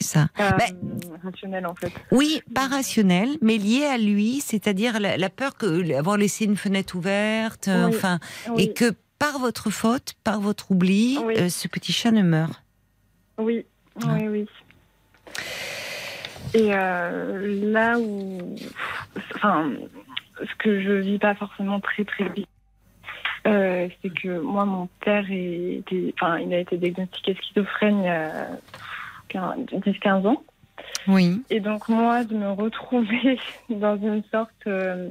c'est ça. pas, Bah, euh, rationnels en fait. Oui, pas rationnel, mais lié à lui, c'est-à-dire la, la peur que avoir laissé une fenêtre ouverte, euh, Oui. enfin, Oui, et que par votre faute, par votre oubli, Oui. euh, ce petit chat ne meurt. oui, Ah. oui, oui. Et euh, là où, enfin, ce que je vis pas forcément très très bien, euh, c'est que moi, mon père était, enfin, il a été diagnostiqué schizophrène il y a 10-15 ans. Oui. Et donc moi, de me retrouver [laughs] dans une sorte euh,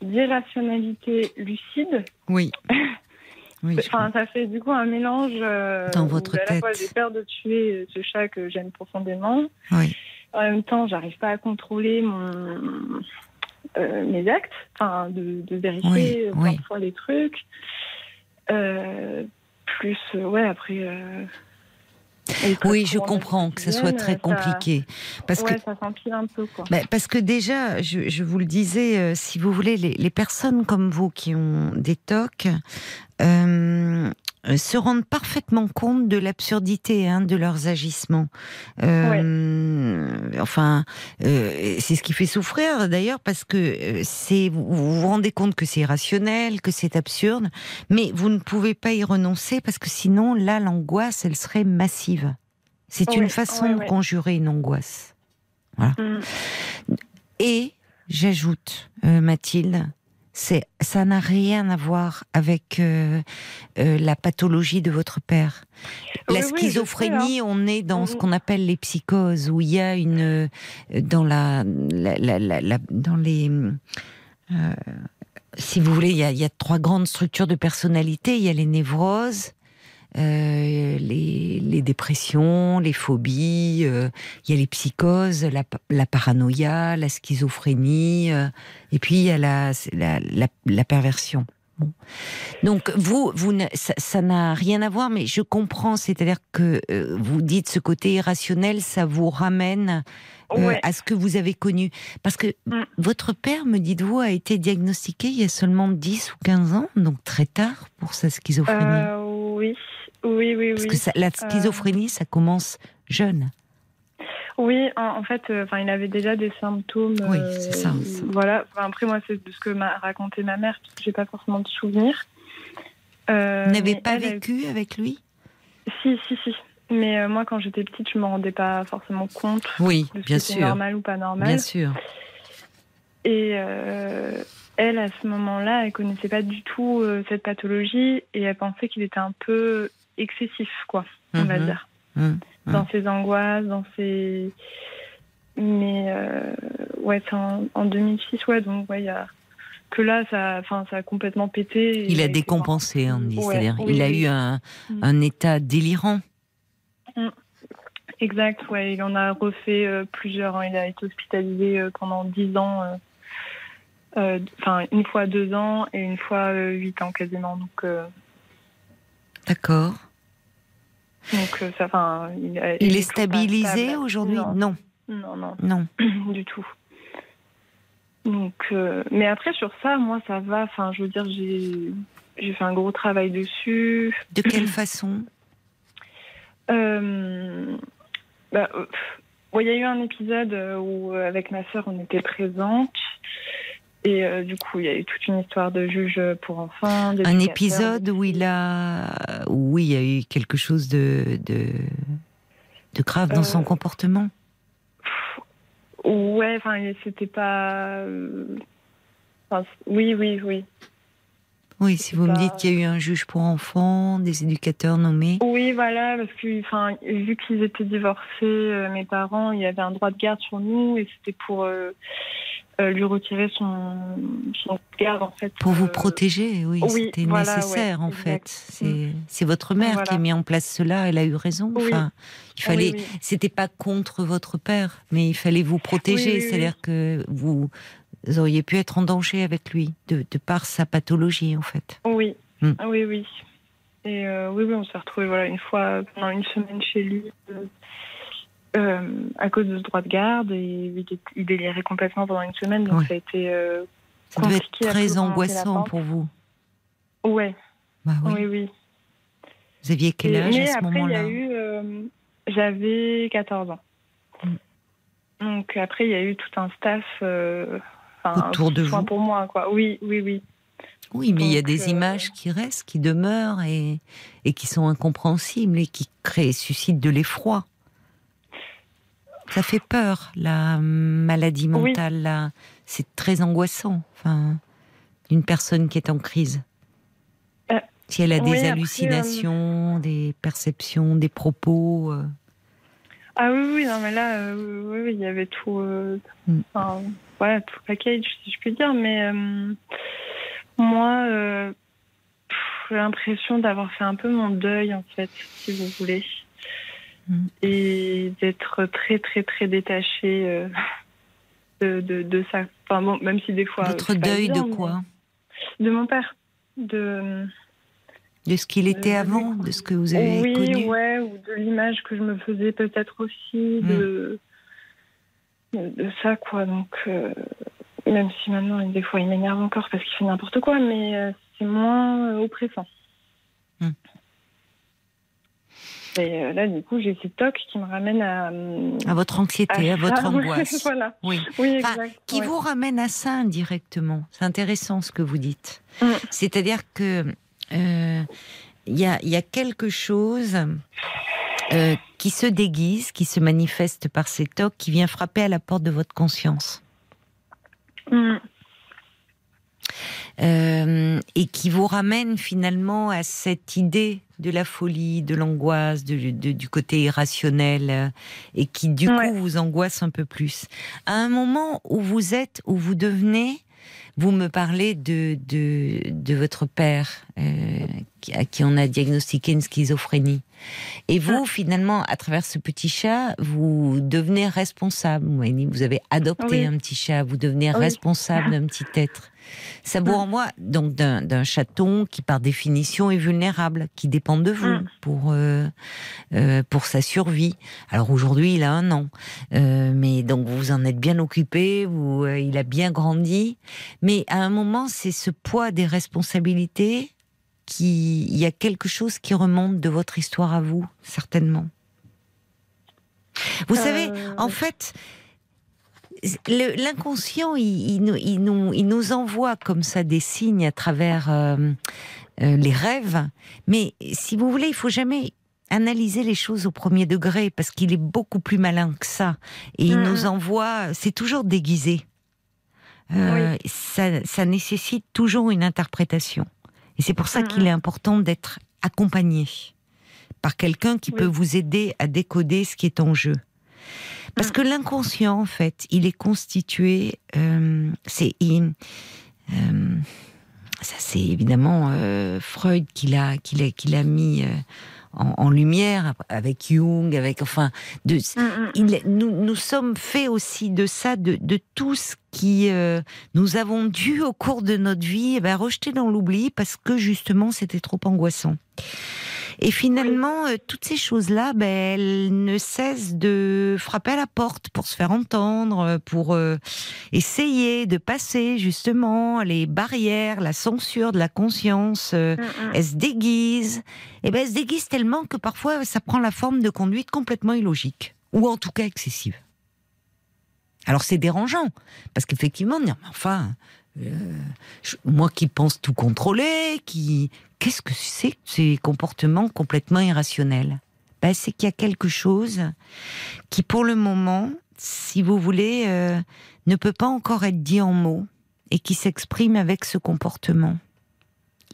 d'irrationalité lucide, Oui. [laughs] Enfin, ça fait du coup un mélange. euh, Dans votre à la fois tête. j'ai peur de tuer ce chat que j'aime profondément. Oui. En même temps, j'arrive pas à contrôler mon, euh, mes actes, enfin, de, de vérifier Oui, parfois les trucs. Plus, ouais, après. Oui, je comprends que ça soit très ça- compliqué. Parce ouais, que ça s'empile un peu, quoi. Bah, parce que déjà, je, je vous le disais, euh, si vous voulez, les, les personnes comme vous qui ont des tocs euh, euh, se rendent parfaitement compte de l'absurdité hein, de leurs agissements. Euh, Enfin, euh, c'est ce qui fait souffrir d'ailleurs parce que euh, c'est vous vous vous rendez compte que c'est irrationnel, que c'est absurde, mais vous ne pouvez pas y renoncer parce que sinon, là, l'angoisse, elle serait massive. C'est Ouais, une façon ouais, de conjurer une angoisse. Mm. Et j'ajoute, euh, Mathilde, c'est ça n'a rien à voir avec euh, euh, la pathologie de votre père. Oui, la oui, je sais, schizophrénie, on est dans ce qu'on appelle les psychoses, où il y a une euh, dans la, la- la- la- la- dans les euh, si vous voulez, il y, a, il y a trois grandes structures de personnalité. Il y a les névroses, euh, les, les dépressions, les phobies, euh, il y a les psychoses, la, pa- la paranoïa, la schizophrénie, euh, et puis il y a la, la, la, la perversion. Donc vous, vous ne- ça n'a rien à voir, mais je comprends. C'est-à-dire que euh, vous dites ce côté irrationnel, ça vous ramène euh, Ouais. à ce que vous avez connu. Parce que Mm. votre père, me dites-vous, a été diagnostiqué il y a seulement 10 ou 15 ans, donc très tard pour sa schizophrénie. Euh, oui, oui, oui, Parce oui. que ça- la schizophrénie, ça commence jeune. Oui, en, fait, euh, enfin, il avait déjà des symptômes. Oui, euh, c'est ça. Voilà. Enfin, après, moi, c'est de ce que m'a raconté ma mère, parce que j'ai pas forcément de souvenirs. Euh, Vous n'avez pas elle, elle- vécu avec lui? Si, si, si. Mais euh, moi, quand j'étais petite, je me rendais pas forcément compte Oui, de ce bien sûr. normal ou pas normal. Bien sûr. Et euh, elle, à ce moment-là, elle connaissait pas du tout euh, cette pathologie et elle pensait qu'il était un peu excessif, quoi, on va Mhm. dire, Hum, dans ses angoisses, dans ses. Mais euh, ouais, en, en 2006, ouais, donc ouais, il y a que là, ça, ça a complètement pété. Il a décompensé, on dit. Ouais, C'est-à-dire, oui, il a eu un, Mm. un état délirant. Exact, ouais, il en a refait euh, plusieurs. hein. Il a été hospitalisé euh, pendant dix ans, euh, enfin une fois deux ans et une fois euh, huit ans quasiment. Donc, D'accord. donc euh, ça, enfin, il, est stabilisé aujourd'hui? Non, Non, non, non, non. [clears throat] du tout. Donc, euh, mais après sur ça, moi ça va. Enfin, je veux dire, j'ai fait un gros travail dessus. De quelle [clears throat] façon? Euh, bah, il y a eu un épisode où, avec ma sœur, on était présente. Et euh, du coup, il y a eu toute une histoire de juge pour enfants. Un épisode où il a, oui, il y a eu quelque chose de de, de grave dans Euh, son comportement. Ouais, enfin, c'était pas. euh, enfin, oui, oui, oui. Oui, si vous me dites qu'il y a eu un juge pour enfants, des éducateurs nommés. Oui, voilà, parce que, enfin, vu qu'ils étaient divorcés, euh, mes parents, il y avait un droit de garde sur nous et c'était pour euh, euh, lui retirer son, son garde, en fait. Pour vous protéger, oui, oui, c'était voilà, nécessaire ouais, en exact. fait. C'est c'est votre mère qui a mis en place cela. Elle a eu raison. Oui. Enfin, il fallait. Oui. C'était pas contre votre père, mais il fallait vous protéger. C'est-à-dire que vous auriez pu être en danger avec lui de, de par sa pathologie en fait. Oui, Hmm. Ah oui, oui. Et euh, oui, oui, on s'est retrouvés voilà, une fois pendant une semaine chez lui euh, euh, à cause de ce droit de garde et il, il délirait complètement pendant une semaine, donc Ouais. ça a été euh, Ça devait être très angoissant pour vous. Ouais, Bah oui. oui, oui. Vous aviez quel âge à ce moment-là? eu, j'avais 14 ans. Hmm. Donc après, il y a eu tout un staff enfin, Autour de vous. pour moi, quoi. Oui, oui, oui. Oui, mais il y a des euh, images qui restent, qui demeurent et, et qui sont incompréhensibles et qui créent, suscitent de l'effroi. Ça fait peur, la maladie mentale. C'est très angoissant, enfin, une personne qui est en crise. Euh, si elle a oui, des après, euh, hallucinations, des perceptions, des propos. Ah oui, oui, non, mais là, oui, oui, il y avait tout, Mm. Voilà, tout package, si je puis dire. Mais euh, moi, euh, j'ai l'impression d'avoir fait un peu mon deuil, en fait, si vous voulez. Mm. Et d'être très, très, très détachée euh, de, de, de ça. Enfin, bon, même si des fois. votre deuil de quoi De mon père. De. De ce qu'il était avant, de ce que vous avez oui, connu ouais, ou de l'image que je me faisais peut-être aussi, de, de, de ça, quoi. Donc, euh, même si maintenant, des fois, il m'énerve encore parce qu'il fait n'importe quoi, mais euh, c'est moins euh, oppressant. Hmm. Et là, du coup, j'ai ces tocs qui me ramènent à. À votre anxiété, à, à votre [laughs] angoisse. voilà. Oui. Oui, Enfin, exact. qui ouais. vous ramène à ça indirectement. C'est intéressant ce que vous dites. Mm. C'est-à-dire que euh, il y, a, il y a quelque chose euh, qui se déguise, qui se manifeste par ces tocs, qui vient frapper à la porte de votre conscience Mm. Euh, et qui vous ramène finalement à cette idée de la folie, de l'angoisse, du côté irrationnel, euh, et qui du Ouais. coup vous angoisse un peu plus. À un moment où vous êtes, où vous devenez, vous me parlez de, de, de votre père, euh, à qui on a diagnostiqué une schizophrénie. Et vous, finalement, à travers ce petit chat, vous devenez responsable. Vous avez adopté Oui. un petit chat, vous devenez Oui. responsable d'un petit être. Ça vous Mm. renvoie donc d'un chaton qui, par définition, est vulnérable, qui dépend de vous pour euh, euh, pour sa survie. Alors aujourd'hui, il a un an, Euh, mais donc vous en êtes bien occupé, vous, il a bien grandi. Mais à un moment, c'est ce poids des responsabilités qui, il y a quelque chose qui remonte de votre histoire à vous, certainement. Vous savez, Euh, en fait, l'inconscient, il, il nous, il, nous, il nous envoie comme ça des signes à travers euh, euh, les rêves. Mais si vous voulez, il faut jamais analyser les choses au premier degré parce qu'il est beaucoup plus malin que ça. Et il nous envoie, c'est toujours déguisé. Euh, ça, ça nécessite toujours une interprétation. Et c'est pour ça Mhm. qu'il est important d'être accompagné par quelqu'un qui Oui. peut vous aider à décoder ce qui est en jeu. Parce Mhm. que l'inconscient, en fait, il est constitué. euh, c'est euh, ça, c'est évidemment euh, Freud qui l'a qui l'a qui l'a mis en, en lumière avec Jung, avec enfin de mm, mm. il, nous, nous sommes faits aussi de ça, de, de tout ce qui euh, nous avons dû au cours de notre vie eh ben, rejeter dans l'oubli parce que justement c'était trop angoissant. Et finalement, euh, toutes ces choses-là, ben, elles ne cessent de frapper à la porte pour se faire entendre, euh, pour euh, essayer de passer justement les barrières, la censure de la conscience. euh, Mm, mm. elle se déguise. Et ben, elle se déguise tellement que parfois ça prend la forme de conduite complètement illogique, ou en tout cas excessive. Alors c'est dérangeant, parce qu'effectivement, enfin, euh, moi qui pense tout contrôler, qui, qu'est-ce que c'est ces comportements complètement irrationnels? Ben, C'est qu'il y a quelque chose qui, pour le moment, si vous voulez, euh, ne peut pas encore être dit en mots et qui s'exprime avec ce comportement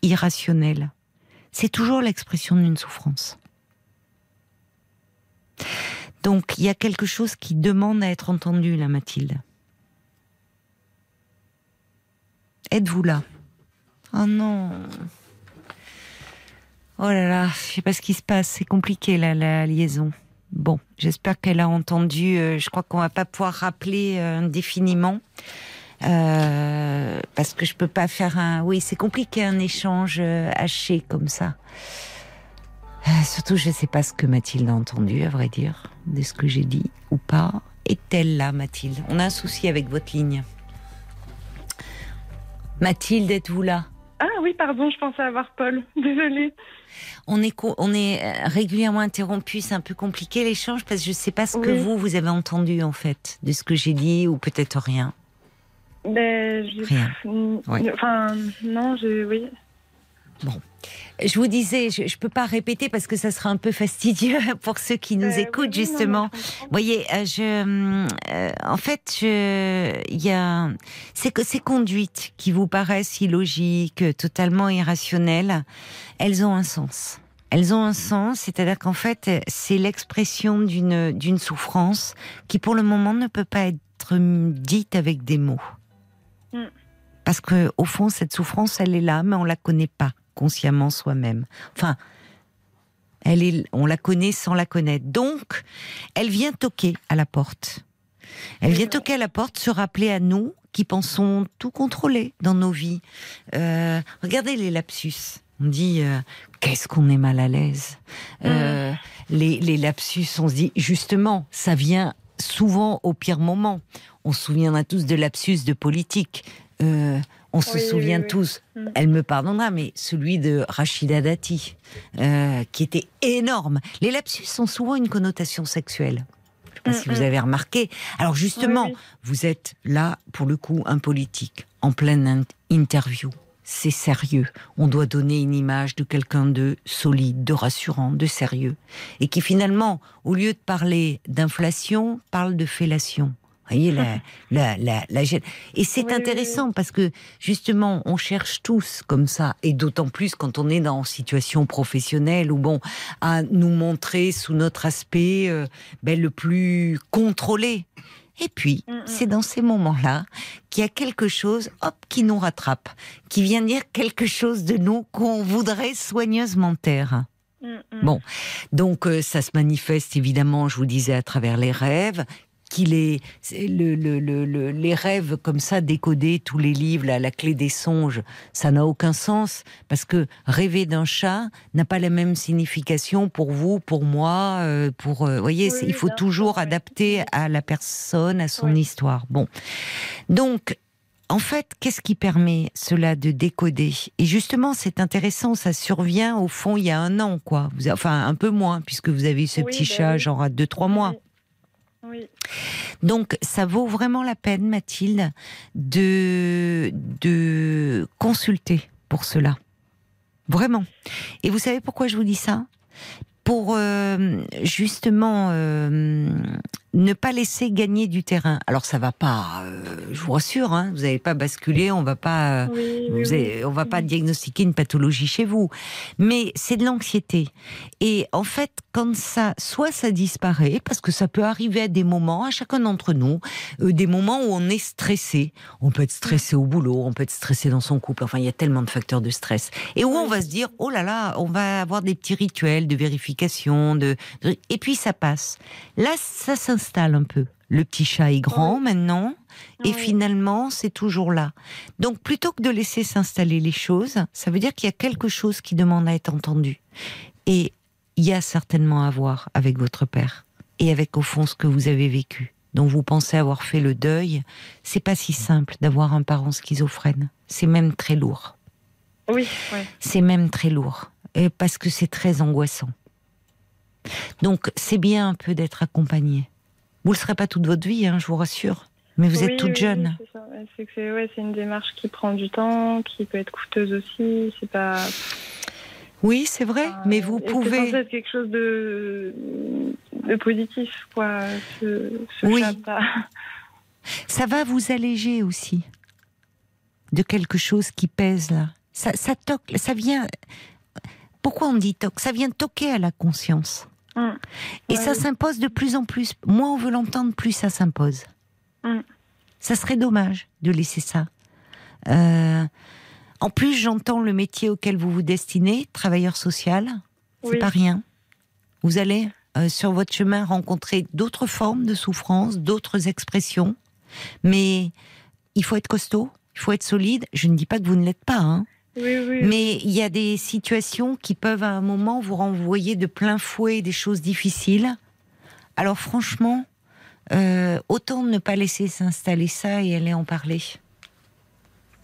irrationnel. C'est toujours l'expression d'une souffrance. Donc il y a quelque chose qui demande à être entendu, là, Mathilde. Êtes-vous là? Oh non Oh là là, je sais pas ce qui se passe, c'est compliqué là, la liaison. Bon, j'espère qu'elle a entendu. euh, je crois qu'on va pas pouvoir rappeler euh, indéfiniment. Euh, parce que je peux pas faire un. Oui, c'est compliqué un échange haché comme ça. Euh, surtout, je sais pas ce que Mathilde a entendu, à vrai dire, de ce que j'ai dit ou pas. Est-elle là, Mathilde? On a un souci avec votre ligne. Mathilde, êtes-vous là? Ah oui, pardon, je pensais avoir Paul. [laughs] Désolée. on est, on est euh, régulièrement interrompu, c'est un peu compliqué l'échange parce que je sais pas ce que vous, vous avez entendu en fait de ce que j'ai dit ou peut-être rien. Ben, Rien. Oui. Enfin, non, j'ai. Oui. Je vous disais, je, je peux pas répéter parce que ça sera un peu fastidieux [laughs] pour ceux qui nous Euh, écoutent oui, justement. Vous voyez, euh, je, euh, en fait, il y a, c'est que ces conduites qui vous paraissent illogiques, totalement irrationnelles, elles ont un sens. Elles ont un sens, c'est-à-dire qu'en fait, c'est l'expression d'une d'une souffrance qui, pour le moment, ne peut pas être dite avec des mots. Mm. Parce que, au fond, cette souffrance, elle est là, mais on la connaît pas consciemment soi-même. Enfin, elle est, on la connaît sans la connaître. Donc, elle vient toquer à la porte. Elle vient toquer à la porte, se rappeler à nous qui pensons tout contrôler dans nos vies. Euh, regardez les lapsus. On dit euh, qu'est-ce qu'on est mal à l'aise. Euh, les, les lapsus, on se dit justement, ça vient souvent au pire moment. On se souviendra tous de lapsus de politique. Euh, on se Oui, souvient oui. tous, Mm. elle me pardonnera, mais celui de Rachida Dati, euh, qui était énorme. Les lapsus ont souvent une connotation sexuelle. Je sais pas Mm, si vous mm. avez remarqué. Alors justement, vous êtes là, pour le coup, un politique, en pleine in- interview. C'est sérieux. On doit donner une image de quelqu'un de solide, de rassurant, de sérieux. Et qui finalement, au lieu de parler d'inflation, parle de fellation. Vous voyez, [laughs] la, la, la. Et c'est Oui, oui, intéressant parce que, justement, on cherche tous comme ça, et d'autant plus quand on est dans une situation professionnelle ou bon, à nous montrer sous notre aspect euh, ben, le plus contrôlé. Et puis, Mm, mm. c'est dans ces moments-là qu'il y a quelque chose, hop, qui nous rattrape, qui vient dire quelque chose de nous qu'on voudrait soigneusement taire. Mm. Bon. Donc, euh, ça se manifeste évidemment, je vous disais, à travers les rêves. Qu'il est c'est le, le- le- le- les rêves comme ça décodés, tous les livres, là, la clé des songes, ça n'a aucun sens parce que rêver d'un chat n'a pas la même signification pour vous, pour moi, euh, pour euh, voyez, Oui, c'est- il faut toujours oui. adapter à la personne, à son Oui. histoire. Bon, donc. En fait, qu'est-ce qui permet cela de décoder? Et justement, c'est intéressant, ça survient au fond il y a un an, quoi. Vous, enfin, un peu moins, puisque vous avez eu ce petit bah chat, genre à deux, trois mois. Donc, ça vaut vraiment la peine, Mathilde, de, de consulter pour cela. Vraiment. Et vous savez pourquoi je vous dis ça? Pour euh, justement euh, ne pas laisser gagner du terrain. Alors, ça va pas, euh, je vous rassure, hein, vous n'allez pas basculer, on va pas. euh, Oui, oui, vous oui. avez- on va pas diagnostiquer une pathologie chez vous, mais c'est de l'anxiété. Et en fait, quand ça, soit ça disparaît, parce que ça peut arriver à des moments, à chacun d'entre nous, euh, des moments où on est stressé. On peut être stressé au boulot, on peut être stressé dans son couple. Enfin, il y a tellement de facteurs de stress. Et où on va se dire, oh là là, on va avoir des petits rituels de vérification, de, de- et puis ça passe. Là, ça s'installe un peu. Le petit chat est grand maintenant. Et finalement, c'est toujours là. Donc, plutôt que de laisser s'installer les choses, ça veut dire qu'il y a quelque chose qui demande à être entendu. Et il y a certainement à voir avec votre père et avec au fond ce que vous avez vécu, dont vous pensez avoir fait le deuil. C'est pas si simple d'avoir un parent schizophrène. C'est même très lourd. Oui, ouais. C'est même très lourd. Et parce que c'est très angoissant. Donc, c'est bien un peu d'être accompagné. Vous le serez pas toute votre vie, hein, je vous rassure. Mais vous Oui, êtes toute oui, jeune. oui, c'est C'est c'est ouais, c'est une démarche qui prend du temps, qui peut être coûteuse aussi. C'est pas. Oui, c'est vrai, mais vous C'est pouvez. être quelque chose de, de positif, quoi. Ce, ce Oui. pas- [laughs] Ça va vous alléger aussi de quelque chose qui pèse là. Ça, ça toque, ça vient. Pourquoi on dit toque Ça vient toquer à la conscience. Et Ouais, ça s'impose de plus en plus. Moins on veut l'entendre, plus ça s'impose. Hum. Ça serait dommage de laisser ça. Euh, en plus, j'entends le métier auquel vous vous destinez, travailleur social. C'est Oui. pas rien. Vous allez euh, sur votre chemin rencontrer d'autres formes de souffrance, d'autres expressions, mais il faut être costaud, il faut être solide. Je ne dis pas que vous ne l'êtes pas, hein, Oui, oui. mais il y a des situations qui peuvent à un moment vous renvoyer de plein fouet des choses difficiles. Alors franchement, euh, autant ne pas laisser s'installer ça et aller en parler.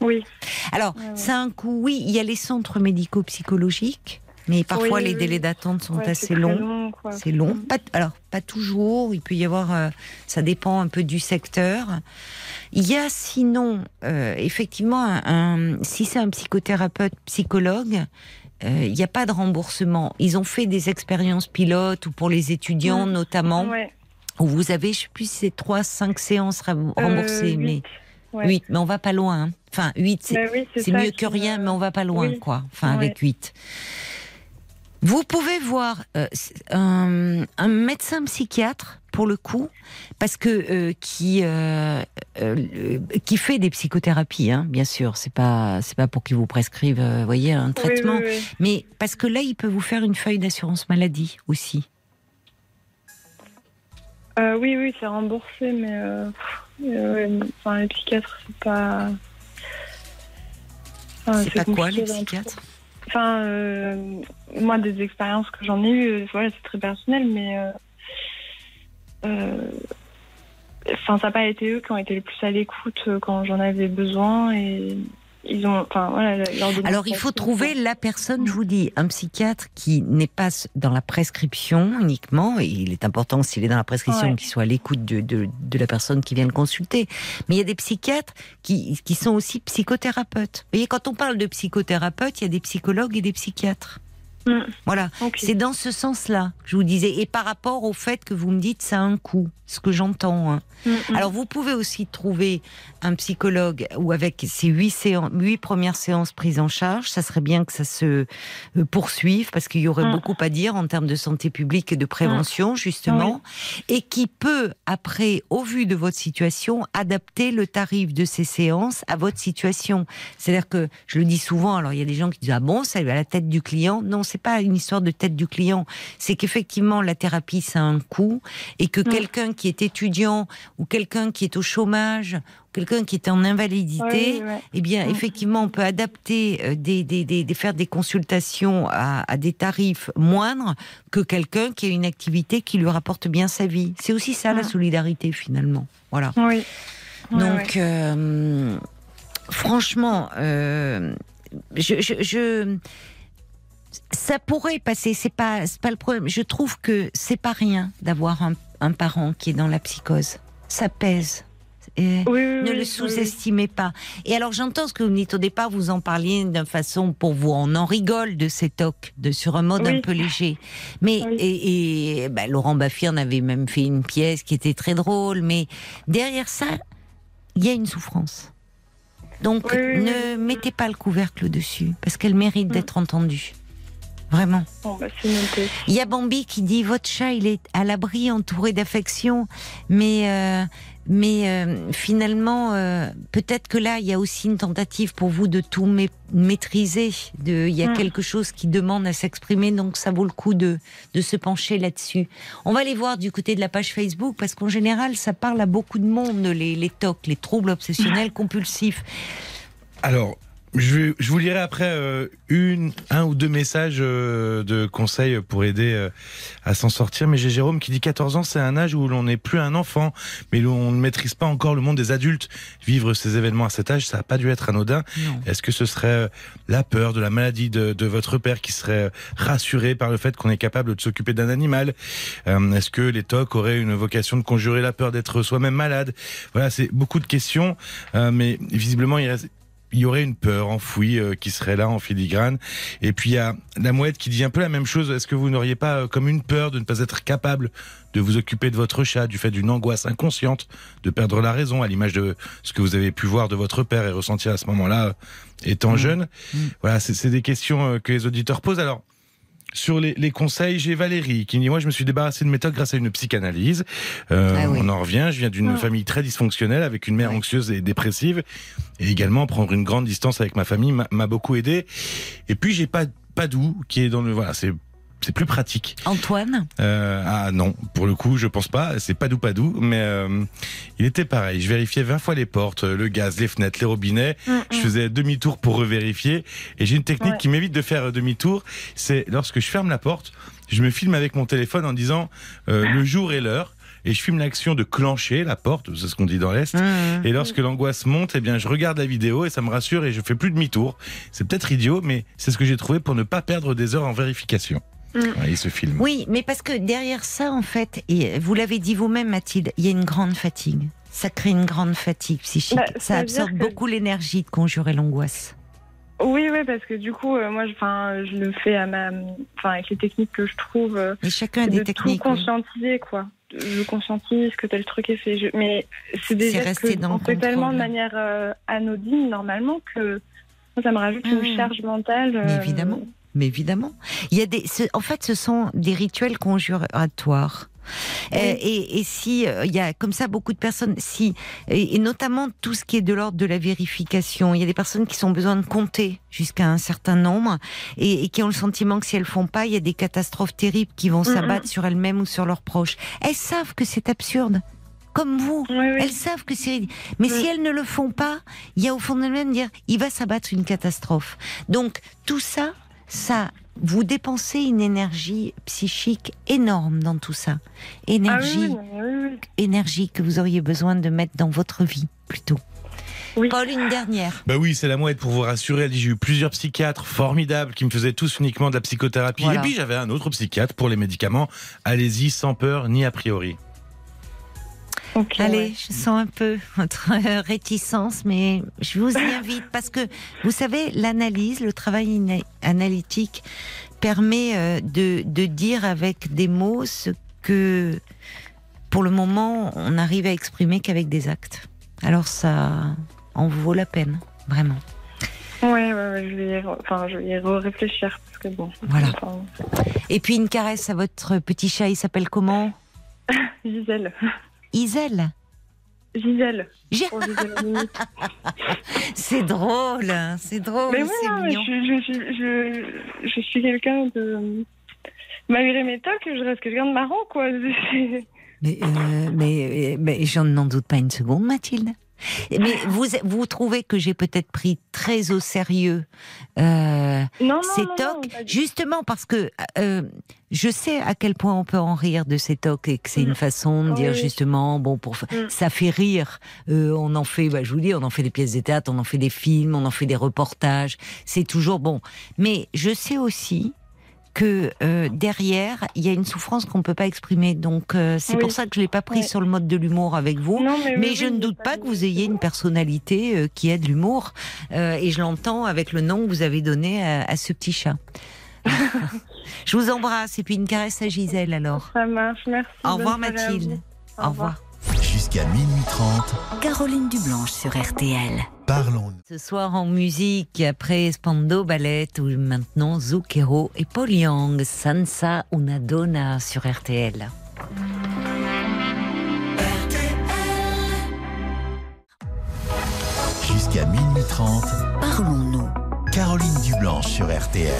Oui. Alors, c'est un coup, oui, il y a les centres médico-psychologiques, mais parfois les délais d'attente sont Ouais, assez longs. long. C'est long. Hum. Pas, alors, pas toujours. Il peut y avoir. euh, ça dépend un peu du secteur. Il y a sinon, euh, effectivement, un, un- si c'est un psychothérapeute, psychologue, euh, il n'y a pas de remboursement. Ils ont fait des expériences pilotes ou pour les étudiants Mm. notamment, Ouais. où vous avez, je sais plus si c'est 3, 5 séances rem- remboursées, Euh, mais huit. Ouais. 8, mais on va pas loin. hein. Enfin, 8, c'est Bah oui, mieux que rien, me- mais on va pas loin, Oui. quoi. Enfin, Ouais. avec 8. Vous pouvez voir euh, un, un médecin psychiatre, pour le coup, parce que euh, qui euh, euh, qui fait des psychothérapies, hein, bien sûr. C'est pas c'est pas pour qu'il vous prescrive, voyez, un traitement, oui, oui. mais parce que là, il peut vous faire une feuille d'assurance maladie aussi. Oui, oui, c'est remboursé, mais enfin, les psychiatres, c'est pas. Enfin, c'est pas quoi les psychiatres? Enfin, moi, des expériences que j'en ai eues, voilà, c'est très personnel, mais. Euh, Enfin, ça n'a pas été eux qui ont été le plus à l'écoute euh, quand j'en avais besoin et ils ont. Enfin, voilà, Alors il faut trouver la personne, je vous dis, un psychiatre qui n'est pas dans la prescription uniquement, et il est important s'il est dans la prescription Ouais. qu'il soit à l'écoute de, de, de la personne qui vient le consulter. Mais il y a des psychiatres qui, qui sont aussi psychothérapeutes. Vous voyez, quand on parle de psychothérapeutes, il y a des psychologues et des psychiatres. Mm. Voilà, c'est dans ce sens-là que je vous disais. Et par rapport au fait que vous me dites ça a un coût, ce que j'entends. hein. Mm, mm. Alors vous pouvez aussi trouver un psychologue ou avec ces huit, séances, huit premières séances prises en charge, ça serait bien que ça se euh, poursuive parce qu'il y aurait beaucoup à dire en termes de santé publique et de prévention justement, et qui peut après, au vu de votre situation, adapter le tarif de ces séances à votre situation. C'est-à-dire que je le dis souvent, alors il y a des gens qui disent ah bon, ça est à la tête du client. Non, c'est c'est pas une histoire de tête du client. C'est qu'effectivement, la thérapie, ça a un coût et que Mm. quelqu'un qui est étudiant ou quelqu'un qui est au chômage, quelqu'un qui est en invalidité, Oui, ouais. eh bien, Mm. effectivement, on peut adapter euh, des, des, des, des- faire des consultations à, à des tarifs moindres que quelqu'un qui a une activité qui lui rapporte bien sa vie. C'est aussi ça la Mm. solidarité finalement. Voilà. Oui. Ouais, Donc, euh, franchement, euh, je, je, je- ça pourrait passer. C'est pas, pas le problème. Je trouve que c'est pas rien d'avoir un, un parent qui est dans la psychose. Ça pèse. Et Oui, oui, ne oui, le oui. sous-estimez pas. Et alors j'entends ce que vous me dites au départ, vous en parliez d'une façon pour vous, on en rigole de ces tocs, de sur un mode un peu léger. Mais et, et, bah, Laurent Baffy en avait même fait une pièce qui était très drôle, mais derrière ça, il y a une souffrance. Donc ne mettez pas le couvercle dessus parce qu'elle mérite Mm. d'être entendue. Vraiment. Bon, bah. Il y a Bambi qui dit votre chat il est à l'abri entouré d'affection, mais euh, mais euh, finalement euh, peut-être que là il y a aussi une tentative pour vous de tout ma- maîtriser. De il y a Mm. quelque chose qui demande à s'exprimer, donc ça vaut le coup de de se pencher là-dessus. On va aller voir du côté de la page Facebook parce qu'en général ça parle à beaucoup de monde les les TOC, les troubles obsessionnels [laughs] compulsifs. Alors, je, je vous lirai après euh, une, un ou deux messages euh, de conseils pour aider euh, à s'en sortir. Mais j'ai Jérôme qui dit 14 ans, c'est un âge où l'on n'est plus un enfant, mais où on ne maîtrise pas encore le monde des adultes. Vivre ces événements à cet âge, ça n'a pas dû être anodin. Est-ce que ce serait euh, la peur de la maladie de, de votre père qui serait euh, rassuré par le fait qu'on est capable de s'occuper d'un animal? Euh, Est-ce que les TOC auraient une vocation de conjurer la peur d'être soi-même malade? Voilà, c'est beaucoup de questions, euh, mais visiblement il reste il y aurait une peur enfouie euh, qui serait là en filigrane. Et puis il y a la mouette qui dit un peu la même chose. Est-ce que vous n'auriez pas euh, comme une peur de ne pas être capable de vous occuper de votre chat du fait d'une angoisse inconsciente, de perdre la raison, à l'image de ce que vous avez pu voir de votre père et ressentir à ce moment-là, euh, étant Mm. jeune? Mm. Voilà, c'est des questions que les auditeurs posent. Alors. Sur les, les conseils, j'ai Valérie qui me dit moi je me suis débarrassé de mes tocs grâce à une psychanalyse. Euh, Ah oui. On en revient. Je viens d'une Ah. famille très dysfonctionnelle avec une mère anxieuse et dépressive et également prendre une grande distance avec ma famille m'a m'a beaucoup aidé. Et puis j'ai pas Padou qui est dans le voilà c'est c'est plus pratique. Antoine, Euh, ah non, pour le coup, je pense pas. C'est pas doux, pas doux, mais euh, il était pareil. Je vérifiais 20 fois les portes, le gaz, les fenêtres, les robinets. Mm, Je mm. faisais demi-tour pour revérifier. Et j'ai une technique Ouais. qui m'évite de faire euh, demi-tour. C'est lorsque je ferme la porte, je me filme avec mon téléphone en disant euh, le jour et l'heure. Et je filme l'action de clencher la porte, c'est ce qu'on dit dans l'Est. Mmh. Et lorsque l'angoisse monte, eh bien, je regarde la vidéo et ça me rassure et je fais plus demi-tour. C'est peut-être idiot, mais c'est ce que j'ai trouvé pour ne pas perdre des heures en vérification. Mm. Ouais, il se filme. Oui, mais parce que derrière ça, en fait, et vous l'avez dit vous-même, Mathilde, il y a une grande fatigue. Ça crée une grande fatigue psychique. Bah, ça ça absorbe que- beaucoup l'énergie de conjurer l'angoisse. Oui, oui, parce que du coup, euh, moi, je- enfin, je le fais à ma, enfin, avec les techniques que je trouve. euh, Et chacun a c'est des de techniques. tout oui. conscientiser, quoi. Je conscientise que tel truc est fait. Je- Mais c'est que dans on le fait tellement de manière euh, anodine, normalement, que moi, ça me rajoute Mmh. une charge mentale. Mais euh, évidemment. Mais évidemment, il y a des. En fait, ce sont des rituels conjuratoires. Oui. Euh, et, et si euh, il y a comme ça beaucoup de personnes, si et, et notamment tout ce qui est de l'ordre de la vérification, il y a des personnes qui ont besoin de compter jusqu'à un certain nombre et, et qui ont le sentiment que si elles font pas, il y a des catastrophes terribles qui vont Mhm. s'abattre sur elles-mêmes ou sur leurs proches. Elles savent que c'est absurde, comme vous. Oui, oui. Elles savent que c'est. Mais Oui. si elles ne le font pas, il y a au fond d'elles-mêmes dire il va s'abattre une catastrophe. Donc tout ça, ça, vous dépensez une énergie psychique énorme dans tout ça. Ah oui, Énergie, oui, mais oui, oui. énergie que vous auriez besoin de mettre dans votre vie plutôt. Oui. Paul, une dernière. Bah oui, c'est la mouette pour vous rassurer. Elle dit j'ai eu plusieurs psychiatres formidables qui me faisaient tous uniquement de la psychothérapie. Voilà. Et puis j'avais un autre psychiatre pour les médicaments. Allez-y sans peur ni a priori. Allez, ouais. je sens un peu votre euh, réticence, mais je vous y invite parce que vous savez, l'analyse, le travail analytique permet euh, de, de dire avec des mots ce que, pour le moment, on n'arrive à exprimer qu'avec des actes. Alors ça en vaut la peine, vraiment. Ouais, ouais, ouais, je vais y, enfin, je vais y réfléchir parce que bon. Voilà. enfin, Et puis une caresse à votre petit chat, il s'appelle comment? [laughs] Gisèle. Isel. Gisèle. [laughs] C'est drôle, hein, c'est drôle, mais mais mignon. je, je, suis- je, je suis quelqu'un de. Malgré mes tocs, je reste quelqu'un de marrant, quoi. [laughs] Mais, euh, mais, mais je n'en doute pas une seconde, Mathilde. Mais vous, vous trouvez que j'ai peut-être pris très au sérieux euh, Non, non, ces non, tocs, justement parce que euh, je sais à quel point on peut en rire de ces tocs et que c'est Mm. une façon de Oui, dire oui. justement, bon, pour Mm. ça fait rire. Euh, on en fait, bah, je vous dis, on en fait des pièces de théâtre, on en fait des films, on en fait des reportages. C'est toujours bon. Mais je sais aussi que euh, derrière, il y a une souffrance qu'on ne peut pas exprimer. Donc euh, c'est Oui. pour ça que je l'ai pas pris Ouais. sur le mode de l'humour avec vous. Non, mais, Mais oui, je oui, ne doute pas que vous ayez une personnalité euh, qui a de l'humour. Euh, et je l'entends avec le nom que vous avez donné à, à ce petit chat. [laughs] je vous embrasse et puis une caresse à Gisèle alors. Ça marche, merci. Au revoir Mathilde. Au revoir. Jusqu'à minuit 30, Caroline Dublanche sur RTL. parlons-nous. Ce soir en musique, après Spando Ballet ou maintenant Zucchero et Paul Young, Sansa una donna sur RTL. Jusqu'à minuit 30, Parlons-nous. Caroline Dublanche sur RTL.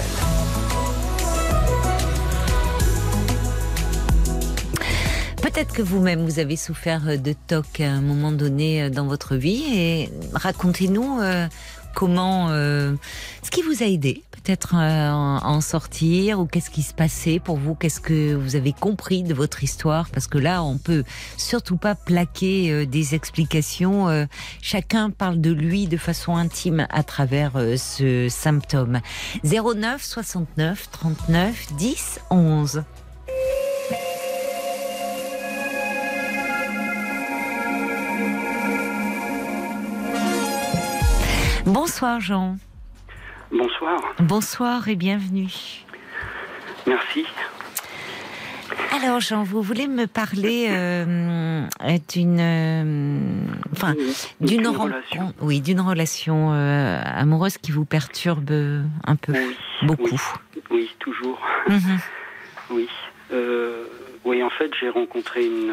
Peut-être que vous-même, vous avez souffert euh, de TOC à un moment donné euh, dans votre vie et racontez-nous euh, comment, ce qui vous a aidé peut-être à en sortir ou qu'est-ce qui se passait pour vous, qu'est-ce que vous avez compris de votre histoire? Parce que là, on peut surtout pas plaquer des explications. chacun parle de lui de façon intime à travers ce symptôme. 09 69 39 10 11. Bonsoir Jean. Bonsoir, Bonsoir et bienvenue. merci. Alors Jean, vous voulez me parler euh, d'une, euh, enfin, d'une une rencontre, relation. oui, d'une relation euh, amoureuse qui vous perturbe un peu, Oui, beaucoup. Oui, oui, toujours. Mhm. Oui. Oui, en fait, j'ai rencontré une,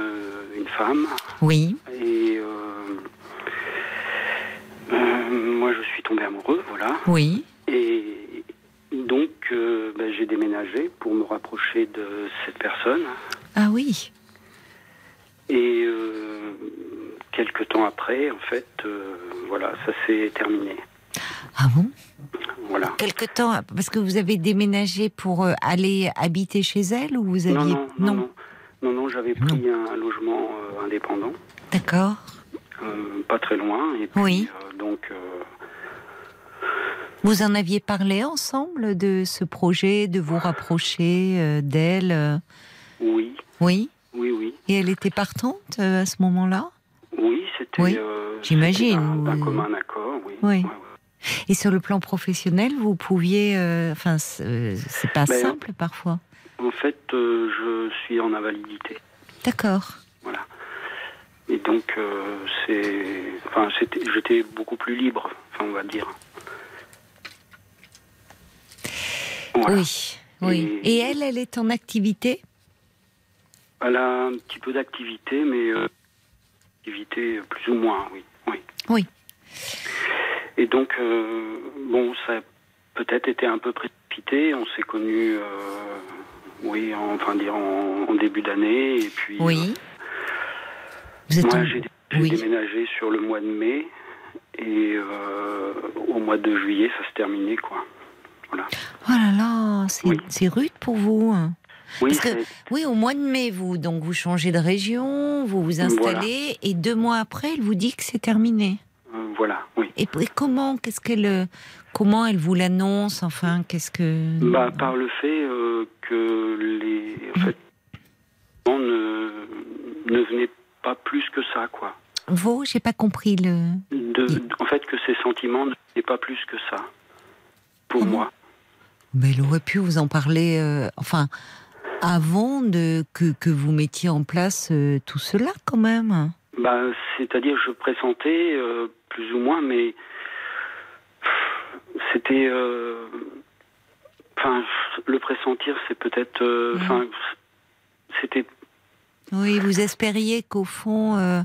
une femme Oui, et euh, euh, moi, je suis tombé amoureux, voilà. oui, Et donc, euh, ben, j'ai déménagé pour me rapprocher de cette personne. ah oui, Et euh, quelques temps après, en fait, euh, voilà, ça s'est terminé. ah bon? Voilà. Quelque temps, parce que vous avez déménagé pour euh, aller habiter chez elle ou vous aviez Non, non, non, non. Non, non, j'avais pris un logement euh, indépendant. D'accord. Pas très loin. Et puis, Oui. donc, Vous en aviez parlé ensemble de ce projet, de vous rapprocher euh, d'elle, euh, oui, oui? oui, oui. Et elle était partante euh, à ce moment-là? Oui, c'était. Oui, euh, j'imagine, d'un- commun accord, oui. Oui. Ouais, ouais. Et sur le plan professionnel, vous pouviez, euh, enfin, c'est pas Ben, simple parfois. En fait, euh, je suis en invalidité. D'accord. Voilà. Et donc, c'est. Enfin, j'étais beaucoup plus libre, enfin, on va dire. Voilà. Oui, oui. Et Et- elle, elle est en activité? Elle a un petit peu d'activité, mais euh, activité plus ou moins, oui. oui. Oui. Et donc, euh, bon, ça a peut-être été un peu précipité. On s'est connus, euh, oui, en, enfin dire en, en début d'année, et puis. Oui. Vous êtes moi, en- j'ai j'ai oui. déménagé sur le mois de mai, et euh, au mois de juillet, ça se terminait, quoi. Voilà. Oh là là, c'est Oui. rude pour vous. hein. Oui, Parce que, c'est- oui, au mois de mai, vous, donc vous changez de région, vous vous installez, et deux mois après, elle vous dit que c'est terminé. euh, voilà, oui. Et, et comment, qu'est-ce qu'elle, euh, comment elle vous l'annonce, enfin, qu'est-ce que. Bah, par le fait euh, que les. En fait, on ne, ne venait pas plus que ça, quoi. Vous, j'ai pas compris le. De, en fait, que ces sentiments ne venaient pas plus que ça. Pour moi. Mais elle aurait pu vous en parler, euh, enfin, avant de que, que vous mettiez en place euh, tout cela, quand même. Bah, c'est-à-dire, je pressentais euh, plus ou moins, mais c'était. Enfin, le pressentir, c'est peut-être. Mhm. Enfin, c'était Oui, vous espériez qu'au fond, euh,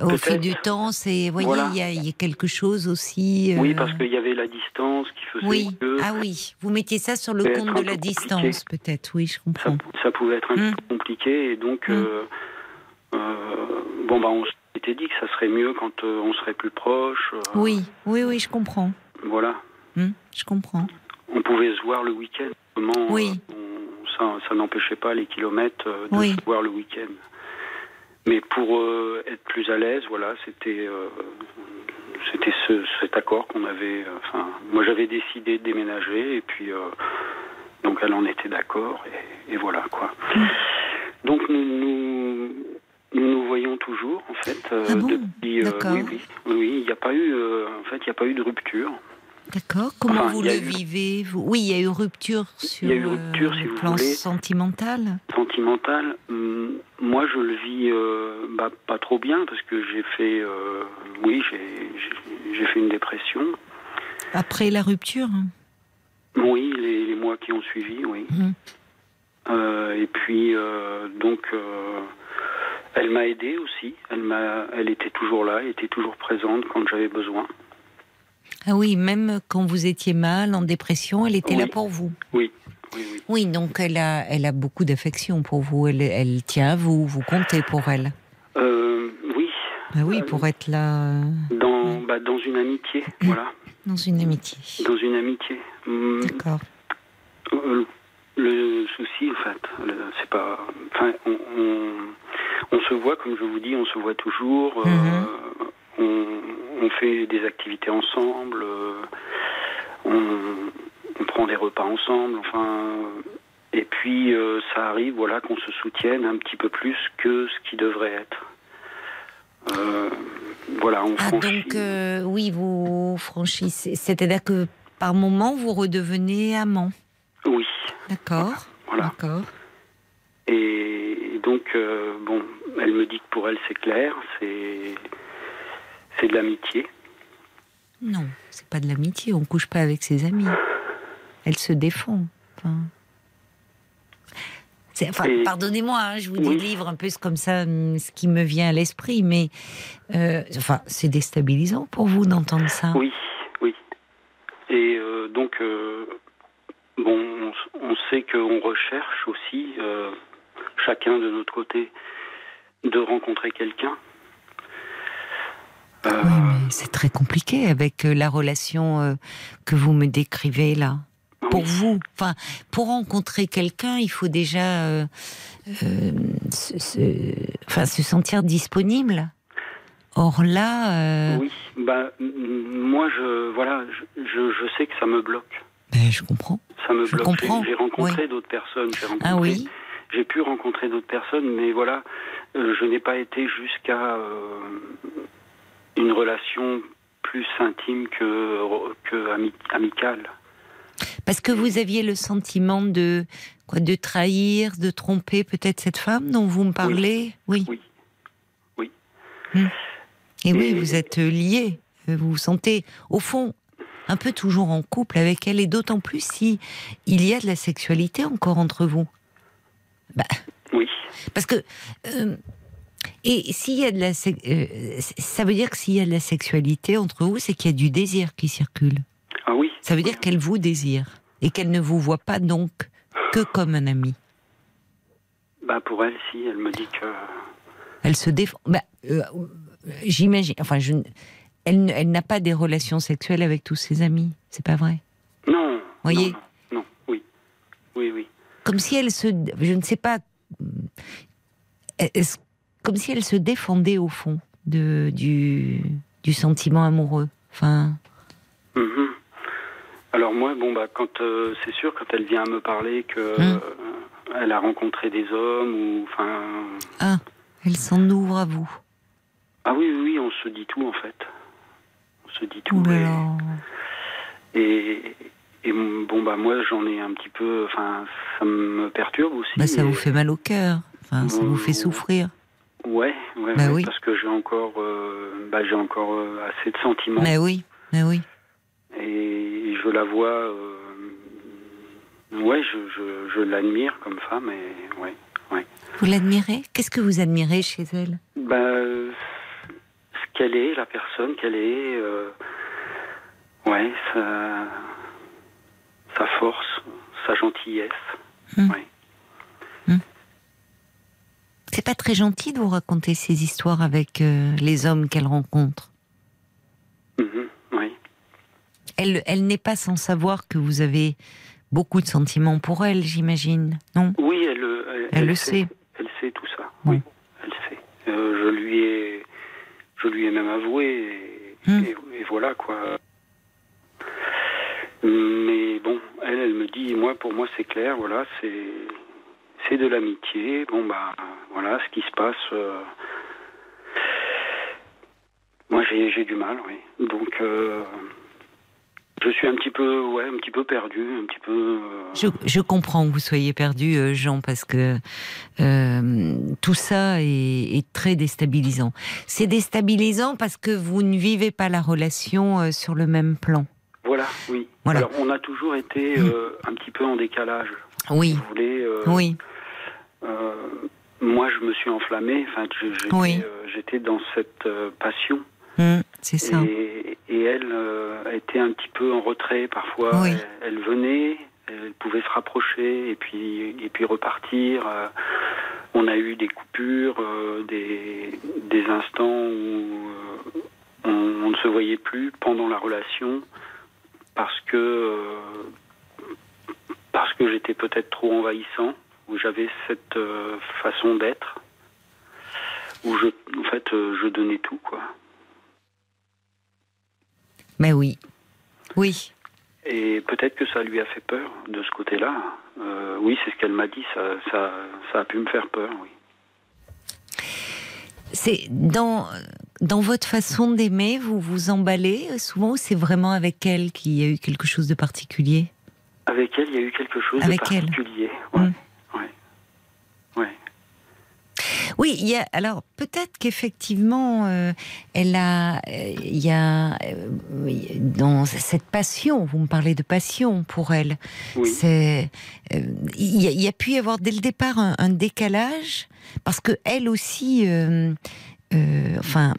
au fil du temps, c'est, voyez, Voilà. il y, y a quelque chose aussi. euh, Oui, parce qu'il y avait la distance qui faisait Oui, que ah oui, vous mettiez ça sur le compte de la distance, peut-être. Oui, je comprends. ça pouvait être un Mm. peu compliqué. Et donc, Mm. euh, bon, bah, on s'était dit que ça serait mieux quand on serait plus proche. Oui, oui, oui, je comprends. Voilà. Hmm, je comprends. On pouvait se voir le week-end. Comment, Oui. on- ça ça n'empêchait pas les kilomètres euh, de Oui. se voir le week-end. Mais pour euh, être plus à l'aise, voilà, c'était euh, c'était ce- cet accord qu'on avait. Enfin, moi, j'avais décidé de déménager et puis euh, donc elle en était d'accord et, et voilà quoi. Donc nous nous nous, nous voyons toujours en fait Ah bon? depuis. oui, oui, oui, il n'y a pas eu en fait il n'y a pas eu de rupture. D'accord. Comment Enfin, vous le eu- vivez vous? Oui, il y a eu rupture sur eu rupture, euh, si le vous plan voulez. sentimental? sentimental, hum, moi je le vis euh, bah, pas trop bien parce que j'ai fait, euh, oui, j'ai- fait une dépression. Après la rupture? Oui, les, les mois qui ont suivi, oui. Mhm. Euh, et puis euh, donc, euh, elle m'a aidé aussi. Elle m'a, elle était toujours là, elle était toujours présente quand j'avais besoin. Ah oui, même quand vous étiez mal, en dépression, elle était Oui. là pour vous. Oui, oui, oui. Oui, donc elle a, elle a beaucoup d'affection pour vous. Elle, elle tient à vous, vous comptez pour elle. Euh, oui, Ah oui, pour être là euh, dans, bah, dans une amitié, voilà, [clears throat] dans une amitié. dans une amitié. Hum, D'accord. Euh, Le souci, en fait, c'est pas. Enfin, on, on, on se voit, comme je vous dis, on se voit toujours. euh, Mhm. On, on fait des activités ensemble. euh, on, on prend des repas ensemble. Enfin, et puis euh, ça arrive, voilà, qu'on se soutienne un petit peu plus que ce qui devrait être. Euh, voilà, on Ah franchit. donc euh, oui, vous franchissez. C'est-à-dire que par moment vous redevenez amant. Oui, D'accord. voilà. D'accord. Et donc, bon, elle me dit que pour elle, c'est clair, c'est c'est de l'amitié. Non, c'est pas de l'amitié. On couche pas avec ses amis. Elle se défend. Enfin, enfin, pardonnez-moi, hein, je vous Oui. délivre un peu comme ça hum, ce qui me vient à l'esprit, mais euh, enfin, c'est déstabilisant pour vous d'entendre ça. Oui, oui. Et euh, donc, euh, bon, on, on sait qu'on recherche aussi, chacun de notre côté, de rencontrer quelqu'un. Oui, mais c'est très compliqué avec euh, la relation euh, que vous me décrivez là. Pour oui. vous, enfin, pour rencontrer quelqu'un, il faut déjà euh, euh, se, se- enfin, se sentir disponible. Or là, euh, Oui, bah, moi, je, voilà, je, je, je sais que ça me bloque. ben, je comprends. Ça me Je bloque. comprends, J'ai rencontré d'autres personnes. Rencontré, Ah oui, j'ai pu rencontrer d'autres personnes, mais voilà, euh, je n'ai pas été jusqu'à euh, une relation plus intime que, que ami- amicale. parce que vous aviez le sentiment de quoi, de trahir, de tromper peut-être cette femme dont vous me parlez? Oui. Oui. Oui. Hmm. Et oui, vous êtes liés. Vous vous sentez, au fond, un peu toujours en couple avec elle, et d'autant plus si il y a de la sexualité encore entre vous. Bah, Oui, Parce que. euh, et s'il y a de la. euh, ça veut dire que s'il y a de la sexualité entre vous, c'est qu'il y a du désir qui circule. ah oui. Ça veut dire qu'elle vous désire. Et qu'elle ne vous voit pas donc que comme un ami. Bah pour elle, si, elle me dit que. Elle se défend. Bah, euh, J'imagine. Enfin, je, elle, elle n'a pas des relations sexuelles avec tous ses amis. C'est pas vrai? Non. Voyez? Non, non, non, oui. Oui, oui. Comme si elle se. Je ne sais pas. est-ce- Comme si elle se défendait au fond de, du, du sentiment amoureux. Enfin. Mhm. Alors moi, bon bah quand euh, c'est sûr quand elle vient me parler que Hmm. euh, elle a rencontré des hommes ou enfin Ah, elle s'en ouvre à vous. ah oui oui oui, on se dit tout en fait. On se dit tout et- bon bah moi j'en ai un petit peu enfin ça me perturbe aussi. Bah, ça et- vous fait mal au cœur. Enfin, ça vous fait souffrir. Ouais ouais, Bah ouais, oui. parce que j'ai encore euh, bah, j'ai encore euh, assez de sentiments Mais oui, mais oui. et je la vois euh, ouais je, je, je l'admire comme femme et ouais Vous l'admirez? Qu'est-ce que vous admirez chez elle? Bah, Ce qu'elle est, la personne qu'elle est. Euh, ouais, sa, sa force, sa gentillesse. Hmm. Ouais. C'est pas très gentil de vous raconter ces histoires avec euh, les hommes qu'elle rencontre. Mhm, oui. Elle, elle n'est pas sans savoir que vous avez beaucoup de sentiments pour elle, j'imagine, non? Oui, elle, elle, Elle le sait. Elle sait tout ça. Bon. Oui, elle sait. Euh, je lui ai, je lui ai même avoué. Et, Hmm. et- et voilà quoi. Mais bon, elle, elle me dit, moi, pour moi, c'est clair. Voilà, c'est, c'est de l'amitié. Bon bah, voilà, ce qui se passe. euh, Moi, j'ai, j'ai du mal, oui. Donc. euh, Je suis un petit peu, ouais, un petit peu perdu, un petit peu. euh, Je, je comprends que vous soyez perdu, Jean, parce que tout ça est, est très déstabilisant. C'est déstabilisant parce que vous ne vivez pas la relation sur le même plan. Voilà, oui. Voilà. Alors, on a toujours été euh, un petit peu en décalage. Oui, Vous voulez. euh, oui, moi, je me suis enflammé. Enfin, je- j'étais, Oui. euh, j'étais dans cette euh, passion. hum, c'est ça. Et, et elle euh, était un petit peu en retrait parfois. Oui. Elle, elle venait, elle pouvait se rapprocher et puis et puis repartir. Euh, on a eu des coupures, euh, des des instants où euh, on, on ne se voyait plus pendant la relation parce que euh, parce que j'étais peut-être trop envahissant, où j'avais cette euh, façon d'être, où je en fait euh, je donnais tout quoi. Mais oui, oui. Et peut-être que ça lui a fait peur de ce côté-là. Euh, oui, c'est ce qu'elle m'a dit. Ça, ça, ça a pu me faire peur, oui. C'est dans dans votre façon d'aimer, vous vous emballez souvent ou c'est vraiment avec elle qu'il y a eu quelque chose de particulier? Avec elle, il y a eu quelque chose Avec de elle. particulier. Ouais, Mm. ouais. Oui, il y a alors peut-être qu'effectivement euh, elle a euh, il y a euh, dans cette passion, vous me parlez de passion pour elle. Oui. C'est il y, a- il y a pu y avoir dès le départ un, un décalage parce que elle aussi enfin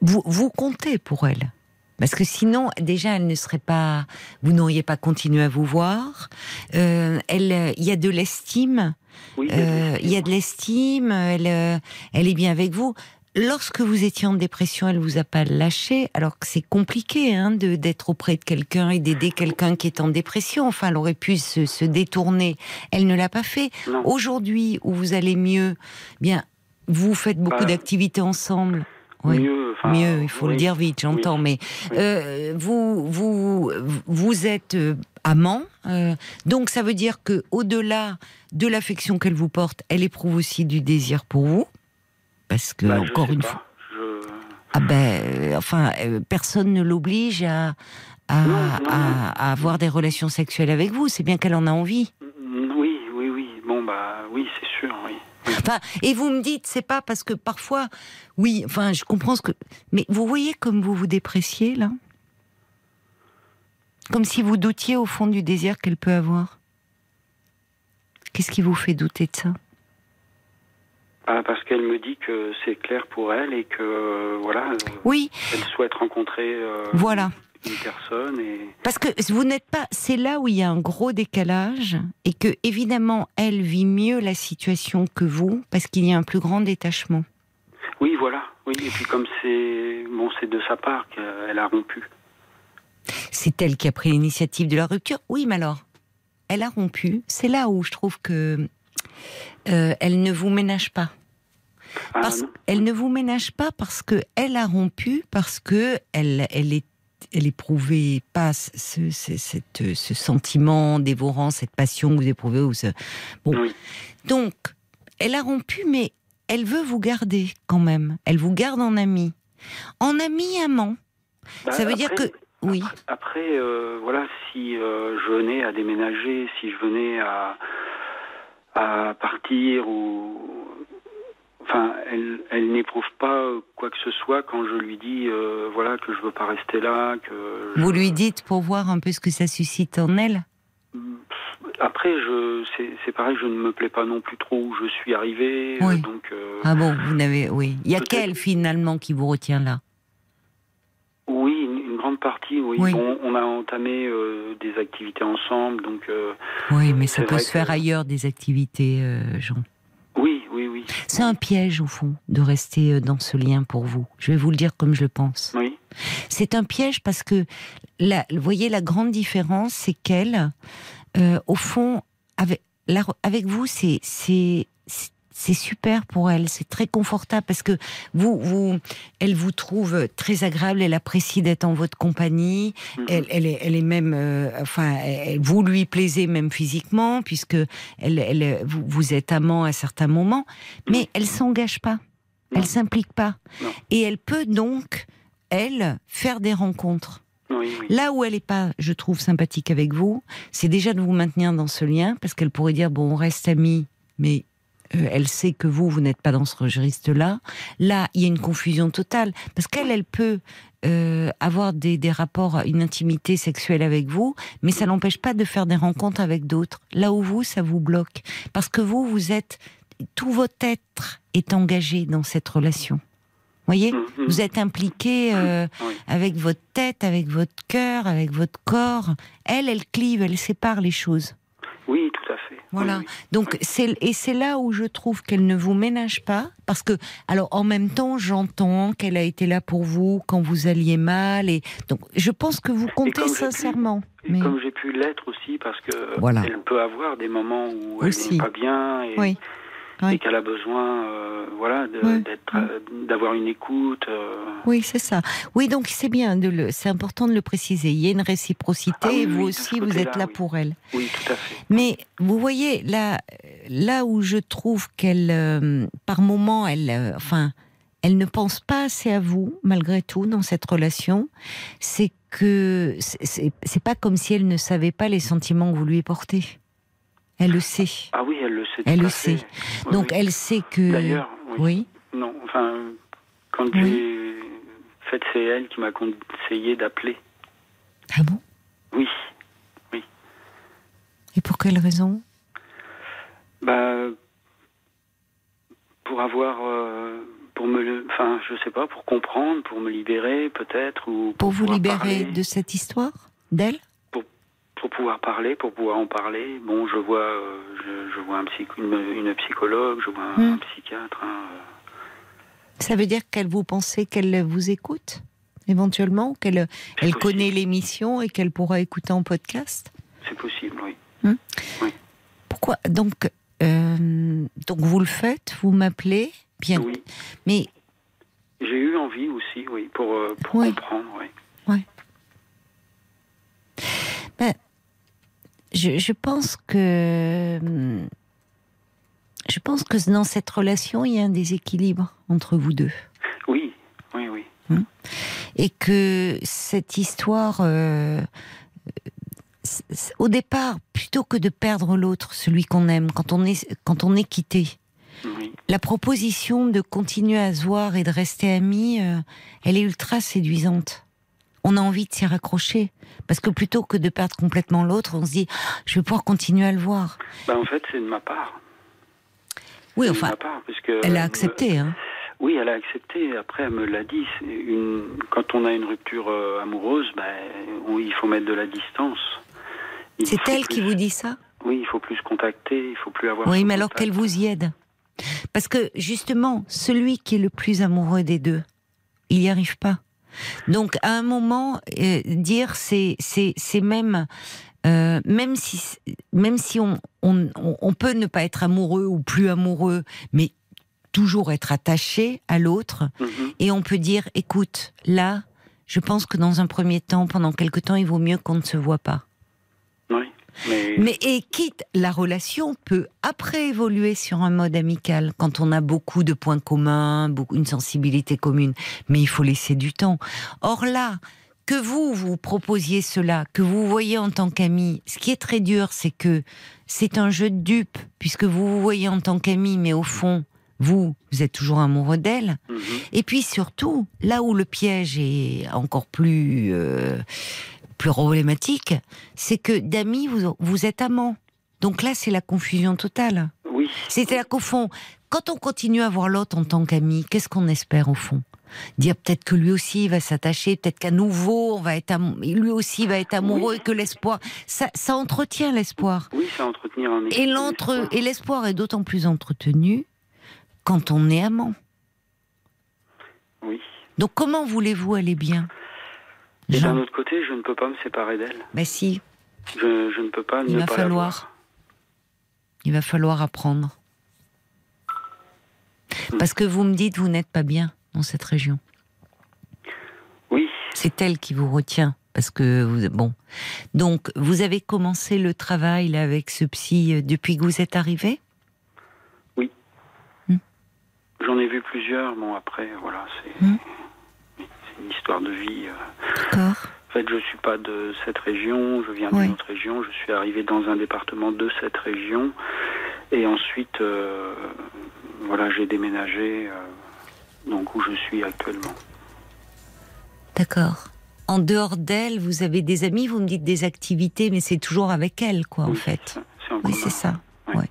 vous vous comptez pour elle. Parce que sinon, déjà, elle ne serait pas, vous n'auriez pas continué à vous voir. Elle, il y a de l'estime. Oui, il y a Euh, il y a de l'estime, elle, euh, elle est bien avec vous. Lorsque vous étiez en dépression, elle vous a pas lâché, alors que c'est compliqué hein, de d'être auprès de quelqu'un et d'aider quelqu'un qui est en dépression. Enfin, elle aurait pu se, se détourner. Elle ne l'a pas fait. Aujourd'hui, où vous allez mieux, bien, vous faites beaucoup Bah, d'activités ensemble. Oui. Mieux, il faut le dire vite, j'entends, mais euh, vous, vous, vous êtes euh, amant, euh, donc ça veut dire que au-delà de l'affection qu'elle vous porte, elle éprouve aussi du désir pour vous, parce que Bah, encore une pas. fois, Je- ah ben, enfin, euh, personne ne l'oblige à, à, Non, non, à- à avoir des relations sexuelles avec vous. C'est bien qu'elle en a envie. Oui, oui, oui. Bon, bah, oui, c'est sûr, oui. Enfin, et vous me dites, c'est pas parce que parfois, oui, enfin, je comprends ce que, mais vous voyez comme vous vous dépréciez là, comme si vous doutiez au fond du désir qu'elle peut avoir? Qu'est-ce qui vous fait douter de ça? Ah, parce qu'elle me dit que c'est clair pour elle et que, euh, voilà, euh, Oui, elle souhaite rencontrer euh, voilà. Une personne et. Parce que vous n'êtes pas. C'est là où il y a un gros décalage et que évidemment elle vit mieux la situation que vous parce qu'il y a un plus grand détachement. Oui, voilà. Oui, et puis comme c'est bon, c'est de sa part qu'elle a rompu. C'est elle qui a pris l'initiative de la rupture. Oui, mais alors, elle a rompu. C'est là où je trouve que euh, elle ne vous ménage pas. Ah, Parce, non. elle ne vous ménage pas parce que elle a rompu, parce que elle, elle est, elle éprouvait pas ce, ce, cette- ce sentiment dévorant, cette passion que vous éprouvez. Ou ce... Bon, Oui. donc elle a rompu, mais elle veut vous garder quand même. Elle vous garde en ami, en ami amant. Bah, Ça veut dire que oui. Après, après, euh, voilà, si euh, je venais à déménager, si je venais à, à partir ou. Enfin, elle, elle n'éprouve pas quoi que ce soit quand je lui dis, euh, voilà, que je veux pas rester là, que. je- Vous lui dites pour voir un peu ce que ça suscite en elle. après, je, c'est, pareil, je ne me plais pas non plus trop où je suis arrivé. Oui. euh, donc, euh, Ah bon, vous n'avez, oui. Il y a Peut-être. quel finalement qui vous retient là oui, une, une grande partie, oui. Oui. Bon, on a entamé euh, des activités ensemble, donc euh, Oui, mais ça peut se faire que- ailleurs des activités, euh, Jean. Oui. C'est un piège au fond de rester euh, dans ce lien pour vous. Je vais vous le dire comme je le pense. Oui, C'est un piège parce que, la, vous voyez, la grande différence, c'est qu'elle, euh, au fond, avec, la- avec vous, c'est c'est super pour elle, c'est très confortable parce que vous, vous, elle vous trouve très agréable, elle apprécie d'être en votre compagnie, Mhm. elle, elle est, elle est même, euh, enfin, elle- vous lui plaisez même physiquement puisque elle, elle, vous, vous êtes amant à certains moments, mais elle s'engage pas, Non. elle s'implique pas, Non. et elle peut donc, elle, faire des rencontres. oui, oui. Là où elle n'est pas, je trouve, sympathique avec vous, c'est déjà de vous maintenir dans ce lien, parce qu'elle pourrait dire, bon, on reste amis, mais euh, elle sait que vous, vous n'êtes pas dans ce registre-là. Là, il y a une confusion totale, parce qu'elle, elle peut euh, avoir des, des rapports, une intimité sexuelle avec vous, mais ça n'empêche pas de faire des rencontres avec d'autres. Là où vous, ça vous bloque, parce que vous, vous êtes, tout votre être est engagé dans cette relation. Voyez, Mhm. vous êtes impliqué euh, Oui. avec votre tête, avec votre cœur, avec votre corps. Elle, elle clive, elle sépare les choses. Oui, tout à fait. Voilà. Donc c'est et c'est là où je trouve qu'elle ne vous ménage pas parce que alors en même temps j'entends qu'elle a été là pour vous quand vous alliez mal et donc je pense que vous comptez pu- sincèrement. Mais comme j'ai pu l'être aussi, parce que Voilà. elle peut avoir des moments où elle n'est pas bien et, Oui. Oui. et qu'elle a besoin, euh, voilà, Oui. euh, d'avoir une écoute. euh, oui c'est ça. Oui donc c'est bien de le c'est important de le préciser. Il y a une réciprocité Ah oui, et vous aussi vous êtes là pour elle. oui, tout à fait. Mais vous voyez là, là où je trouve qu'elle, euh, par moment, elle, enfin, elle ne pense pas assez à vous malgré tout dans cette relation. C'est que c'est pas comme si elle ne savait pas les sentiments que vous lui portez. Elle le sait. Ah oui, elle le sait. Elle le sait. Oui, Donc oui. elle sait que. D'ailleurs, oui. Oui. Non, enfin, quand Oui. j'ai fait, c'est elle qui m'a conseillé d'appeler. Ah bon? Oui. Et pour quelle raison? Bah, pour avoir, euh, pour me, enfin, je sais pas, pour comprendre, pour me libérer peut-être ou Pour vous libérer parler, de cette histoire? D'elle? Pour pouvoir parler, pour pouvoir en parler. Bon, je vois, euh, je, je vois un une, une psychologue, je vois un, Hmm. un psychiatre. hein, euh. Ça veut dire qu'elle vous pensez qu'elle vous écoute éventuellement, qu'elle elle possible. connaît l'émission et qu'elle pourra écouter en podcast? C'est possible, oui. Pourquoi? Donc euh, donc vous le faites, vous m'appelez bien, Oui. mais J'ai eu envie aussi, oui, pour, pour Oui. comprendre, oui. Je, je pense que hum, je pense que dans cette relation il y a un déséquilibre entre vous deux Oui, oui, oui. et que cette histoire euh, au départ plutôt que de perdre l'autre, celui qu'on aime quand on est quand on est quitté. oui. La proposition de continuer à se voir et de rester amis, euh, elle est ultra séduisante. On a envie de s'y raccrocher. Parce que plutôt que de perdre complètement l'autre, on se dit, je vais pouvoir continuer à le voir. Bah, en fait, c'est de ma part. Oui, de enfin, ma part, elle a euh, accepté. Hein. Oui, elle a accepté. Après, elle me l'a dit. Une... Quand on a une rupture euh, amoureuse, ben, il faut mettre de la distance. C'est elle plus- qui vous dit ça? Oui, il faut plus se contacter, il faut plus avoir. Oui, mais alors qu'elle vous y aide. Parce que justement, celui qui est le plus amoureux des deux, il n'y arrive pas. Donc à un moment, euh, dire c'est même euh, même si même si on, on on peut ne pas être amoureux ou plus amoureux, mais toujours être attaché à l'autre Mhm. et on peut dire écoute là, je pense que dans un premier temps, pendant quelque temps, il vaut mieux qu'on ne se voit pas. Mais et quitte, la relation peut après évoluer sur un mode amical quand on a beaucoup de points communs, beaucoup, une sensibilité commune. Mais il faut laisser du temps. Or là, que vous vous proposiez cela, que vous voyez en tant qu'ami, ce qui est très dur, c'est que c'est un jeu de dupes puisque vous vous voyez en tant qu'ami, mais au fond, vous, vous êtes toujours amoureux d'elle. Mhm. Et puis surtout, là où le piège est encore plus euh, plus problématique, c'est que d'amis vous vous êtes amants. Donc là, c'est la confusion totale. Oui. C'est-à-dire qu'au fond, quand on continue à voir l'autre en tant qu'ami, qu'est-ce qu'on espère au fond? Dire peut-être que lui aussi il va s'attacher, peut-être qu'à nouveau on va être am- lui aussi va être amoureux et que l'espoir, ça, ça entretient l'espoir. Oui, c'est entretenir un Et l'entre et l'espoir est d'autant plus entretenu quand on est amant. Oui. Donc comment voulez-vous aller bien? Et d'un autre côté, je ne peux pas me séparer d'elle. Ben si, Je, je ne peux pas Il ne va pas falloir. il va falloir apprendre. Parce que vous me dites vous n'êtes pas bien dans cette région. Oui, C'est elle qui vous retient. Parce que vous, bon, donc vous avez commencé le travail là avec ce psy euh, depuis que vous êtes arrivé. j'en ai vu plusieurs. Bon, après, voilà, c'est Hmm. Une histoire de vie. euh. D'accord. En fait, je suis pas de cette région, je viens Oui. d'une autre région. Je suis arrivé dans un département de cette région. Et ensuite, euh, voilà, j'ai déménagé, euh, donc où je suis actuellement. D'accord. En dehors d'elle, vous avez des amis, vous me dites des activités, mais c'est toujours avec elle, quoi, en fait. c'est- Oui, c'est ça. Ouais. Ouais.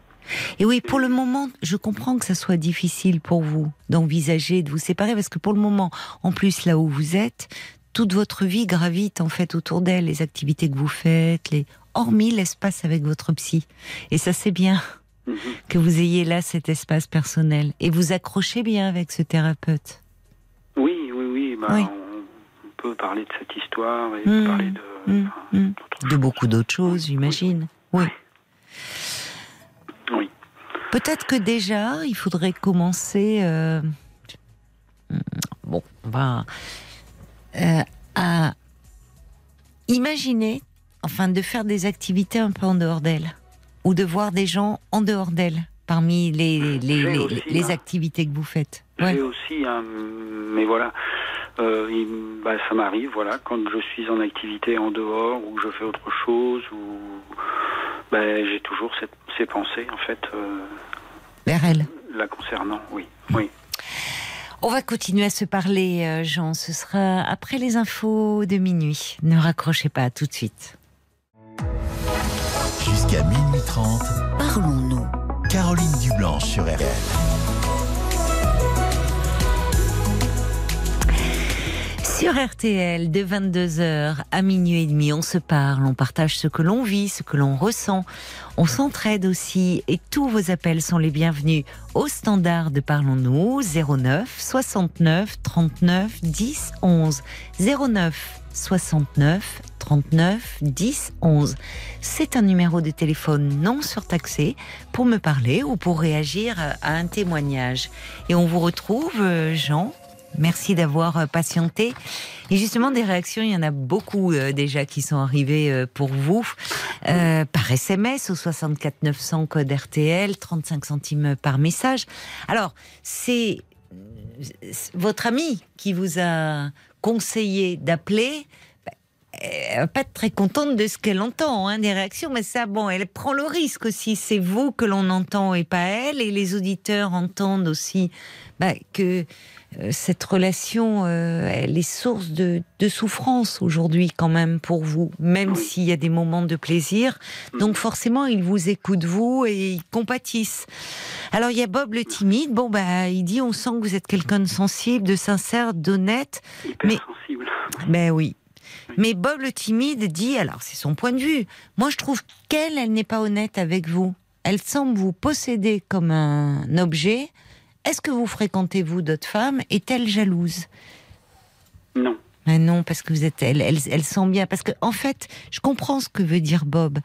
Et oui, pour le moment, je comprends que ça soit difficile pour vous d'envisager de vous séparer, parce que pour le moment, en plus, là où vous êtes, toute votre vie gravite en fait autour d'elle, les activités que vous faites, les hormis l'espace avec votre psy. Et ça, c'est bien Mhm. que vous ayez là cet espace personnel. Et vous accrochez bien avec ce thérapeute. Oui, oui, oui. bah, Oui. On, peut parler de cette histoire et Hmm, parler de, hmm, enfin, De beaucoup d'autres choses, j'imagine. Oui. Oui. Peut-être que déjà, il faudrait commencer. euh, va. euh, à imaginer, enfin, de faire des activités un peu en dehors d'elle. Ou de voir des gens en dehors d'elle, parmi les, les, J'ai les- aussi, les hein. activités que vous faites. J'ai Ouais. aussi, hein, mais voilà, euh, il- bah, ça m'arrive, voilà, quand je suis en activité en dehors ou que je fais autre chose, ou ben, j'ai toujours cette- ces pensées, en fait, euh, Vers elle. la concernant, oui, oui. On va continuer à se parler, euh, Jean. Ce sera après les infos de minuit. Ne raccrochez pas, à tout de suite. Jusqu'à minuit 30, Parlons-nous. Caroline Dublanche sur RTL. Sur RTL, de 22h à minuit et demi, on se parle, on partage ce que l'on vit, ce que l'on ressent. On s'entraide aussi et tous vos appels sont les bienvenus au standard de Parlons-nous 09 69 39 10 11 09 69 39 10 11. C'est un numéro de téléphone non surtaxé pour me parler ou pour réagir à un témoignage. Et on vous retrouve, euh, Jean, Merci d'avoir euh, patienté. Et justement, des réactions, il y en a beaucoup euh, déjà qui sont arrivées pour vous par SMS au 64 900 code RTL, 35 centimes par message. Alors, c'est votre amie qui vous a conseillé d'appeler. Ben, Elle va pas être très contente de ce qu'elle entend, hein, des réactions, mais ça, bon, elle prend le risque aussi. C'est vous que l'on entend et pas elle, et les auditeurs entendent aussi bah, que euh, cette relation, euh, elle est source de, de souffrance aujourd'hui quand même pour vous, même Oui. s'il y a des moments de plaisir. Donc forcément, ils vous écoutent vous et ils compatissent. Alors il y a Bob le timide. Bon bah, il dit on sent que vous êtes quelqu'un de sensible, de sincère, d'honnête. Mais- sensible. Ben oui. Mais Bob le timide dit, alors c'est son point de vue, moi je trouve qu'elle, elle n'est pas honnête avec vous. Elle semble vous posséder comme un objet. Est-ce que vous fréquentez, vous, d'autres femmes Est-elle jalouse Non. Mais non, parce que vous êtes, elle, elle, elle sent bien. Parce que, en fait, je comprends ce que veut dire Bob.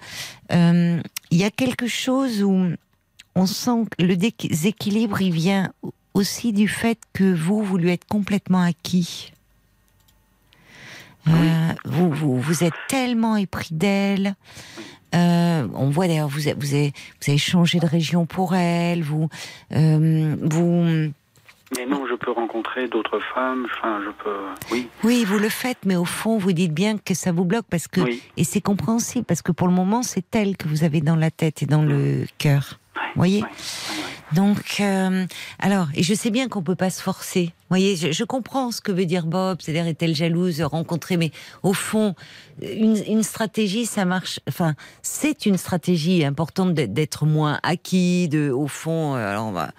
Euh, Il y a quelque chose où on sent que le déséquilibre, il vient aussi du fait que vous, vous lui êtes complètement acquis. Euh, vous, vous, vous êtes tellement épris d'elle. Euh, on voit d'ailleurs, vous, avez- vous, avez, vous avez changé de région pour elle. Vous, euh, vous, Mais non, je peux rencontrer d'autres femmes, enfin, je peux, oui, oui, vous le faites, mais au fond, vous dites bien que ça vous bloque parce que, oui. et c'est compréhensible parce que pour le moment, c'est elle que vous avez dans la tête et dans le cœur. Ouais, Voyez ouais, ouais, ouais. Donc, euh, alors, et je sais bien qu'on peut pas se forcer. Voyez, je, je comprends ce que veut dire Bob, c'est-à-dire est-elle jalouse rencontrer, mais au fond, une, une stratégie, ça marche. Enfin, c'est une stratégie importante d'être- moins acquis, de, au fond, euh, alors on va,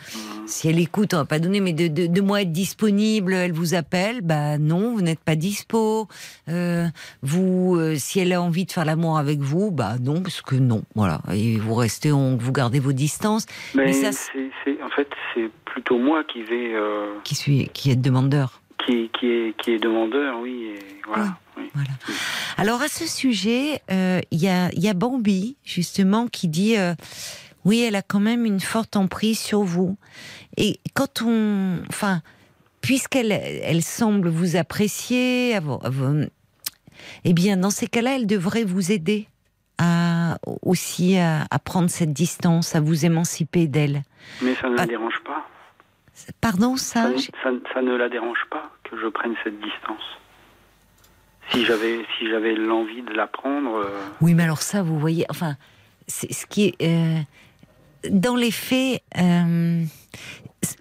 si elle écoute, on va pas donner, mais de, de, de moins être disponible, elle vous appelle, bah non, vous n'êtes pas dispo. Euh, vous, euh, si elle a envie de faire l'amour avec vous, bah non, parce que non, voilà. Et vous restez, on, vous gardez vos distances. Mais, Mais ça, c'est, c'est- en fait, c'est plutôt moi qui vais, euh, Qui suis, qui est demandeur. qui, qui est, qui est demandeur, oui. Et voilà. oui. Voilà. Alors à ce sujet, euh, il y, a, y a Bambi justement qui dit euh, oui, elle a quand même une forte emprise sur vous. Et quand on, enfin, puisqu'elle elle semble vous apprécier, eh bien dans ces cas-là, elle devrait vous aider à aussi à, à prendre cette distance, à vous émanciper d'elle. Mais ça ne Ah. la dérange pas. Pardon, Ça, ça, ne- j'ai- ça, ça ne la dérange pas que je prenne cette distance. Si j'avais, si j'avais l'envie de la prendre, euh, Oui, mais alors ça, vous voyez, enfin, c'est ce qui est euh, dans les faits. euh,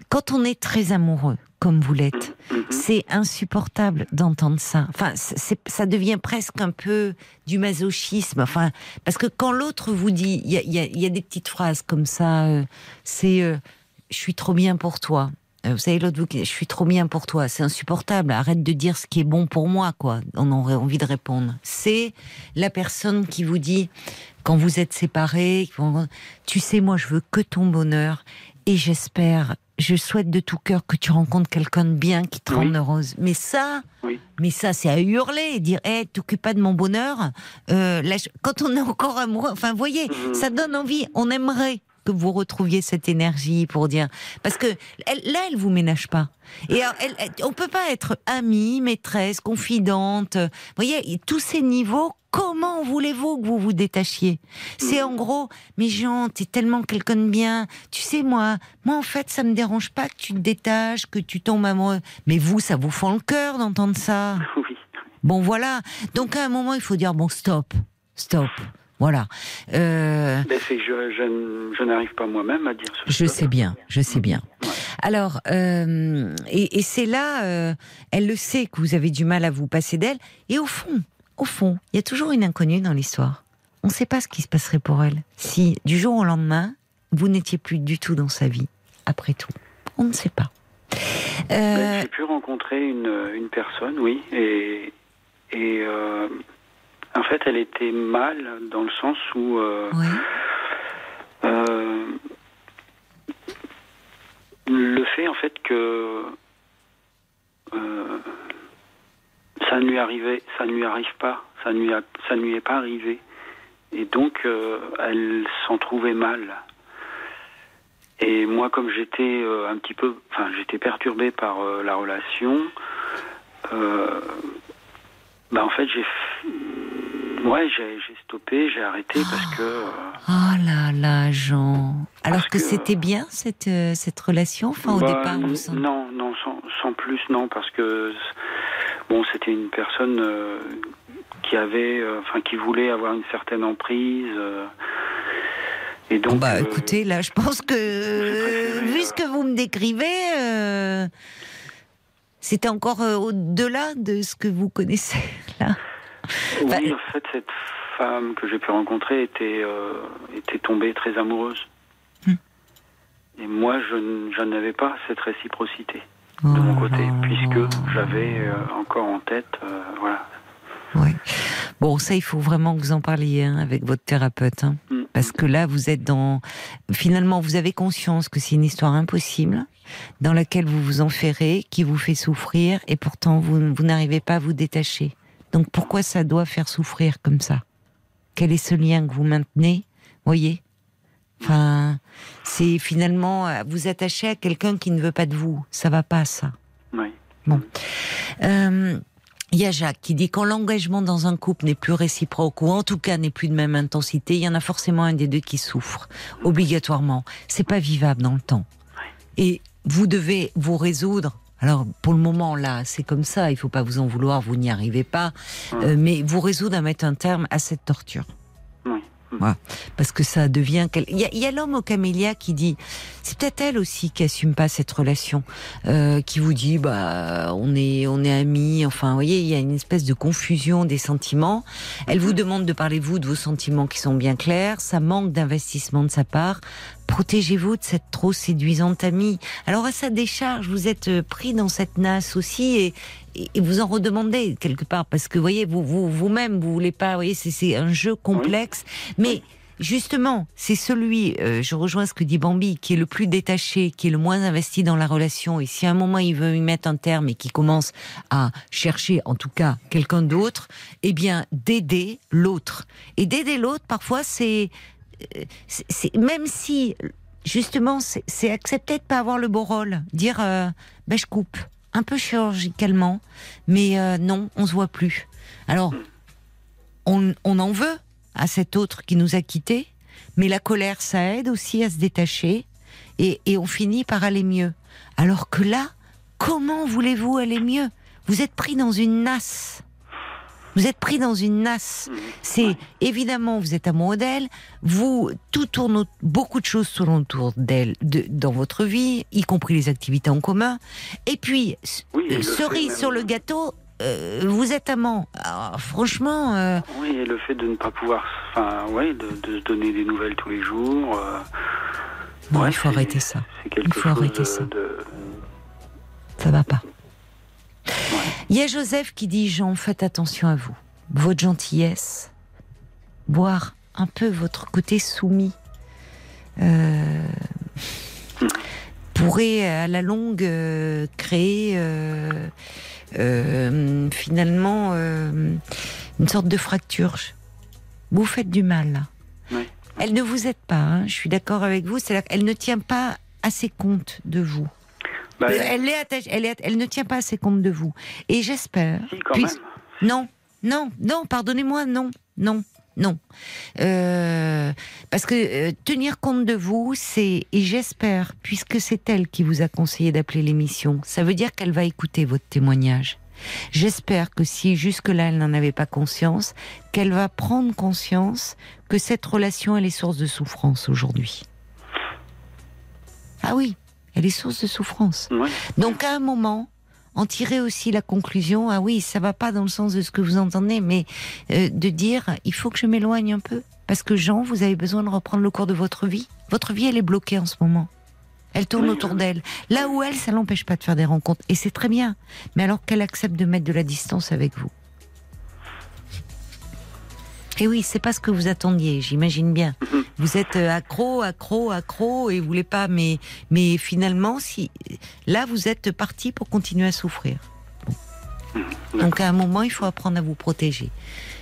quand on est très amoureux, comme vous l'êtes, mhm. c'est insupportable d'entendre ça. Enfin, ça devient presque un peu du masochisme. Enfin, parce que quand l'autre vous dit, il y a, y y des petites phrases comme ça. c'est, je suis trop bien pour toi. Euh, Vous savez, l'autre je suis trop bien pour toi. C'est insupportable. Arrête de dire ce qui est bon pour moi, quoi. On aurait envie de répondre. C'est la personne qui vous dit, quand vous êtes séparés, tu sais, moi, je veux que ton bonheur et j'espère, je souhaite de tout cœur que tu rencontres quelqu'un de bien qui te Oui. rende heureuse. Mais ça, Oui. mais ça, c'est à hurler et dire, hé, t'occupe pas de mon bonheur. Euh, là, quand on est encore amoureux, enfin, voyez, Mhm. ça donne envie. On aimerait que vous retrouviez cette énergie pour dire, parce que elle, là, elle vous ménage pas. Et elle, elle- on peut pas être amie, maîtresse, confidente. Vous voyez, tous ces niveaux. Comment voulez-vous que vous vous détachiez? C'est en gros, mais Jean, t'es tellement quelqu'un de bien. Tu sais, moi, moi en fait, ça me dérange pas que tu te détaches, que tu tombes amoureux. Mais vous, ça vous fend le cœur d'entendre ça. [laughs] oui. Bon, voilà. Donc à un moment, il faut dire bon, stop, stop. Voilà. Euh, je, je, n- je n'arrive pas moi-même à dire ce je sais bien, je sais bien. Ouais. Alors, euh, et, et c'est là, euh, elle le sait que vous avez du mal à vous passer d'elle. Et au fond, au fond, il y a toujours une inconnue dans l'histoire. On ne sait pas ce qui se passerait pour elle si, du jour au lendemain, vous n'étiez plus du tout dans sa vie. Après tout, on ne sait pas. J'ai pu rencontrer une, une personne, oui, et, et en fait, elle était mal dans le sens où euh, euh, le fait en fait que euh, ça ne lui arrivait, ça ne lui arrive pas, ça ne lui, a- ça ne lui est pas arrivé, et donc elle s'en trouvait mal. Et moi, comme j'étais un petit peu, enfin, j'étais perturbé par la relation, bah en fait, j'ai, ouais, j'ai, stoppé, j'ai arrêté parce que, euh, Oh là là, Jean. Alors que, que- c'était bien cette, euh, cette relation, enfin au bah, départ, vous non, non, sans, sans plus, non, parce que bon, c'était une personne euh, qui avait, euh, enfin, qui voulait avoir une certaine emprise. et donc, bah écoutez, là, je pense que, préféré, vu ce que vous me décrivez, c'était encore au-delà de ce que vous connaissez, là. Oui, en fait, cette femme que j'ai pu rencontrer était, euh, était tombée très amoureuse. Hmm. Et moi, je, je n'avais pas cette réciprocité Oh de mon côté, là puisque là. j'avais euh, encore en tête, euh, voilà. Oui. Bon, ça, il faut vraiment que vous en parliez hein, avec votre thérapeute. hein. Mm. Parce que là, vous êtes dans. Finalement, vous avez conscience que c'est une histoire impossible, dans laquelle vous vous enferrez, qui vous fait souffrir, et pourtant, vous, vous n'arrivez pas à vous détacher. Donc, pourquoi ça doit faire souffrir comme ça? Quel est ce lien que vous maintenez Voyez? Enfin, c'est finalement vous attacher à quelqu'un qui ne veut pas de vous. Ça va pas, ça. Oui. Euh, Il y a Jacques qui dit quand l'engagement dans un couple n'est plus réciproque ou en tout cas n'est plus de même intensité, il y en a forcément un des deux qui souffre obligatoirement. C'est pas vivable dans le temps. Et vous devez vous résoudre. Alors pour le moment là, c'est comme ça. Il faut pas vous en vouloir. Vous n'y arrivez pas, Euh, mais vous résoudre à mettre un terme à cette torture. Oui. Voilà. Parce que ça devient. quel- Il y a, il y a l'homme au camélia qui dit, c'est peut-être elle aussi qui assume pas cette relation, euh, qui vous dit, bah, on est, on est amis. Enfin, vous voyez, il y a une espèce de confusion des sentiments. Elle vous demande de parler vous de vos sentiments qui sont bien clairs. Ça manque d'investissement de sa part. Protégez-vous de cette trop séduisante amie. Alors à sa décharge, vous êtes euh, pris dans cette nasse aussi et, et- vous en redemandez quelque part parce que vous voyez, vous, vous, vous-même, vous voulez pas, vous voyez, c'est, c'est un jeu complexe. Mais justement, c'est celui, euh, je rejoins ce que dit Bambi, qui est le plus détaché, qui est le moins investi dans la relation. Et si à un moment il veut y mettre un terme et qui commence à chercher, en tout cas, quelqu'un d'autre, eh bien, d'aider l'autre. Et d'aider l'autre, parfois, c'est, même si, justement, c'est, accepter de pas avoir le beau rôle, dire, euh, ben je coupe, un peu chirurgicalement, mais euh, non, on se voit plus. Alors, on, on en veut à cet autre qui nous a quittés, mais la colère, ça aide aussi à se détacher, et, et on finit par aller mieux. Alors que là, comment voulez-vous aller mieux? Vous êtes pris dans une nasse. Vous êtes pris dans une nasse. C'est évidemment, vous êtes amoureux d'elle. Vous, tout tourne, au- beaucoup de choses tournent autour d'elle de- dans votre vie, y compris les activités en commun. Et puis, Oui, cerise sur le gâteau, euh, vous êtes amant. Alors, franchement, euh, Oui, et le fait de ne pas pouvoir, enfin, ouais, de, de se donner des nouvelles tous les jours. euh, non, ouais, il faut arrêter ça. Il faut arrêter de, ça. de- Ça va pas. Il y a Joseph qui dit Jean, faites attention à vous. Votre gentillesse, boire un peu votre côté soumis, euh, pourrait à la longue euh, créer euh, finalement une sorte de fracture. Vous faites du mal. Oui. Elle ne vous aide pas, hein, je suis d'accord avec vous, c'est-à-dire qu'elle ne tient pas assez compte de vous. Bah, elle, est attachée- elle, est- elle ne tient pas assez compte de vous. Et j'espère. si. Non, non, non, pardonnez-moi, non, non, non. Euh, parce que euh, tenir compte de vous, c'est, et j'espère, puisque c'est elle qui vous a conseillé d'appeler l'émission, ça veut dire qu'elle va écouter votre témoignage. J'espère que si jusque-là elle n'en avait pas conscience, qu'elle va prendre conscience que cette relation, elle est source de souffrance aujourd'hui. Ah oui, elle est source de souffrance. Ouais. Donc à un moment, en tirer aussi la conclusion, ah oui, ça va pas dans le sens de ce que vous entendez, mais euh, de dire, il faut que je m'éloigne un peu. Parce que Jean, vous avez besoin de reprendre le cours de votre vie. Votre vie, elle est bloquée en ce moment. Elle tourne Oui, autour oui. d'elle. Là où elle, ça l'empêche pas de faire des rencontres. Et c'est très bien. Mais alors qu'elle accepte de mettre de la distance avec vous. Et oui, c'est pas ce que vous attendiez, j'imagine bien. [laughs] Vous êtes euh, accro, accro, accro, et vous voulez pas, mais, mais finalement, si, là, vous êtes parti pour continuer à souffrir. Bon. Donc, à un moment, il faut apprendre à vous protéger.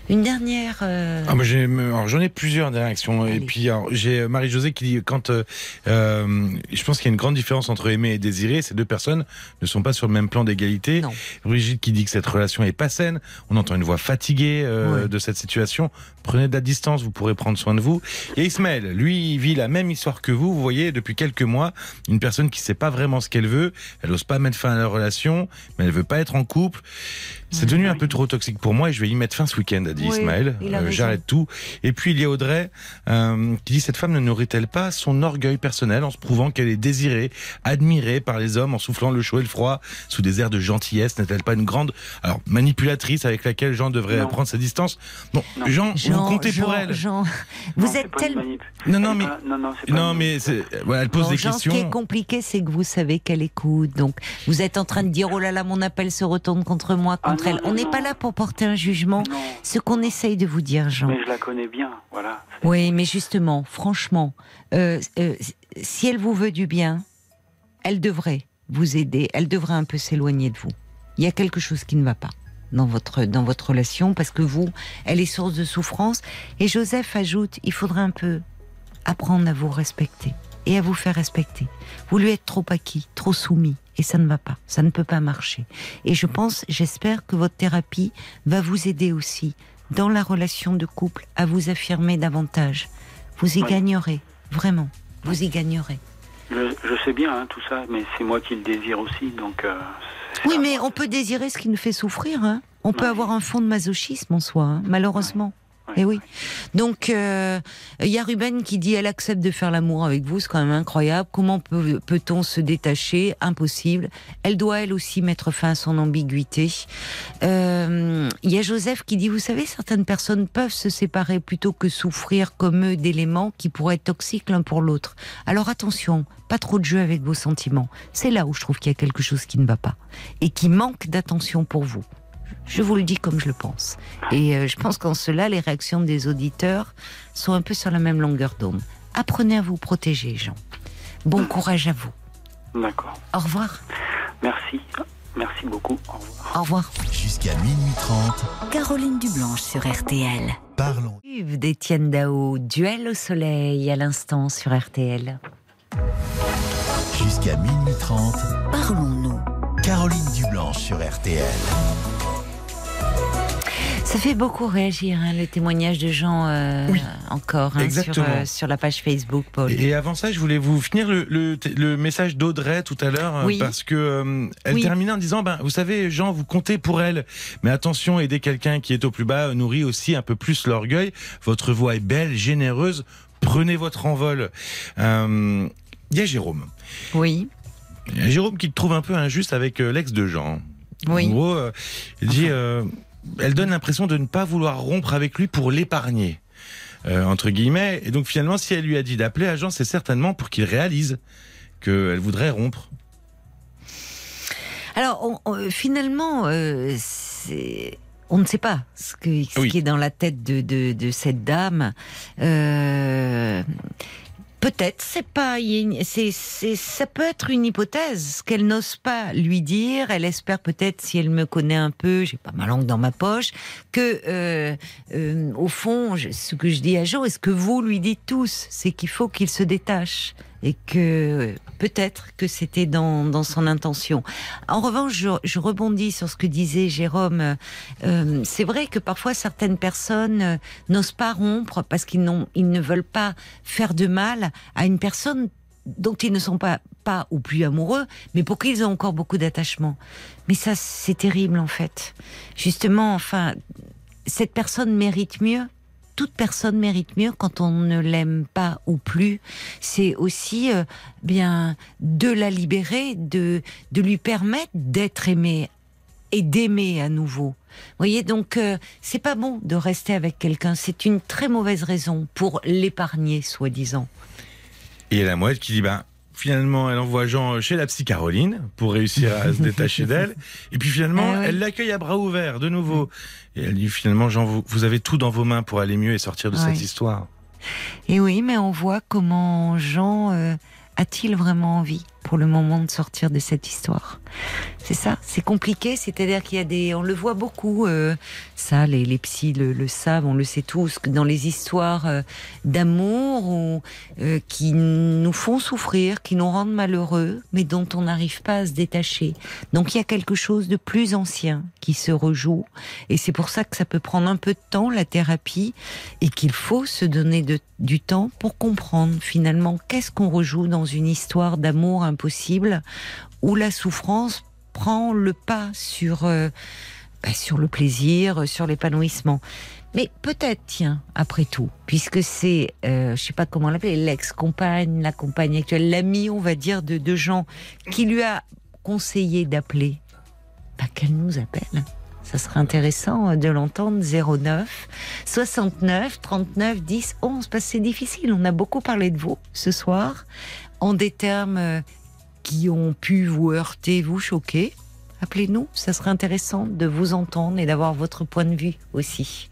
Une dernière. euh, Ah, moi, j'ai, alors, j'en ai plusieurs réactions. Et Allez. puis, alors, j'ai Marie-Josée qui dit quand euh, euh, je pense qu'il y a une grande différence entre aimer et désirer. Ces deux personnes ne sont pas sur le même plan d'égalité. Non. Brigitte qui dit que cette relation est pas saine. On entend une voix fatiguée euh, de cette situation. Prenez de la distance, vous pourrez prendre soin de vous. Et Ismaël, lui, il vit la même histoire que vous. Vous voyez, depuis quelques mois, une personne qui sait pas vraiment ce qu'elle veut. Elle ose pas mettre fin à la relation, mais elle veut pas être en couple. C'est devenu un peu trop toxique pour moi et je vais y mettre fin ce week-end, a dit Oui, Ismaël. Euh. J'arrête tout. Et puis il y a Audrey euh, qui dit cette femme ne nourrit-elle pas son orgueil personnel en se prouvant qu'elle est désirée, admirée par les hommes en soufflant le chaud et le froid sous des airs de gentillesse? N'est-elle pas une grande alors manipulatrice avec laquelle Jean devrait Non. prendre sa distance? Non, Non. Jean, vous comptez Jean, pour elle. Jean, Non, vous c'est êtes tellement. Non, non, mais pas- non, non, non, mais voilà, elle pose Bon, des Jean, questions. Ce qui est compliqué, c'est que vous savez qu'elle écoute. Donc, vous êtes en train de dire oh là là, mon appel se retourne contre moi, Ah contre non, elle. non, On n'est pas là pour porter un jugement. Non, Ce qu'on essaye de vous dire, Jean. mais je la connais bien, voilà. Oui, mais justement, franchement, euh, euh, si elle vous veut du bien, elle devrait vous aider. Elle devrait un peu s'éloigner de vous. Il y a quelque chose qui ne va pas dans votre dans votre relation parce que vous, elle est source de souffrance. Et Joseph ajoute, il faudrait un peu apprendre à vous respecter et à vous faire respecter. Vous lui êtes trop acquis, trop soumis, et ça ne va pas, ça ne peut pas marcher. Et je pense, j'espère que votre thérapie va vous aider aussi dans la relation de couple à vous affirmer davantage. Vous y gagnerez, vraiment, vous y gagnerez. Je, je sais bien hein, tout ça, mais c'est moi qui le désire aussi, donc. euh, Oui, mais on peut désirer ce qui nous fait souffrir. Hein. On peut avoir un fond de masochisme en soi, hein, malheureusement. Eh oui. Donc, euh, il y a Ruben qui dit elle accepte de faire l'amour avec vous, c'est quand même incroyable. Comment peut- peut-on se détacher? Impossible. Elle doit elle aussi mettre fin à son ambiguïté. Euh, Il y a Joseph qui dit vous savez, certaines personnes peuvent se séparer plutôt que souffrir comme eux d'éléments qui pourraient être toxiques l'un pour l'autre. Alors attention, pas trop de jeu avec vos sentiments. C'est là où je trouve qu'il y a quelque chose qui ne va pas et qui manque d'attention pour vous. Je vous le dis comme je le pense. Et euh, je pense qu'en cela, les réactions des auditeurs sont un peu sur la même longueur d'onde. Apprenez à vous protéger, Jean. Bon courage à vous. D'accord. Au revoir. Merci. Merci beaucoup. Au revoir. Au revoir. Jusqu'à minuit 30, Caroline Dublanche sur RTL. parlons. Yves d'Étienne Dao, Duel au soleil à l'instant sur RTL. Jusqu'à minuit 30, Parlons-nous. Caroline Dublanche sur RTL. Ça fait beaucoup réagir, hein, le témoignage de Jean euh, Oui, encore hein, sur, euh, sur la page Facebook, Paul. Et avant ça, je voulais vous finir le, le, le message d'Audrey tout à l'heure, euh, Oui. parce que euh, elle Oui. terminait en disant, ben, vous savez, Jean, vous comptez pour elle, mais attention, aider quelqu'un qui est au plus bas nourrit aussi un peu plus l'orgueil. Votre voix est belle, généreuse. Prenez votre envol. Euh, Il y a Jérôme. Oui, Jérôme qui te trouve un peu injuste avec l'ex de Jean. oui. En gros, il dit, elle donne l'impression de ne pas vouloir rompre avec lui pour l'épargner, euh, entre guillemets. Et donc finalement, si elle lui a dit d'appeler à Jean, c'est certainement pour qu'il réalise qu'elle voudrait rompre. Alors, on- on- finalement, euh, on ne sait pas ce, que, ce Oui. qui est dans la tête de, de, de cette dame. Euh, Peut-être, c'est pas, c'est, ça peut être une hypothèse qu'elle n'ose pas lui dire. Elle espère peut-être, si elle me connaît un peu, j'ai pas ma langue dans ma poche, que euh, euh, au fond, je- ce que je dis à Joe, et ce que vous lui dites tous, c'est qu'il faut qu'il se détache et que peut-être que c'était dans, dans son intention. En revanche, je, je rebondis sur ce que disait Jérôme. Euh, c'est vrai que parfois certaines personnes euh, n'osent pas rompre parce qu'ils n'ont, ils ne veulent pas faire de mal à une personne dont ils ne sont pas pas ou plus amoureux, mais pour qui ils ont encore beaucoup d'attachement. Mais ça, c'est terrible en fait. Justement, enfin, cette personne mérite mieux. Toute personne mérite mieux quand on ne l'aime pas ou plus. C'est aussi euh, bien de la libérer, de de lui permettre d'être aimée et d'aimer à nouveau. Vous voyez, donc euh, c'est pas bon de rester avec quelqu'un. C'est une très mauvaise raison pour l'épargner, soi-disant. Et la mouette qui dit, ben, finalement, elle envoie Jean chez la psy Caroline pour réussir à se détacher d'elle. Et puis finalement, oui. elle l'accueille à bras ouverts de nouveau. Et elle dit, finalement, Jean, vous, vous avez tout dans vos mains pour aller mieux et sortir de cette histoire. Et oui, mais on voit comment Jean euh, a-t-il vraiment envie? Pour le moment de sortir de cette histoire C'est ça, c'est compliqué, c'est-à-dire qu'il y a des, on le voit beaucoup, euh, ça, les, les psys le, savent, on le sait tous, dans les histoires euh, d'amour ou, euh, qui nous font souffrir, qui nous rendent malheureux, mais dont on n'arrive pas à se détacher. Donc il y a quelque chose de plus ancien qui se rejoue, et c'est pour ça que ça peut prendre un peu de temps la thérapie et qu'il faut se donner du temps pour comprendre finalement qu'est-ce qu'on rejoue dans une histoire d'amour impossible où la souffrance prend le pas sur euh, bah, sur le plaisir, sur l'épanouissement. Mais peut-être, tiens, après tout, puisque c'est, euh, je sais pas comment l'appeler, l'ex-compagne, la compagne actuelle, l'ami, on va dire, de, de Jean, qui lui a conseillé d'appeler, bah, qu'elle nous appelle. Ça serait intéressant euh, de l'entendre 09 69 39 10 11 parce que c'est difficile. On a beaucoup parlé de vous ce soir en des termes euh, qui ont pu vous heurter, vous choquer. Appelez-nous, ça serait intéressant de vous entendre et d'avoir votre point de vue aussi.